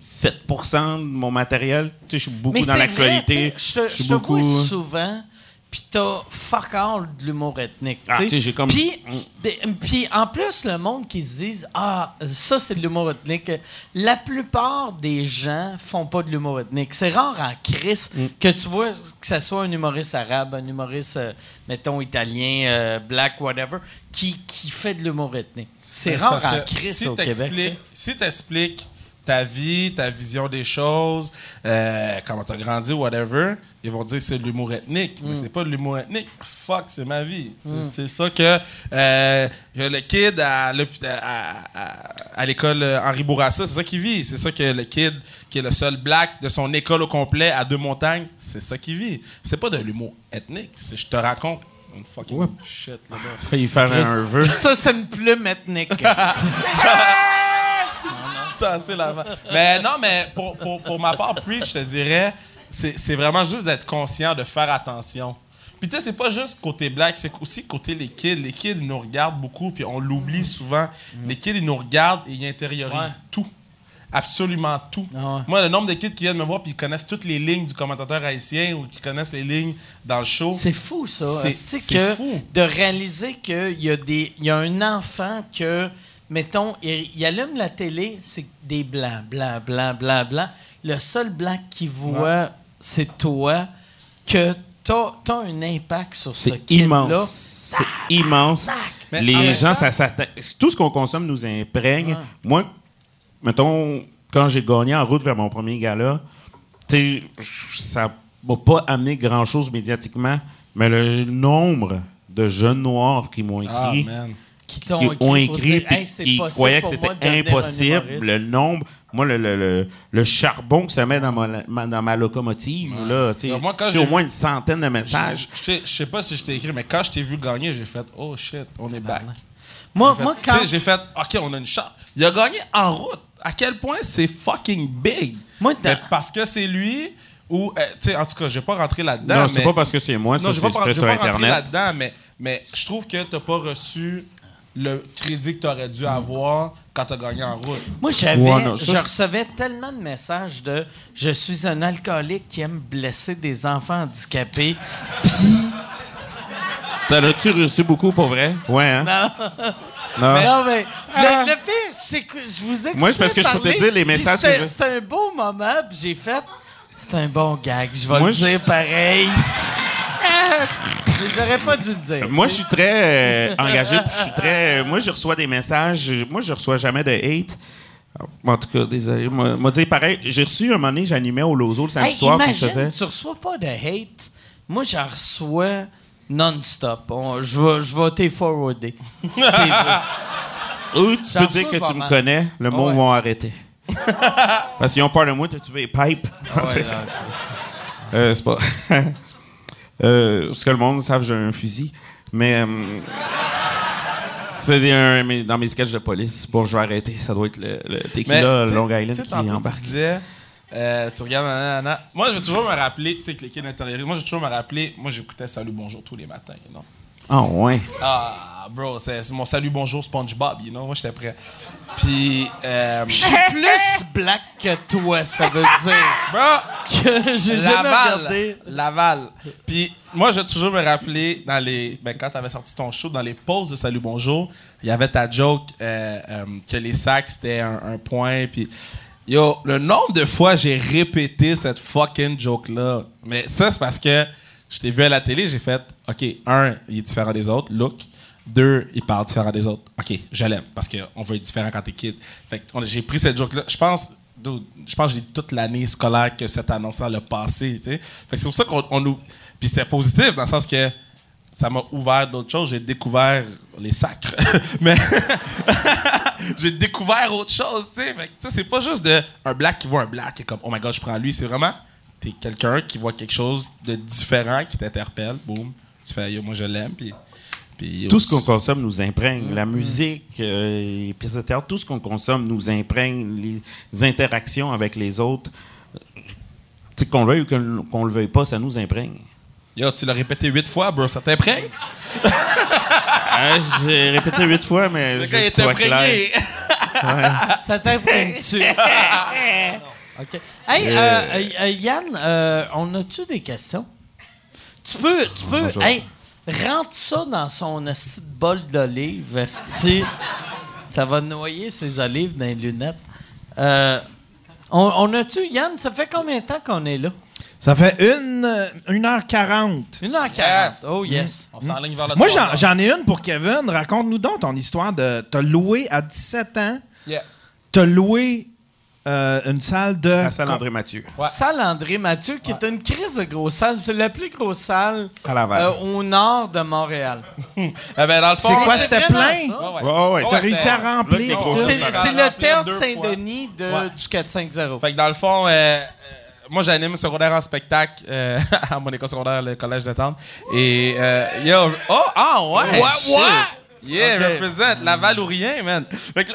Speaker 4: 7% de mon matériel. Tu sais, je suis beaucoup
Speaker 2: Mais
Speaker 4: dans l'actualité.
Speaker 2: Je te,
Speaker 4: beaucoup-
Speaker 2: vois souvent, puis t'as fuck all de l'humour ethnique.
Speaker 4: Ah, tu sais, j'ai comme-
Speaker 2: puis en plus, le monde qui se disent Ah, ça c'est de l'humour ethnique. La plupart des gens font pas de l'humour ethnique. C'est rare en crise
Speaker 4: Mm.
Speaker 2: que tu vois que ce soit un humoriste arabe, un humoriste, euh, mettons, italien, euh, black, whatever, qui, qui fait de l'humour ethnique. C'est
Speaker 5: Ben,
Speaker 2: rare
Speaker 5: parce
Speaker 2: en crise
Speaker 5: si
Speaker 2: au Québec.
Speaker 5: t'expliques- Si tu expliques ta vie, ta vision des choses, euh, comment tu as grandi, whatever, ils vont dire que c'est de l'humour ethnique.
Speaker 2: Mm.
Speaker 5: Mais c'est pas de l'humour ethnique. Fuck, c'est ma vie. C'est c'est ça que, euh, le kid à, l'école Henri Bourassa, c'est ça qu'il vit. C'est ça que le kid qui est le seul black de son école au complet à deux montagnes, c'est ça qu'il vit. C'est pas de l'humour ethnique. C'est je te raconte une fucking shit là-bas.
Speaker 4: failli faire un vœu.
Speaker 2: Ça, c'est une plume ethnique.
Speaker 5: Mais non, mais pour, pour, pour ma part, Preach, je te dirais, c'est c'est vraiment juste d'être conscient, de faire attention. Puis tu sais, c'est pas juste côté black, c'est aussi côté les kids. Les kids, ils nous regardent beaucoup, puis on l'oublie souvent. Les kids, ils nous regardent et ils intériorisent
Speaker 2: Ouais.
Speaker 5: tout. Absolument tout.
Speaker 2: Ah ouais.
Speaker 5: Moi, le nombre de kids qui viennent me voir puis ils connaissent toutes les lignes du commentateur haïtien ou qui connaissent les lignes dans le show.
Speaker 2: C'est fou, ça.
Speaker 5: C'est-
Speaker 2: que
Speaker 5: fou.
Speaker 2: de réaliser qu'il y, a des- il y a un enfant que, mettons, il, il allume la télé, c'est des blancs, blancs, blancs, blancs, blancs. Le seul blanc qu'il voit, c'est toi, que t'as as un impact sur ce kid-là.
Speaker 4: immense. C'est immense.
Speaker 5: En
Speaker 4: Les gens, ça s'atta- Tout ce qu'on consomme nous imprègne. Moi, mettons, quand j'ai gagné en route vers mon premier gala, tu ça m'a pas amené grand-chose médiatiquement, mais le nombre de jeunes noirs qui m'ont
Speaker 5: Ah,
Speaker 4: écrit,
Speaker 2: qui
Speaker 4: ont écrit
Speaker 2: dire, Hey,
Speaker 4: qui
Speaker 2: possible
Speaker 4: croyaient que c'était impossible, le nombre, moi, le, le, le, le charbon que ça met dans ma, ma- dans ma locomotive, là, tu sais,
Speaker 5: Moi, quand
Speaker 4: c'est au moins une centaine de messages.
Speaker 5: Je sais, je sais pas si je t'ai écrit, mais quand je t'ai vu gagner, j'ai fait Oh shit, on est back.
Speaker 2: Moi,
Speaker 5: Fait-
Speaker 2: moi
Speaker 5: tu
Speaker 2: quand.
Speaker 5: sais, J'ai fait, OK, on a une chance. Il a gagné en route. À quel point c'est fucking big.
Speaker 2: Moi,
Speaker 5: parce que c'est lui ou, euh, tu sais, en tout cas, je vais pas rentrer là-dedans.
Speaker 4: Non,
Speaker 5: mais-
Speaker 4: c'est pas parce que c'est moi,
Speaker 5: non,
Speaker 4: ça,
Speaker 5: je
Speaker 4: c'est
Speaker 5: pas,
Speaker 4: sur
Speaker 5: pas
Speaker 4: Internet.
Speaker 5: là-dedans, mais, mais je trouve que t'as pas reçu le crédit que t'aurais dû avoir quand t'as gagné en route.
Speaker 2: Moi, j'avais,
Speaker 4: Ouais, non, ça,
Speaker 2: je
Speaker 4: je-
Speaker 2: recevais tellement de messages de je suis un alcoolique qui aime blesser des enfants handicapés. Puis,
Speaker 4: T'en as-tu reçu beaucoup pour vrai? Ouais, hein?
Speaker 2: non,
Speaker 4: Non.
Speaker 2: non, mais le, le pire, c'est que je vous ai
Speaker 4: Ah. Moi, c'est parce que je peux te dire les messages que
Speaker 2: C'était
Speaker 4: je-
Speaker 2: c'était un beau moment, puis j'ai fait. C'est un bon gag, je vais
Speaker 4: Moi,
Speaker 2: le
Speaker 4: je-
Speaker 2: dire pareil. Mais J'aurais pas dû le dire.
Speaker 4: Moi, je suis très euh, engagé, puis je suis très. euh, moi, je reçois des messages. je- Moi, je reçois jamais de hate. En tout cas, désolé. Moi, moi, dire pareil, j'ai reçu un moment donné, j'animais au Lozo le samedi
Speaker 2: Hey,
Speaker 4: soir, puis je
Speaker 2: imagine,
Speaker 4: faisais.
Speaker 2: tu reçois pas de hate. Moi, j'en reçois non-stop. On- Je vais, je vais t'y forwarder. Si.
Speaker 4: Ou tu peux dire que tu me connais, le mot
Speaker 2: Ouais.
Speaker 4: vont arrêter. Parce qu'ils ont peur de moi, t'as-tu vu les pipes?
Speaker 2: Ouais, là,
Speaker 4: Euh, c'est pas. euh, parce que le monde savent que j'ai un fusil. Mais. euh, c'est des- un- mais dans mes sketchs de police. Bon, je vais arrêter. Ça doit être le, le tequila Long Island qui embarque.
Speaker 5: Tu disais, euh, tu regardes, nanana. Moi, je vais toujours me rappeler, tu sais, cliquer l'intérieur. Moi, je vais toujours me rappeler, moi, j'écoutais Salut Bonjour tous les matins, non?
Speaker 4: Ah, ouais.
Speaker 5: Ah, bro, c'est mon Salut Bonjour SpongeBob, you know? Moi, j'étais prêt. Puis, euh,
Speaker 2: Je suis plus black que toi, ça veut dire
Speaker 5: bro,
Speaker 2: que j'ai jamais regardé.
Speaker 5: Laval. Puis moi, je vais toujours me rappeler, dans les, ben, quand tu avais sorti ton show, dans les pauses de Salut Bonjour, il y avait ta joke euh, euh, que les sacs, c'était un, un point. Puis, yo, le nombre de fois j'ai répété cette fucking joke-là. Mais ça, c'est parce que je t'ai vu à la télé, j'ai fait, OK, un, il est différent des autres, look. Deux, il parle différent des autres. OK, je l'aime parce qu'on veut être différent quand t'es kid. Fait que j'ai pris cette joke-là. Je pense, je pense j'ai dit toute l'année scolaire que cette annonce-là l'a passé. Fait que c'est pour ça qu'on on nous. Puis c'était positif dans le sens que ça m'a ouvert d'autres choses. J'ai découvert les sacres. Mais j'ai découvert autre chose, tu sais. C'est pas juste de un black qui voit un black et comme, oh my god, je prends lui. C'est vraiment, t'es quelqu'un qui voit quelque chose de différent qui t'interpelle. Boum. Tu fais, yo, moi je l'aime. Puis.
Speaker 4: Tout ce qu'on consomme nous imprègne. La musique, euh, les pièces de théâtre, tout ce qu'on consomme nous imprègne. Les interactions avec les autres. Qu'on le veuille ou qu'on qu'on le veuille pas, ça nous imprègne.
Speaker 5: Yo, tu l'as répété huit fois, bro, ça t'imprègne?
Speaker 4: Ah, J'ai répété huit fois, mais
Speaker 5: Le
Speaker 4: je
Speaker 5: gars, est.
Speaker 2: Ça t'imprègne-tu? OK. Hey, euh, euh, euh, Yann, euh, on a-tu des questions? Tu peux, tu peux,
Speaker 4: bonjour.
Speaker 2: hey, rentre ça dans son esti de bol d'olive, esti. Ça va noyer ses olives dans les lunettes. Euh, on, on a-tu, Yann, ça fait combien de temps qu'on est là?
Speaker 3: Ça fait une, euh, 1h40.
Speaker 2: 1h40.
Speaker 5: Yes.
Speaker 2: Oh, yes.
Speaker 5: On s'enligne vers le
Speaker 3: Moi, j'en, ai une pour Kevin. Raconte-nous donc ton histoire de. T'as loué à 17 ans,
Speaker 5: Yeah.
Speaker 3: t'as loué euh, une salle de.
Speaker 4: La salle André Mathieu.
Speaker 5: Ouais.
Speaker 2: Salle André Mathieu, qui est une crise de grosse salle. C'est la plus grosse salle euh, au nord de Montréal.
Speaker 5: Eh ben, dans le fond,
Speaker 3: C'est quoi, c'était plein?
Speaker 2: ça.
Speaker 5: Ouais,
Speaker 3: T'as réussi à remplir.
Speaker 2: C'est le théâtre Saint-Denis de,
Speaker 5: Ouais.
Speaker 2: du 450.
Speaker 5: Fait que dans le fond, euh, euh, moi j'anime secondaire en spectacle euh, à mon école secondaire, le collège de Tente. Et euh, yo, oh, ah ouais!
Speaker 2: Ouais, ouais!
Speaker 5: Yeah,
Speaker 2: Ok.
Speaker 5: represent Laval ou rien, man. Fait que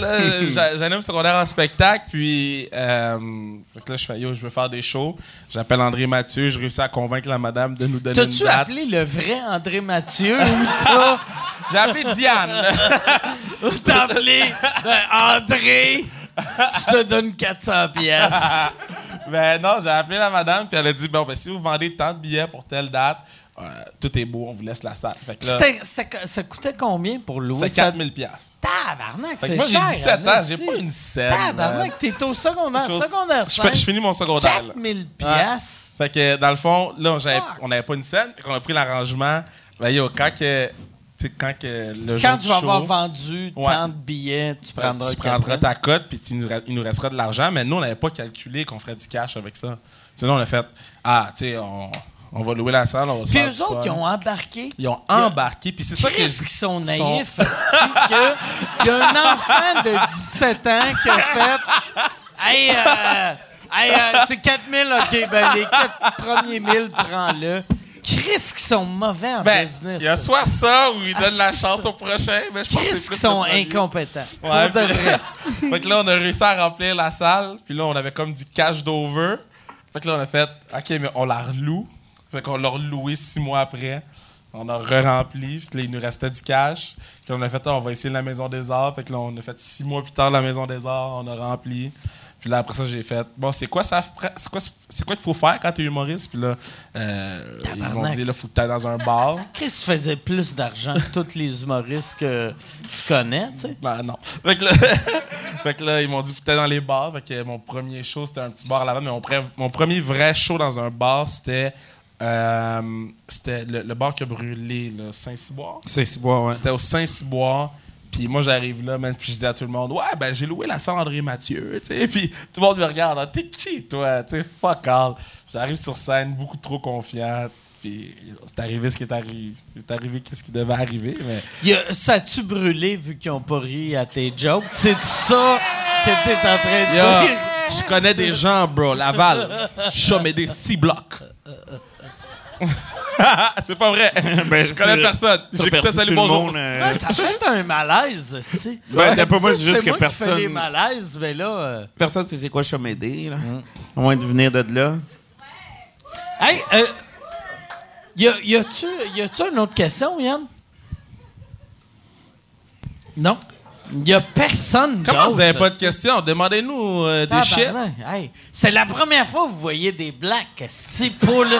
Speaker 5: là, là, j'a- j'anime secondaire en spectacle, puis euh, fait que là, je fais yo, je veux faire des shows. J'appelle André Mathieu, je réussis à convaincre la madame de nous donner une
Speaker 2: T'as-tu
Speaker 5: date.
Speaker 2: appelé le vrai André Mathieu ou
Speaker 5: J'ai appelé Diane.
Speaker 2: ou t'as appelé ben, André? Je te donne 400 pièces.
Speaker 5: Ben non, j'ai appelé la madame, puis elle a dit bon, ben si vous vendez tant de billets pour telle date, euh, tout est beau, on vous laisse la salle. Fait que là,
Speaker 2: C'était- Ça, ça coûtait combien pour louer
Speaker 5: c'est
Speaker 2: ça?
Speaker 5: 4000 piastres.
Speaker 2: Tabarnak, c'est
Speaker 5: moi, j'ai
Speaker 2: cher.
Speaker 5: 17 ans, j'ai pas une scène.
Speaker 2: Tabarnak, t'es au secondaire, secondaire
Speaker 5: je,
Speaker 2: 5.
Speaker 5: fais- je finis mon secondaire. là.
Speaker 2: 4000 pièces.
Speaker 5: Fait que dans le fond, là, on n'avait pas une scène, on a pris l'arrangement. Ben yo, quand que, quand que le
Speaker 2: Quand tu vas
Speaker 5: show,
Speaker 2: avoir vendu
Speaker 5: Ouais.
Speaker 2: tant de billets, tu
Speaker 5: ben,
Speaker 2: prendras
Speaker 5: tu prendras
Speaker 2: 4000.
Speaker 5: ta cote, puis tu nous il nous restera de l'argent. Mais nous, on n'avait pas calculé qu'on ferait du cash avec ça. Sinon, on a fait, ah, tu sais, on, on va louer la salle, on va se
Speaker 2: Puis eux autres, ils ont embarqué.
Speaker 5: Ils ont embarqué, puis c'est ça que
Speaker 2: Qu'est-ce qu'ils sont naïfs, il y a un enfant de 17 ans qui a fait Hey, euh, hey euh, c'est 4000, ok, ben les 4 premiers 1000, prends-le. Chris, qui sont mauvais en
Speaker 5: Ben,
Speaker 2: business.
Speaker 5: il y a soit ça ou ils
Speaker 2: Ah,
Speaker 5: donnent la
Speaker 2: c'est
Speaker 5: chance
Speaker 2: ça.
Speaker 5: au prochain, mais je pense que
Speaker 2: Chris, qui sont incompétents.
Speaker 5: Ouais,
Speaker 2: de
Speaker 5: puis- fait que là, on a réussi à remplir la salle. Puis là, on avait comme du cash d'over. Fait que là, on a fait, OK, mais on la reloue. Fait qu'on l'a reloué six mois après. On a re-rempli. Fait que là, il nous restait du cash. Puis là, on a fait, ah, on va essayer la Maison des Arts. Fait que là, on a fait six mois plus tard la Maison des Arts. On a rempli. Puis là, après ça, j'ai fait, bon, c'est quoi ça? C'est quoi, c'est quoi qu'il faut faire quand t'es humoriste? Puis là, euh, ils m'ont dit, là, faut que t'ailles dans un bar.
Speaker 2: Chris faisait plus d'argent que tous les humoristes que tu connais, tu sais.
Speaker 5: Ben non. Fait que là, fait que là, ils m'ont dit, faut que t'ailles dans les bars. Fait que mon premier show, c'était un petit bar à Laval. Mais mon, pre- mon premier vrai show dans un bar, c'était euh, c'était le, le bar qui a brûlé, Saint-Cyboire.
Speaker 4: Bon, ouais.
Speaker 5: C'était au Saint-Cyboire. Puis moi, j'arrive là, man, puis je dis à tout le monde, ouais, ben j'ai loué la André Mathieu, tu sais. Puis tout le monde me regarde, Ah, t'es qui, toi? Tu sais, fuck all. J'arrive sur scène, beaucoup trop confiant. Puis c'est arrivé ce qui est arrivé. C'est arrivé qu'est-ce qui devait arriver, mais.
Speaker 2: A- ça a-tu brûlé vu qu'ils ont pas ri à tes jokes? C'est ça que t'es en train de
Speaker 5: Yo,
Speaker 2: dire?
Speaker 5: je connais des gens, bro, Laval. Chum des six blocs. c'est pas vrai.
Speaker 4: Ben,
Speaker 5: je connais personne. J'écoutais Salut
Speaker 4: tout le
Speaker 5: Bonjour.
Speaker 4: monde, euh,
Speaker 2: Ah, ça fait un malaise, c'est.
Speaker 4: Ben, d'après moi, c'est juste que
Speaker 2: moi qui
Speaker 4: personne-
Speaker 2: les malaises, mais là. euh,
Speaker 4: Personne sait c'est quoi Chomédé, là. À moins de venir de là.
Speaker 2: Hey, euh, y, a, y a-tu y a-tu une autre question, Yann? Non? Y a personne
Speaker 5: Comment
Speaker 2: d'autre.
Speaker 5: vous avez pas de questions? Demandez-nous euh, des shit.
Speaker 2: Hey. C'est la première fois que vous voyez des blacks, c'est pour le.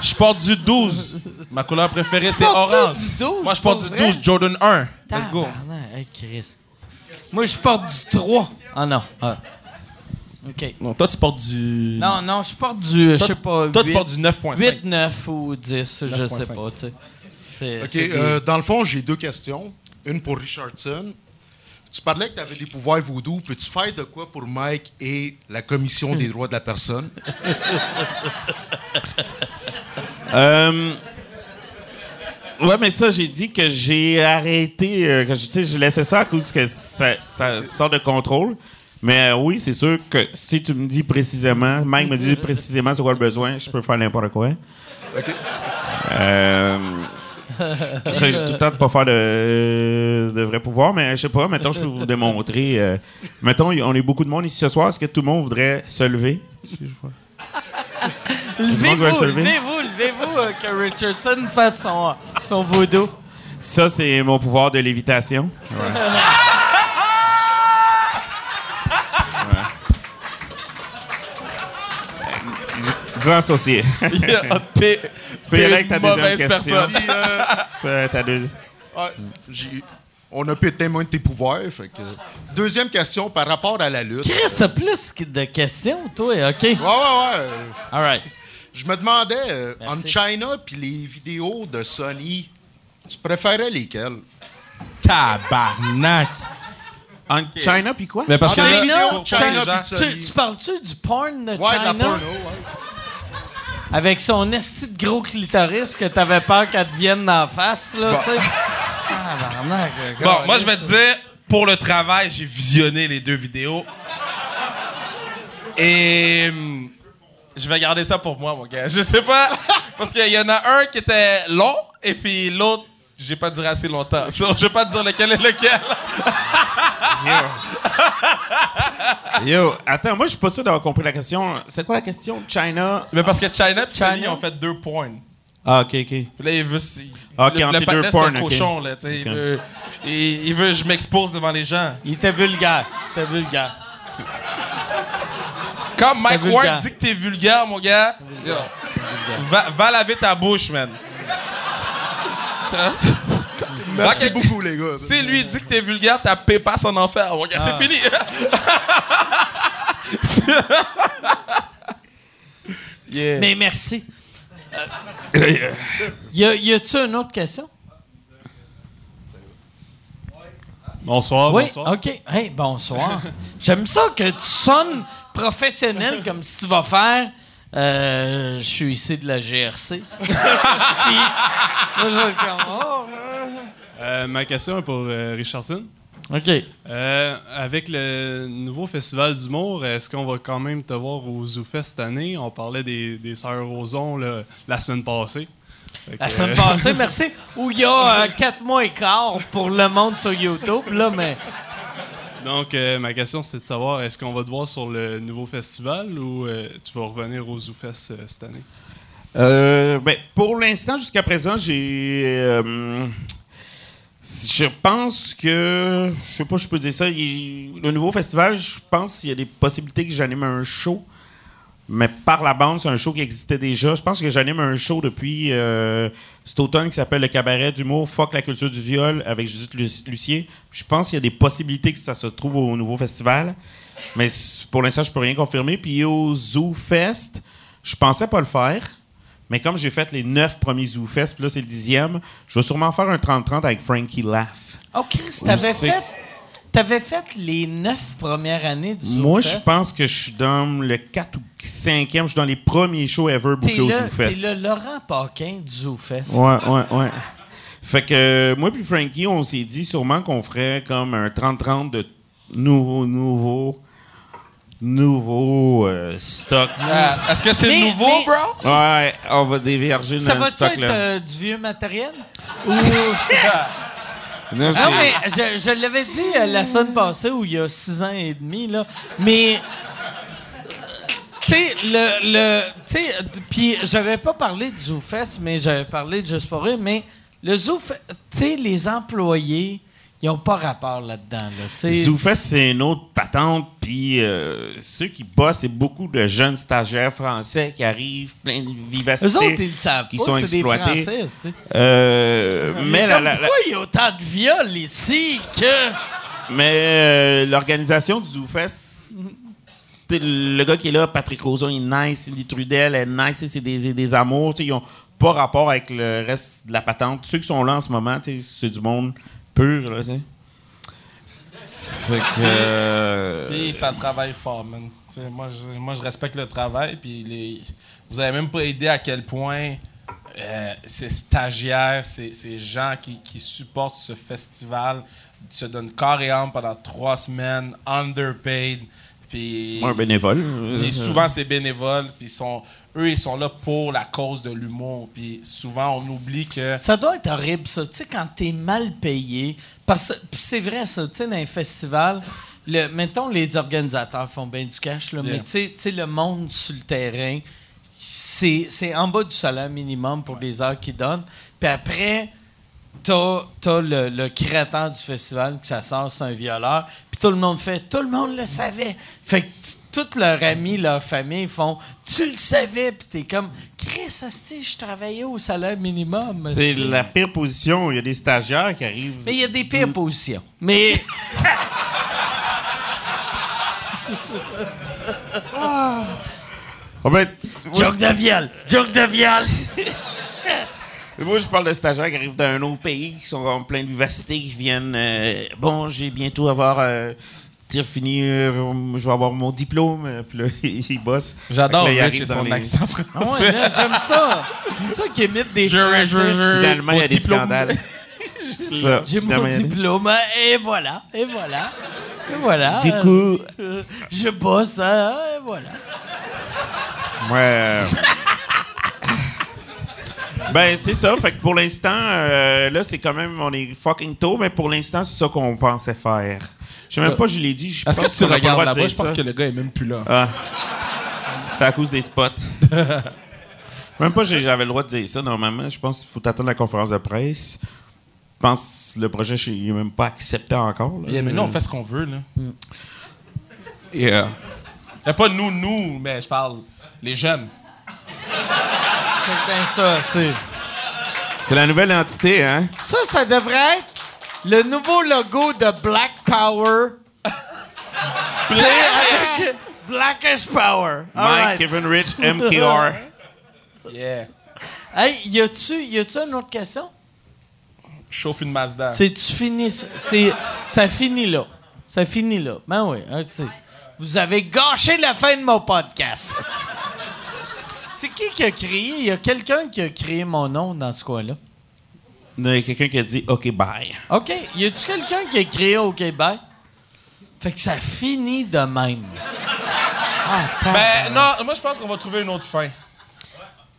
Speaker 5: Je porte du 12. Ma couleur préférée, c'est orange.
Speaker 2: du 12,
Speaker 5: Moi, je porte du
Speaker 2: vrai?
Speaker 5: 12 Jordan 1. Let's go.
Speaker 2: Hey, Chris. Moi, je porte du 3. Ah non. Ah. OK.
Speaker 5: Non, toi, tu portes du.
Speaker 2: Non, non, je porte du, je
Speaker 5: Toi,
Speaker 2: sais
Speaker 5: tu-
Speaker 2: pas,
Speaker 5: Toi, tu
Speaker 2: 8,
Speaker 5: portes du 9.5.
Speaker 2: 8, 9 ou 10, je
Speaker 5: 9.5.
Speaker 2: sais pas, tu sais.
Speaker 8: OK, euh, dans le fond, j'ai deux questions. Une pour Richardson. Tu parlais que tu avais des pouvoirs voodoo. Peux-tu faire de quoi pour Mike et la Commission des droits de la personne?
Speaker 4: Euh, Ouais, mais ça, j'ai dit que j'ai arrêté, euh, que je- tu sais, je laissais ça à cause que ça, ça sort de contrôle. Mais euh, oui, c'est sûr que si tu me dis précisément, Mike me dit précisément c'est quoi le besoin, je peux faire n'importe quoi.
Speaker 8: OK.
Speaker 4: Euh, J'ai tout le temps de pas faire de, de vrais pouvoirs, mais je sais pas, mettons, je peux vous démontrer. euh, mettons, on est beaucoup de monde ici ce soir. Est-ce que tout le monde voudrait se lever? monde veut se
Speaker 2: Levez-vous,
Speaker 4: lever?
Speaker 2: levez-vous, levez-vous, euh, que Richardson fasse son, son vaudou.
Speaker 4: Ça, c'est mon pouvoir de lévitation. Ouais. Grand y aller avec ta deuxième
Speaker 5: mauvaise
Speaker 4: question.
Speaker 5: personne.
Speaker 8: Puis, euh,
Speaker 4: ta deuxi-
Speaker 8: ah, j'ai- on a pu témoin de tes pouvoirs. fait que- Deuxième question par rapport à la lutte. Ouais,
Speaker 2: Chris, t'as plus que de questions, toi, OK?
Speaker 8: ouais, ouais.
Speaker 2: All right.
Speaker 8: Je me demandais, euh, en. China puis les vidéos de Sony, tu préférais lesquelles?
Speaker 5: Tabarnak.
Speaker 4: En China, puis quoi?
Speaker 5: Mais parce que
Speaker 8: Ah,
Speaker 5: là, faire
Speaker 8: China de Sony.
Speaker 2: Tu, tu parles-tu du porn de
Speaker 8: Ouais, de la
Speaker 2: China?
Speaker 8: porno, ouais.
Speaker 2: Avec son esti de gros clitoris que t'avais peur qu'elle te vienne d'en face, là, tu sais. Tabarnak,
Speaker 5: Bon, moi, je vais te dire, pour le travail, j'ai visionné les deux vidéos. Et hum, je vais garder ça pour moi, mon gars. Je sais pas, parce qu'il y en a un qui était long, et puis l'autre, j'ai pas duré assez longtemps. So, je vais pas te dire lequel est lequel.
Speaker 4: Yo, attends, moi, je suis pas sûr d'avoir compris la question. C'est quoi la question? China?
Speaker 5: Mais parce que China et Sony
Speaker 2: China?
Speaker 5: ont fait deux points.
Speaker 4: Ah, OK, OK.
Speaker 5: Puis là, il veut. il-
Speaker 4: Ok,
Speaker 5: le,
Speaker 4: entre
Speaker 5: le
Speaker 4: deux
Speaker 5: un
Speaker 4: porn, ok.
Speaker 5: cochon, là, tu sais. Il, veut, il, il veut que je m'expose devant les gens.
Speaker 2: Il était vulgaire. Il était vulgaire.
Speaker 5: Quand Mike. Ward dit que t'es vulgaire, mon gars, va, va laver ta bouche, man.
Speaker 8: Merci beaucoup, les gars.
Speaker 5: Si lui dit que t'es vulgaire, ta pépasse en enfer, mon gars, c'est fini. Yeah.
Speaker 2: Mais merci. Euh, y a- y a-tu une autre question?
Speaker 6: Bonsoir,
Speaker 2: oui,
Speaker 6: bonsoir.
Speaker 2: OK. Hey, bonsoir. J'aime ça que tu sonnes professionnel comme si tu vas faire. euh, je suis ici de la GRC. Puis, comme, oh,
Speaker 6: Euh, ma question est pour euh, Richardson.
Speaker 2: OK.
Speaker 6: Euh, avec le nouveau festival d'humour, est-ce qu'on va quand même te voir au ZooFest cette année? On parlait des, des Sœurs Roson là, la semaine passée. Fait
Speaker 2: La semaine
Speaker 6: euh,
Speaker 2: passée, merci. Où il y a euh, quatre mois et quart pour le monde sur YouTube, là, mais.
Speaker 6: Donc, euh, ma question, c'est de savoir, est-ce qu'on va te voir sur le nouveau festival ou euh, tu vas revenir au ZooFest euh, cette année?
Speaker 4: Euh, ben, pour l'instant, jusqu'à présent, j'ai. euh, je pense que. Je sais pas, si je peux dire ça. il- le nouveau festival, je pense qu'il y a des possibilités que j'anime un show. Mais par la bande, c'est un show qui existait déjà. Je pense que j'anime un show depuis euh, cet automne qui s'appelle Le Cabaret d'humour Fuck la culture du viol avec Judith Lu- Lucier. Je pense qu'il y a des possibilités que ça se trouve au nouveau festival. Mais pour l'instant, je peux rien confirmer. Puis au Zoo Fest, je pensais pas le faire. Mais comme j'ai fait les neuf premiers Zoo Fest, puis là c'est le dixième, je vais sûrement faire un 30-30 avec Frankie Laugh.
Speaker 2: Oh, Chris, t'avais fait, t'avais fait les neuf premières années du
Speaker 4: Moi, je pense que je suis dans le 4 ou 5e. Je suis dans les premiers shows ever bookés au
Speaker 2: le, t'es le Laurent Paquin du ZooFest.
Speaker 4: Ouais, ouais, ouais. Fait que euh, moi puis Frankie, on s'est dit sûrement qu'on ferait comme un 30-30 de nouveau, nouveau, nouveau euh, stock.
Speaker 5: Ah, Est-ce que c'est nouveau,
Speaker 2: mais-
Speaker 5: bro?
Speaker 4: Ouais, on va déverger
Speaker 2: Ça
Speaker 4: dans le
Speaker 2: va-tu
Speaker 4: stock
Speaker 2: être
Speaker 4: là.
Speaker 2: euh, du vieux matériel? Ou...
Speaker 4: Non,
Speaker 2: Ah mais je, je l'avais dit euh, la semaine passée ou il y a six ans et demi là, mais tu sais le le tu sais puis j'avais pas parlé du ZooFest mais j'avais parlé de Juste pour rire mais le ZooFest tu sais les employés ils ont pas rapport là-dedans là.
Speaker 4: ZooFest, c'est une autre patente, puis euh, ceux qui bossent, c'est beaucoup de jeunes stagiaires français qui arrivent, plein de vivacité.
Speaker 2: Eux autres, ils le savent
Speaker 4: qui
Speaker 2: pas,
Speaker 4: sont
Speaker 2: des
Speaker 4: exploités.
Speaker 2: Français.
Speaker 4: Euh, mais la- la-
Speaker 2: pourquoi il y a autant de viols ici que...
Speaker 4: Mais euh, l'organisation du ZooFest, le gars qui est là, Patrick Roson, il est nice, Cindy Trudel, elle est nice, c'est des, des amours, ils ont pas rapport avec le reste de la patente. Ceux qui sont là en ce moment, c'est du monde pur, là, t'sais. Fait que... euh,
Speaker 5: Puis ça travaille fort, man. Tu moi, je, moi, je respecte le travail. Puis les, vous avez même pas idée à quel point euh, ces stagiaires, ces, ces gens qui, qui supportent ce festival se donnent corps et âme pendant trois semaines, underpaid. Puis
Speaker 4: un bénévole.
Speaker 5: puis souvent, c'est bénévole. Puis sont, eux, ils sont là pour la cause de l'humour. Puis souvent, on oublie que.
Speaker 2: Ça doit être horrible, ça. Tu sais, quand t'es mal payé. Parce c'est vrai, ça. Tu sais, dans les festivals, le, mettons, les organisateurs font bien du cash, là,
Speaker 5: Yeah.
Speaker 2: mais tu sais- le monde sur le terrain, c'est en bas du salaire minimum pour les heures qu'ils donnent. Puis après, t'as as le, le créateur du festival qui ça sort, c'est un violeur. Puis tout le monde fait, tout le monde le savait. Fait que t- tous leurs amis, leur famille font, tu le savais. Puis t'es comme, Chris, asti, je travaillais au salaire minimum.
Speaker 4: C'est la pire position. Il y a des stagiaires qui arrivent.
Speaker 2: Mais il y a des pires positions. Mais
Speaker 4: Ah ben, moi,
Speaker 2: joke de viol, joke de viol.
Speaker 4: moi, je parle de stagiaires qui arrivent d'un autre pays, qui sont en plein de vivacité, qui viennent. euh, bon, j'ai bientôt avoir. Euh, tir fini, euh, je vais avoir mon diplôme. euh, Puis là, ils bossent.
Speaker 5: J'adore Rich et son
Speaker 4: les-
Speaker 5: accent
Speaker 2: Ah
Speaker 5: français.
Speaker 2: ouais, là, j'aime ça. J'aime ça qu'ils imitent des Français.
Speaker 4: Finalement, il y a des scandales.
Speaker 2: J'ai mon
Speaker 4: il
Speaker 2: diplôme, et voilà, et voilà. Et voilà.
Speaker 4: Du coup,
Speaker 2: Euh, je bosse, hein, et voilà.
Speaker 4: Ouais. Ben, c'est ça. Fait que pour l'instant, euh, là, c'est quand même, on est fucking tôt, mais pour l'instant, c'est ça qu'on pensait faire. Je sais même pas, je l'ai dit. je
Speaker 5: Est-ce que tu
Speaker 4: qu'on a pas le
Speaker 5: regardes
Speaker 4: droit de
Speaker 5: là-bas?
Speaker 4: dire
Speaker 5: Je pense
Speaker 4: ça.
Speaker 5: que le gars est même plus là.
Speaker 4: Ah. C'était à cause des spots. même pas, j'ai- j'avais le droit de dire ça. Normalement, je pense qu'il faut attendre la conférence de presse. Je pense que le projet, je- il n'est même pas accepté encore. là.
Speaker 5: Yeah, mais nous, on fait ce qu'on veut. Là.
Speaker 4: Yeah.
Speaker 5: Et pas nous, nous, mais je parle les jeunes.
Speaker 2: C'est bien ça, c'est.
Speaker 4: C'est la nouvelle entité, hein?
Speaker 2: Ça, ça devrait être le nouveau logo de Black Power. C'est avec Blackish Power. All
Speaker 4: Mike,
Speaker 2: right.
Speaker 4: Kevin Rich, MKR.
Speaker 5: Yeah.
Speaker 2: Hey, y a-tu y a-tu une autre question?
Speaker 5: Chauffe une Mazda.
Speaker 2: C'est-tu fini? ça? C'est, ça finit là. Ça finit là. Ben oui, hein, tu sais. Vous avez gâché la fin de mon podcast. C'est qui qui a créé? Il y a quelqu'un qui a créé mon nom dans ce coin-là?
Speaker 4: Il y a quelqu'un qui a dit OK, bye.
Speaker 2: OK. Y a-tu quelqu'un qui a créé au Québec? Fait que ça finit de même. Ah,
Speaker 5: Ben non, moi je pense qu'on va trouver une autre fin.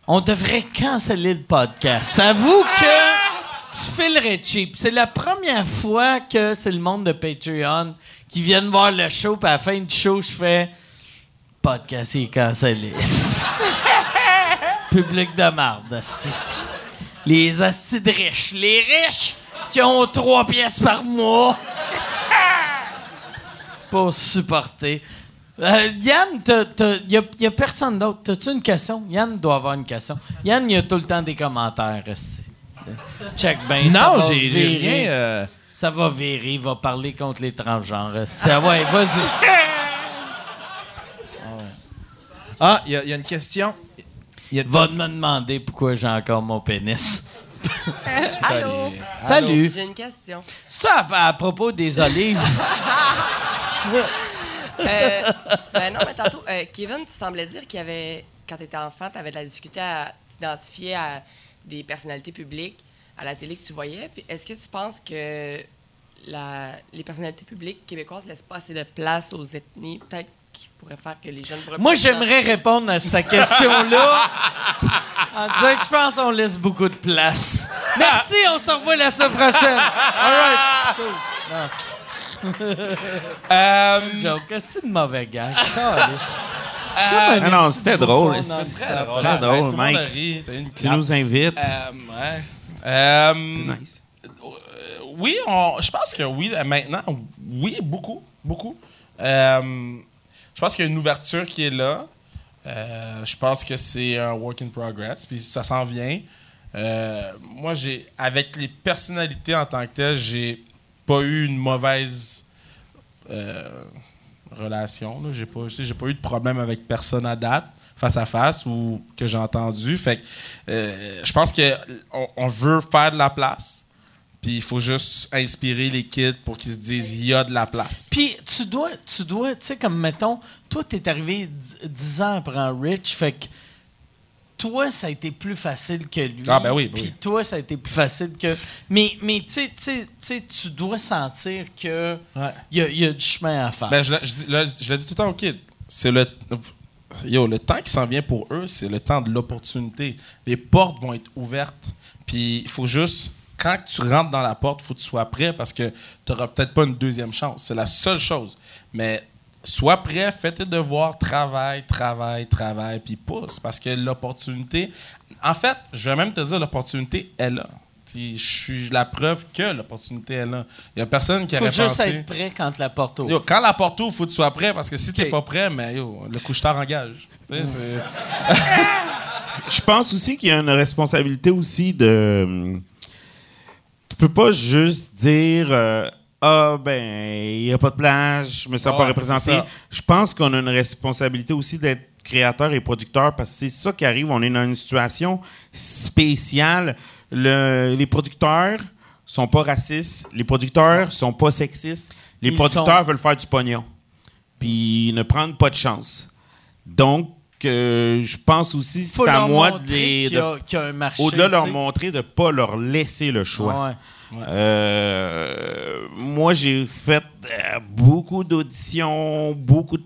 Speaker 2: On devrait canceller le podcast. Avoue que tu filerais cheap. C'est la première fois que c'est le monde de Patreon qui viennent voir le show, puis à la fin du show, je fais podcast est cancellé. Public de marde, asti. Les astis de riches. Les riches qui ont trois pièces par mois. Pour supporter. Euh, Yann, il n'y a, personne d'autre. T'as-tu une question? Yann doit avoir une question. Yann, il y a tout le temps des commentaires. esti. Check bien. ça
Speaker 3: Non, j'ai rien. euh,
Speaker 2: Ça va virer, il va parler contre les transgenres. esti. Ah ouais, vas-y.
Speaker 3: Ah, il y, a- il y a une question. Il y a
Speaker 2: Va me demander pourquoi j'ai encore mon pénis.
Speaker 9: Allô?
Speaker 2: Salut.
Speaker 9: J'ai une question.
Speaker 2: Ça, à, à propos des olives.
Speaker 9: Euh, ben non, mais tantôt, euh, Kevin, tu semblais dire qu'il y avait, quand tu étais enfant, tu avais de la difficulté à t'identifier à des personnalités publiques à la télé que tu voyais. Puis est-ce que tu penses que la- les personnalités publiques québécoises laissent pas assez de place aux ethnies? Peut-être qui pourrait faire que les jeunes pourraient
Speaker 2: Moi, j'aimerais répondre à cette question-là en disant que je pense qu'on laisse beaucoup de place. Merci, on se revoit la semaine prochaine. All right.
Speaker 5: Euh,
Speaker 2: Joke, c'est une mauvais gag.
Speaker 4: Ah non, c'était drôle. C'était très
Speaker 2: drôle.
Speaker 5: monde
Speaker 4: Mike. Tu nous invites.
Speaker 5: Euh, ouais. Euh,
Speaker 4: Nice.
Speaker 5: oui, on- je pense que oui, euh, maintenant, oui, beaucoup, beaucoup. Euh, je pense qu'il y a une ouverture qui est là. Euh, je pense que c'est un work in progress, puis ça s'en vient. Euh, moi, j'ai, avec les personnalités en tant que telles, j'ai pas eu une mauvaise euh, relation. J'ai pas, j'ai pas eu de problème avec personne à date, face à face ou que j'ai entendu. Fait que, je pense que on, on veut faire de la place. Puis il faut juste inspirer les kids pour qu'ils se disent il y a de la place.
Speaker 2: Puis tu dois, tu dois, tu sais, comme mettons, toi, t'es arrivé dix- dix ans après Rich, fait que toi, ça a été plus facile que lui.
Speaker 5: Ah, ben oui, ben
Speaker 2: Puis
Speaker 5: oui.
Speaker 2: toi, ça a été plus facile que. Mais, mais tu sais, tu dois sentir que
Speaker 5: Ouais.
Speaker 2: il y, a- y a du chemin à faire.
Speaker 5: Ben, je, l'ai- je là, je le dis tout le temps aux kids. C'est le. Yo, le temps qui s'en vient pour eux, c'est le temps de l'opportunité. Les portes vont être ouvertes. Puis il faut juste. Quand tu rentres dans la porte, il faut que tu sois prêt parce que tu n'auras peut-être pas une deuxième chance. C'est la seule chose. Mais sois prêt, fais tes devoirs, travaille, travaille, travaille, puis pousse. Parce que l'opportunité. En fait, je vais même te dire, l'opportunité est là. Tu Je suis la preuve que l'opportunité est là. Il n'y a personne qui
Speaker 2: faut
Speaker 5: aurait
Speaker 2: juste
Speaker 5: pensé-
Speaker 2: être prêt quand la porte ouvre.
Speaker 5: Yo, quand la porte ouvre, faut que tu sois prêt parce que si
Speaker 2: Ok.
Speaker 5: t'es pas prêt, mais yo, le couche-tard engage. Tu
Speaker 4: Je pense aussi qu'il y a une responsabilité aussi de. Tu peux pas juste dire euh, Ah, ben, il n'y a pas de plage, je me sens
Speaker 5: Ouais,
Speaker 4: pas
Speaker 5: c'est
Speaker 4: représenté.
Speaker 5: ça.
Speaker 4: Je pense qu'on a une responsabilité aussi d'être créateur et producteur parce que c'est ça qui arrive. On est dans une situation spéciale. Le- les producteurs sont pas racistes, les producteurs sont pas sexistes, les
Speaker 2: Ils
Speaker 4: producteurs veulent faire du pognon. Puis ne prennent pas de chance. Donc, euh, je pense aussi c'est à moi de les. Au-delà de leur montrer de ne pas leur laisser le choix.
Speaker 2: Ouais.
Speaker 4: Euh, moi, j'ai fait euh, beaucoup d'auditions, beaucoup de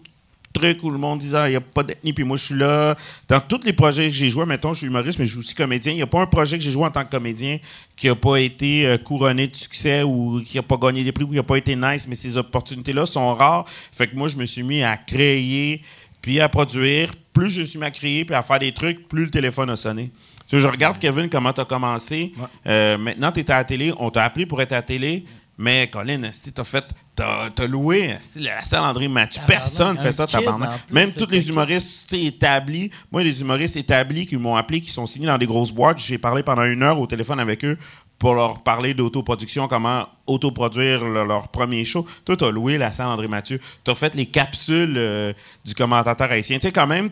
Speaker 4: trucs où le monde disait il n'y a pas d'ethnie, puis moi je suis là. Dans tous les projets que j'ai joués, mettons, je suis humoriste, mais je suis aussi comédien. Il n'y a pas un projet que j'ai joué en tant que comédien qui n'a pas été euh, couronné de succès ou qui n'a pas gagné des prix ou qui n'a pas été nice, mais ces opportunités-là sont rares. Fait que moi, je me suis mis à créer puis à produire. Plus je suis mis à créer puis à faire des trucs, plus le téléphone a sonné. Tu sais, je regarde, Kevin, comment tu as commencé. Euh, maintenant, tu es à la télé. On t'a appelé pour être à la télé. Mais Colin, tu as fait. T'as as loué esti, la salle André Mathieu. Personne fait ça, tabarnak. Même tous les humoristes établis. Moi, les humoristes établis qui m'ont appelé, qui sont signés dans des grosses boîtes, j'ai parlé pendant une heure au téléphone avec eux pour leur parler d'autoproduction, comment autoproduire le- leur premier show. Toi, tu as loué la salle André Mathieu. Tu as fait les capsules euh, du commentateur haïtien. Tu sais, quand même,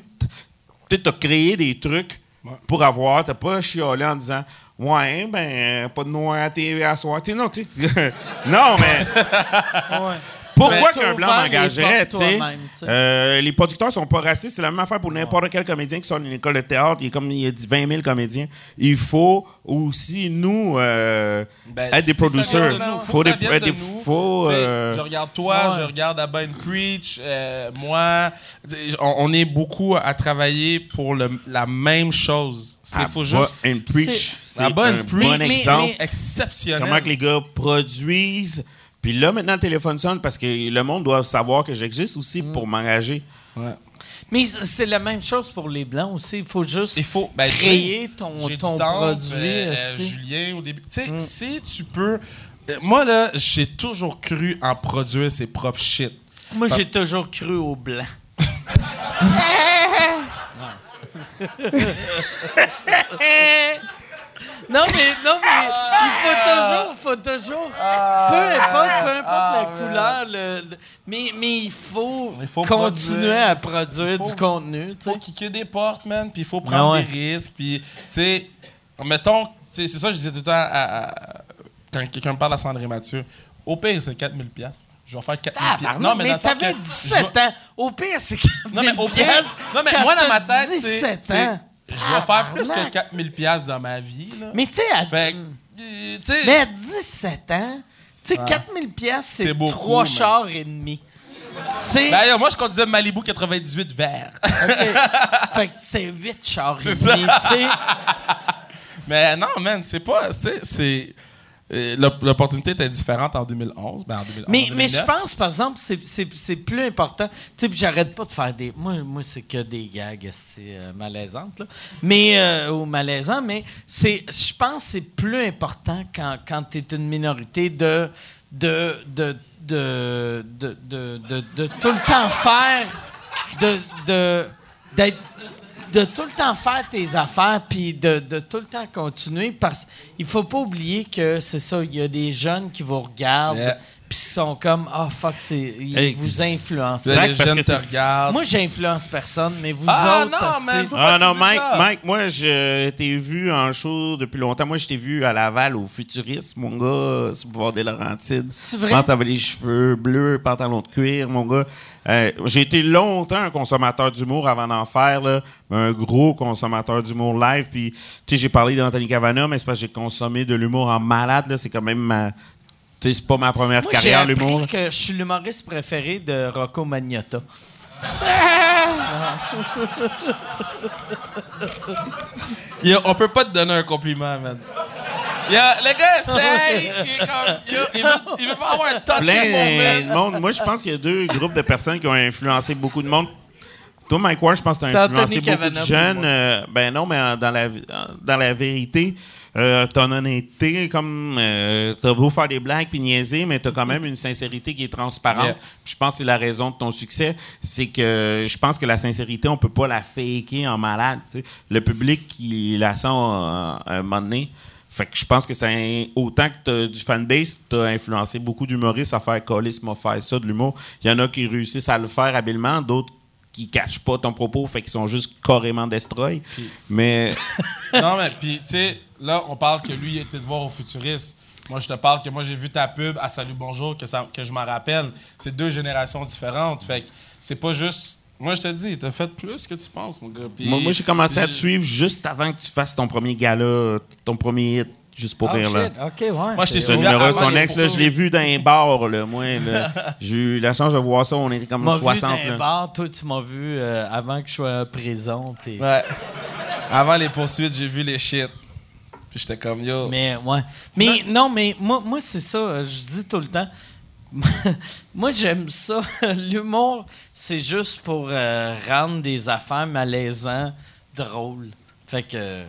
Speaker 4: tu as créé des trucs pour avoir. Tu pas chiolé en disant Ouais, ben, pas de noir à TV à soir. Tu sais, non, tu sais. non, mais. Pourquoi
Speaker 2: t'as
Speaker 4: qu'un blanc m'engagerait, tu sais? Euh, les producteurs sont pas racistes. C'est la même affaire pour n'importe quel comédien qui sort d'une école de théâtre. Il y a comme il y a dit 20 000 comédiens. Il faut aussi, nous, euh,
Speaker 5: Ben,
Speaker 4: être des
Speaker 5: de nous. Faut,
Speaker 4: des- être faut, euh,
Speaker 5: Je regarde toi,
Speaker 2: Ouais.
Speaker 5: je regarde Abba and Preach, euh, moi. On, on est beaucoup à travailler pour le- la même chose. C'est faut juste.
Speaker 4: and preach. C'est
Speaker 5: Abba
Speaker 4: un
Speaker 5: and Preach,
Speaker 4: bon exemple.
Speaker 5: mais exceptionnel.
Speaker 4: Comment que les gars produisent. Puis là, maintenant, le téléphone sonne parce que le monde doit savoir que j'existe aussi
Speaker 5: Mm.
Speaker 4: pour m'engager.
Speaker 2: Mais c'est la même chose pour les Blancs aussi. Il faut juste
Speaker 5: Il faut ben,
Speaker 2: créer ton, ton
Speaker 5: temps,
Speaker 2: produit.
Speaker 5: euh,
Speaker 2: esti.
Speaker 5: Julien, au début. Tu sais,
Speaker 2: Mm.
Speaker 5: si tu peux. euh, Moi, là, j'ai toujours cru en produire ses propres shit.
Speaker 2: Moi, j'ai toujours cru aux Blancs. non, mais, non, mais il faut toujours, faut toujours, peu importe, peu importe la couleur, le- le- mais, mais il faut,
Speaker 5: Il faut
Speaker 2: continuer
Speaker 5: produire.
Speaker 2: à produire
Speaker 5: Il faut-
Speaker 2: du contenu. tu sais.
Speaker 5: faut kicker des portes, man, puis il faut prendre
Speaker 2: Ah ouais.
Speaker 5: des risques, puis, tu sais, mettons, sais, c'est ça que je disais tout le temps à- à- quand quelqu'un me parle à Sandrine Mathieu. Au pire, c'est 4000 pièces. Je vais faire 4000 pièces.
Speaker 2: Tabarnak, mais
Speaker 5: dans le sens
Speaker 2: t'avais
Speaker 5: que
Speaker 2: 17 ans. Au pire, c'est
Speaker 5: Non, mais au pire, non, mais
Speaker 2: quand
Speaker 5: moi, dans ma tête, c'est.
Speaker 2: 17
Speaker 5: c'est-
Speaker 2: ans.
Speaker 5: Je vais faire plus que
Speaker 2: Tabarnak.
Speaker 5: 4000 pièces dans ma vie, là.
Speaker 2: Mais tu sais, à,
Speaker 5: Fait euh,
Speaker 2: mais à 17 ans, tu sais, 4000 pièces c'est 3
Speaker 5: mais-
Speaker 2: chars et demi.
Speaker 5: Ben, yo, moi, je conduisais Malibu 98 vert.
Speaker 2: fait que c'est 8 chars et demi, tu sais.
Speaker 5: Mais non, man, c'est pas. C'est. Euh, l'op- L'opportunité était différente en 2011. Ben, en 2011
Speaker 2: Mais, mais je
Speaker 5: 2009.
Speaker 2: pense, par exemple, c'est- plus important. Tu sais, j'arrête pas de faire des. Moi, moi c'est que des gags euh, malaisantes, là. Mais, euh, ou malaisants, mais c'est, je pense que c'est plus important quand, quand tu es une minorité de. de, de, de, de, de, de- de tout le temps faire. de. de d'être de tout le temps faire tes affaires puis de, de tout le temps continuer parce qu'il faut pas oublier que c'est ça il y a des jeunes qui vous regardent
Speaker 5: Yeah.
Speaker 2: puis qui sont comme ah fuck c'est ils vous influencent
Speaker 5: Là, les
Speaker 4: parce
Speaker 5: jeunes
Speaker 4: que
Speaker 5: te regardent.
Speaker 2: moi j'influence personne mais vous
Speaker 5: Ah,
Speaker 2: autres
Speaker 5: non, man, faut
Speaker 4: Ah non, Mike,
Speaker 5: ça.
Speaker 4: Mike, moi, je t'ai vu en show depuis longtemps. Moi, je t'ai vu à Laval, au Futuriste, mon gars, sur le boulevard des Laurentides.
Speaker 2: C'est vrai?
Speaker 4: Quand t'avais les cheveux bleus, pantalon de cuir, mon gars. Euh, J'ai été longtemps un consommateur d'humour avant d'en faire, là, un gros consommateur d'humour live. Puis, tu sais, j'ai parlé d'Anthony Cavana, mais c'est parce que j'ai consommé de l'humour en malade. là. C'est quand même ma. Tu sais, c'est pas ma première
Speaker 2: moi
Speaker 4: carrière, l'humour.
Speaker 2: que je suis l'humoriste préféré de Rocco Magnotta
Speaker 5: on peut pas te donner un compliment, man. Le gars essaye. Il, est comme, yo, il, veut, il veut pas avoir un touch
Speaker 4: plein
Speaker 5: moment.
Speaker 4: monde. Moi, je pense qu'il y a deux groupes de personnes qui ont influencé beaucoup de monde. Toi, Mike Ward, je pense que tu as
Speaker 2: Anthony
Speaker 4: influencé beaucoup
Speaker 2: Cavana
Speaker 4: de jeunes. euh, ben non, mais dans la, dans la vérité, euh, ton honnêteté, comme euh, t'as beau faire des blagues puis niaiser, mais t'as quand même une sincérité qui est transparente.
Speaker 5: Yeah.
Speaker 4: Je pense que c'est la raison de ton succès. C'est que je pense que la sincérité, on peut pas la faker en malade. Le public qui la sent euh, à un moment donné. Fait que je pense que c'est autant que t'as du fanbase, t'as influencé beaucoup d'humoristes à faire coller m'a faire ça de l'humour. Il y en a qui réussissent à le faire habilement, d'autres qui cachent pas ton propos, fait qu'ils sont juste carrément destroy. Mais
Speaker 5: Non, mais puis, tu sais, là, on parle que lui, il était de voir au futuriste. Moi, je te parle que moi, j'ai vu ta pub à Salut Bonjour, que, ça, que je m'en rappelle. C'est deux générations différentes. Fait que c'est pas juste. Moi, je te dis, t'as fait plus que tu penses, mon gars. Puis-
Speaker 4: moi, moi, j'ai commencé à te suivre juste avant que tu fasses ton premier gala, ton premier hit, juste pour
Speaker 2: Oh,
Speaker 4: rire. Là.
Speaker 2: ok ouais
Speaker 5: Moi, je t'ai suivi avant
Speaker 4: son ex, là, je l'ai vu dans un bar, là, moi. là. J'ai eu la chance de voir ça, on était comme
Speaker 2: m'as vu
Speaker 4: 60.
Speaker 2: dans un
Speaker 4: là.
Speaker 2: bar, toi tu m'as vu euh, avant que je sois en prison
Speaker 5: Ouais. Avant les poursuites, j'ai vu les shit. Puis j'étais comme, yo.
Speaker 2: Mais ouais. Mais non, mais moi, moi c'est ça. euh, Je dis tout le temps. moi, j'aime ça. L'humour, c'est juste pour euh, rendre des affaires malaisantes drôles. Fait que.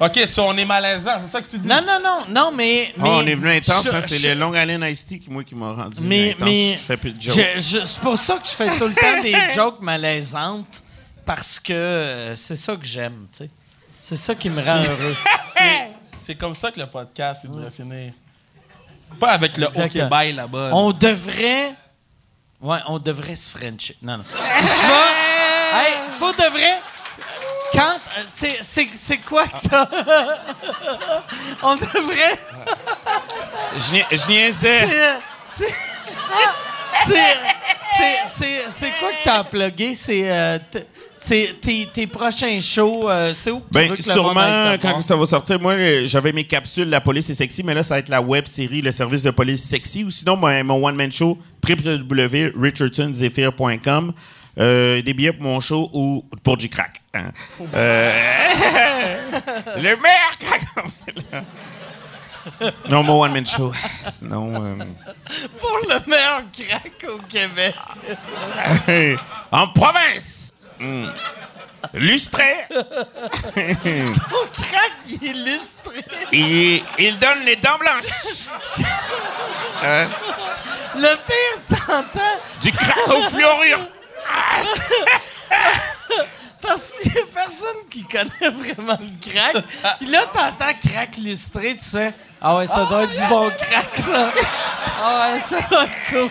Speaker 5: OK, si on est malaisant, c'est ça que tu dis?
Speaker 2: Non, non, non, non, mais.
Speaker 4: Ah,
Speaker 2: mais
Speaker 4: on est venu intense,
Speaker 2: je-
Speaker 4: hein, c'est
Speaker 2: je-
Speaker 4: le Long Island Iced Tea qui, moi, qui m'a rendu
Speaker 2: Mais,
Speaker 4: intense.
Speaker 2: mais
Speaker 4: Je fais plus de jokes.
Speaker 2: je- je- c'est pour ça que je fais tout le temps des jokes malaisantes parce que euh, c'est ça que j'aime, tu sais. C'est ça qui me rend heureux.
Speaker 5: C'est- C'est comme ça que le podcast, il devrait finir. Pas avec le OK
Speaker 2: Exactement.
Speaker 5: bye là-bas. là.
Speaker 2: On devrait. Ouais, on devrait se frencher. Non, non. Je vais. Hey, faut de vrai. Quand. C'est, c'est, c'est quoi que t'as. on devrait.
Speaker 4: Je je niaisais.
Speaker 2: C'est. C'est. C'est, c'est, c'est, c'est quoi que t'as plugué? C'est. euh, tes, tes prochains shows. euh, c'est où que tu
Speaker 4: Ben,
Speaker 2: veux que le monde aille
Speaker 4: sûrement, quand ça va sortir, moi, euh, j'avais mes capsules La police est sexy, mais là, ça va être la web série Le service de police sexy. Ou sinon, mon, mon one-man show, www.richardsonzephyr.com. Euh, des billets pour mon show ou pour du crack. hein. Euh, le meilleur crack! non, mon one-man show. Sinon, euh,
Speaker 2: Pour le meilleur crack au Québec.
Speaker 4: en province! Hmm. Lustré!
Speaker 2: Au crack illustré.
Speaker 4: il, il donne les dents blanches! Hein?
Speaker 2: Le pire, t'entends.
Speaker 4: Du crack au fluorure!
Speaker 2: Parce qu'il y a personne qui connaît vraiment le crack. Puis là, t'entends crack lustré, tu sais. Ah ouais, ça doit être du bon crack, là. Ah ouais, ça doit être cool.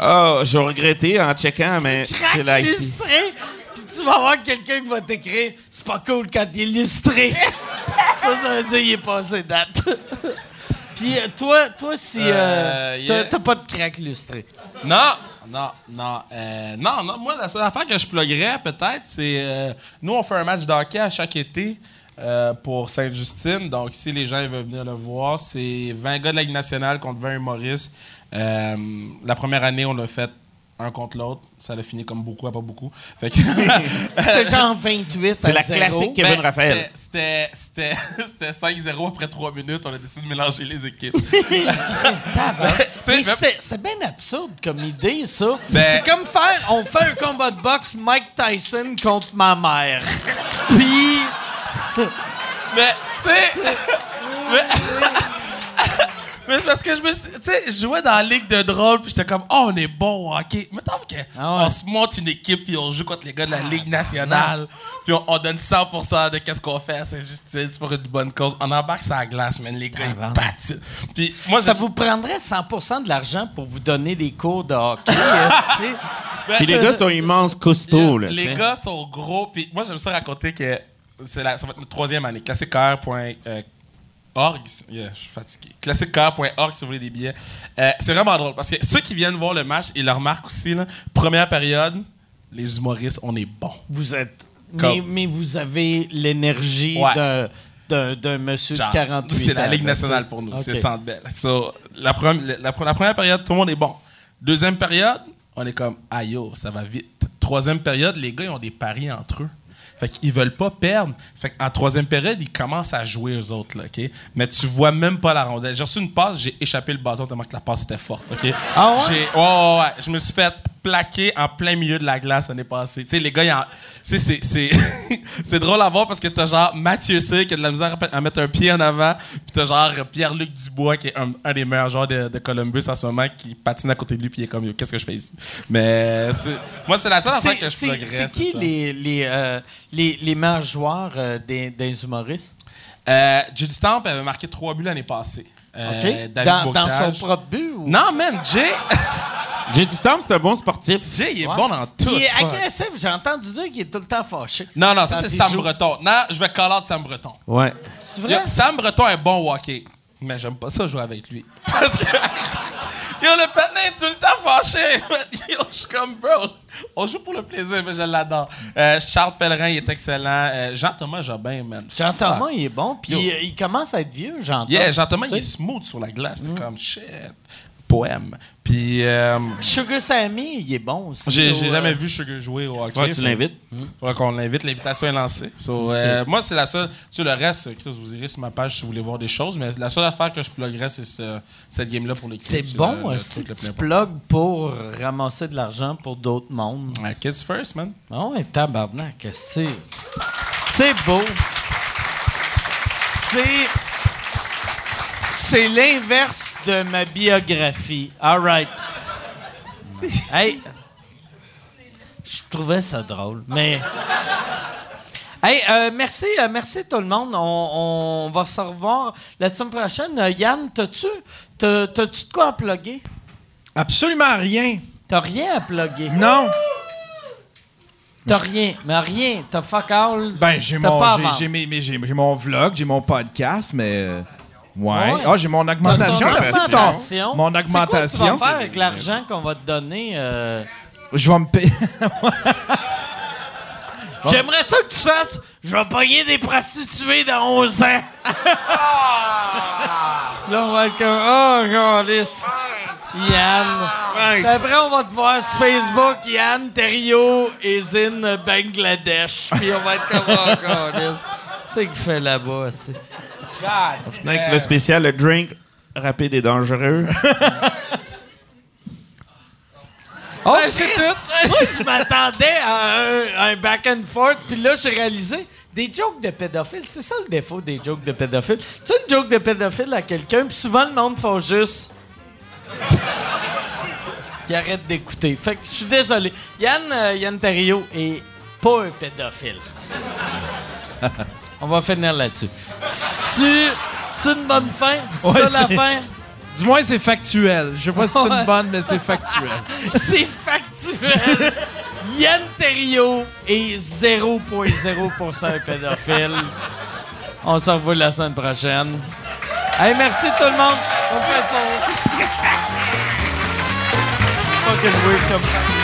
Speaker 4: Oh, j'ai regretté en checkant, mais c'est
Speaker 2: Crack lustré. Puis tu vas voir quelqu'un qui va t'écrire C'est pas cool quand il est lustré. Ça, ça veut dire qu'il est passé date. Puis euh, toi, toi, si euh,
Speaker 5: Euh,
Speaker 2: t'as pas de craque lustré.
Speaker 5: Non, non, non. euh, non, non, moi, la seule affaire que je pluguerais, peut-être, c'est. euh, nous, on fait un match de hockey à chaque été euh, pour Sainte-Justine. Donc, si les gens ils veulent venir le voir, c'est 20 gars de la Ligue nationale contre 20 humoristes. Euh, la première année, on l'a fait un contre l'autre. Ça a fini comme beaucoup à pas beaucoup. Fait que.
Speaker 2: C'est genre 28
Speaker 4: C'est la classique Kevin
Speaker 5: Ben,
Speaker 4: Raphaël.
Speaker 5: C'était c'était- c'était 5-0 après 3 minutes. On a décidé de mélanger les équipes.
Speaker 2: C'est bien absurde comme idée, ça.
Speaker 5: Ben-
Speaker 2: C'est comme faire, on fait un combat de boxe Mike Tyson contre ma mère. Puis,
Speaker 5: Mais, tu sais. mais. mais c'est parce que je me suis. Tu sais, je jouais dans la ligue de drôle, puis j'étais comme, oh, on est bon au hockey. Mais tant que
Speaker 2: Ah ouais.
Speaker 5: on se monte une équipe, puis on joue contre les gars de la ligue nationale, puis on, on donne 100% de qu'est-ce qu'on fait à Saint-Justine, c'est pour une bonne cause. On embarque sur la glace, man. Les gars, ils patinent. Puis moi,
Speaker 2: ça
Speaker 5: je-
Speaker 2: vous prendrait 100 de l'argent pour vous donner des cours de hockey, esti.
Speaker 4: Puis les gars sont immenses costauds, là.
Speaker 5: Les
Speaker 4: tu sais.
Speaker 5: gars sont gros. Puis moi, j'aime ça raconter que c'est la, ça va être notre troisième année. Classiquecar.org. Yeah, je suis fatigué. Classiquecar.org si vous voulez des billets. Euh, c'est vraiment drôle parce que ceux qui viennent voir le match, ils le remarquent aussi. Là, première période, les humoristes, on est bons.
Speaker 2: Vous êtes. Mais, mais vous avez l'énergie
Speaker 5: Ouais.
Speaker 2: d'un- monsieur
Speaker 5: Genre,
Speaker 2: de 48 ans.
Speaker 5: C'est la Ligue nationale pour nous. C'est Centre Bell. So, la, prom- la, la- la première période, tout le monde est bon. Deuxième période, on est comme, aïe, yo, ça va vite. Troisième période, les gars, ils ont des paris entre eux. Fait qu'ils veulent pas perdre. Fait qu'en troisième période, ils commencent à jouer eux autres, là, OK? Mais tu vois même pas la rondelle. J'ai reçu une passe, j'ai échappé le bâton tellement que la passe était forte, OK?
Speaker 2: Ah ouais?
Speaker 5: J'ai- ouais, ouais, ouais. Je me suis fait plaquer en plein milieu de la glace l'année passée. Tu sais, les gars, en- c'est, c'est, c'est drôle à voir parce que t'as genre Mathieu C qui a de la misère à, mettre un pied en avant, puis t'as genre Pierre-Luc Dubois qui est un, un des meilleurs joueurs de, de Columbus en ce moment qui patine à côté de lui puis il est comme qu'est-ce que je fais ici? Mais moi, c'est la seule affaire que je pluggerais,
Speaker 2: c'est qui les, euh, les, les meilleurs joueurs euh, des, des humoristes?
Speaker 5: Euh, Judy Stamp avait marqué trois buts l'année passée. Euh? David
Speaker 2: Dans, dans son propre but? Ou?
Speaker 5: Non, man, Jay,
Speaker 4: Jay Stamp, c'est un bon sportif.
Speaker 5: Jay, il est
Speaker 2: Ouais.
Speaker 5: bon dans tout.
Speaker 2: Il est agressif. J'ai entendu dire qu'il est tout le temps fâché.
Speaker 5: Non, non, ça c'est Sam
Speaker 2: joue.
Speaker 5: Breton. Non, je vais call out Sam Breton.
Speaker 4: Ouais.
Speaker 2: C'est
Speaker 5: Yo,
Speaker 2: vrai?
Speaker 5: Sam Breton est bon au hockey, mais j'aime pas ça jouer avec lui. Parce que. Yo, le patin est tout le temps fâché. Yo, je suis comme, bro, on joue pour le plaisir, mais je l'adore. Euh, Charles Pellerin, il est excellent. Euh, Jean-Thomas Jobin, man.
Speaker 2: Jean-Thomas, il est bon. Puis il, il commence à être vieux, Jean-Thomas.
Speaker 5: Yeah, Jean-Thomas, il est smooth sur la glace. C'est comme, shit, poème. Puis, euh,
Speaker 2: Sugar Sammy, il est bon aussi.
Speaker 5: j'ai jamais vu Sugar jouer au hockey.
Speaker 4: Ouais, tu l'invites?
Speaker 5: Faudrait qu'on l'invite. L'invitation est lancée. So, euh, moi, c'est la seule. Tu sais, le reste, Chris, vous irez sur ma page si vous voulez voir des choses, mais la seule affaire que je pluguerais, c'est ce- cette game-là pour l'équipe.
Speaker 2: C'est bon, que tu plugues pour ramasser de l'argent pour d'autres mondes?
Speaker 5: Kids first, man.
Speaker 2: Ah ouais, tabarnak, c'est... C'est beau. C'est... C'est l'inverse de ma biographie. All right. Hey. Je trouvais ça drôle, mais... Hey, euh, merci, euh, merci tout le monde. On, on va se revoir la semaine prochaine. Euh, Yann, t'as-tu, t'as, t'as-tu de quoi à plugger?
Speaker 3: Absolument rien.
Speaker 2: T'as rien à plugger.
Speaker 3: Non.
Speaker 2: T'as rien, mais rien. T'as fuck all.
Speaker 3: Ben, j'ai mon,
Speaker 2: pas à
Speaker 3: j'ai-
Speaker 2: vendre.
Speaker 3: j'ai mes- mes- j'ai- j'ai mon vlog, j'ai mon podcast, mais. euh, ouais.
Speaker 2: Ouais.
Speaker 3: Ah, j'ai mon augmentation.
Speaker 2: Ton
Speaker 3: Merci, ton-
Speaker 2: augmentation.
Speaker 3: Mon
Speaker 2: quoi que tu vas
Speaker 3: augmentation.
Speaker 2: faire avec l'argent qu'on va te donner? euh?
Speaker 3: Je vais me payer.
Speaker 2: J'aimerais ça que tu fasses. Je vais payer des prostituées dans 11 ans. Là, on va être comme. Oh, Galice. Yann. Après, on va te voir sur Facebook. Yann Terrio is in Bangladesh. Puis on va être comme. Oh. C'est qu'il fait là-bas aussi.
Speaker 4: Avec le spécial, le drink rapide et dangereux.
Speaker 2: Oh, c'est tout. Moi, je m'attendais à un, un back and forth, puis là, j'ai réalisé des jokes de pédophiles. C'est ça le défaut des jokes de pédophiles. Tu une joke de pédophile à quelqu'un, puis souvent, le monde fait juste. Puis arrête d'écouter. Fait que je suis désolé. Yann, euh, Yann Terrio est pas un pédophile. On va finir là-dessus. C'est c'est une bonne fin? C'est
Speaker 3: Ouais,
Speaker 2: ça la fin?
Speaker 3: Du moins, c'est factuel. Je sais pas si c'est une bonne, mais c'est factuel.
Speaker 2: C'est factuel. Yann Terrio est 0.0% un pédophile. On se revoit la semaine prochaine. Hey, merci tout le monde. On fait. Fucking weird comme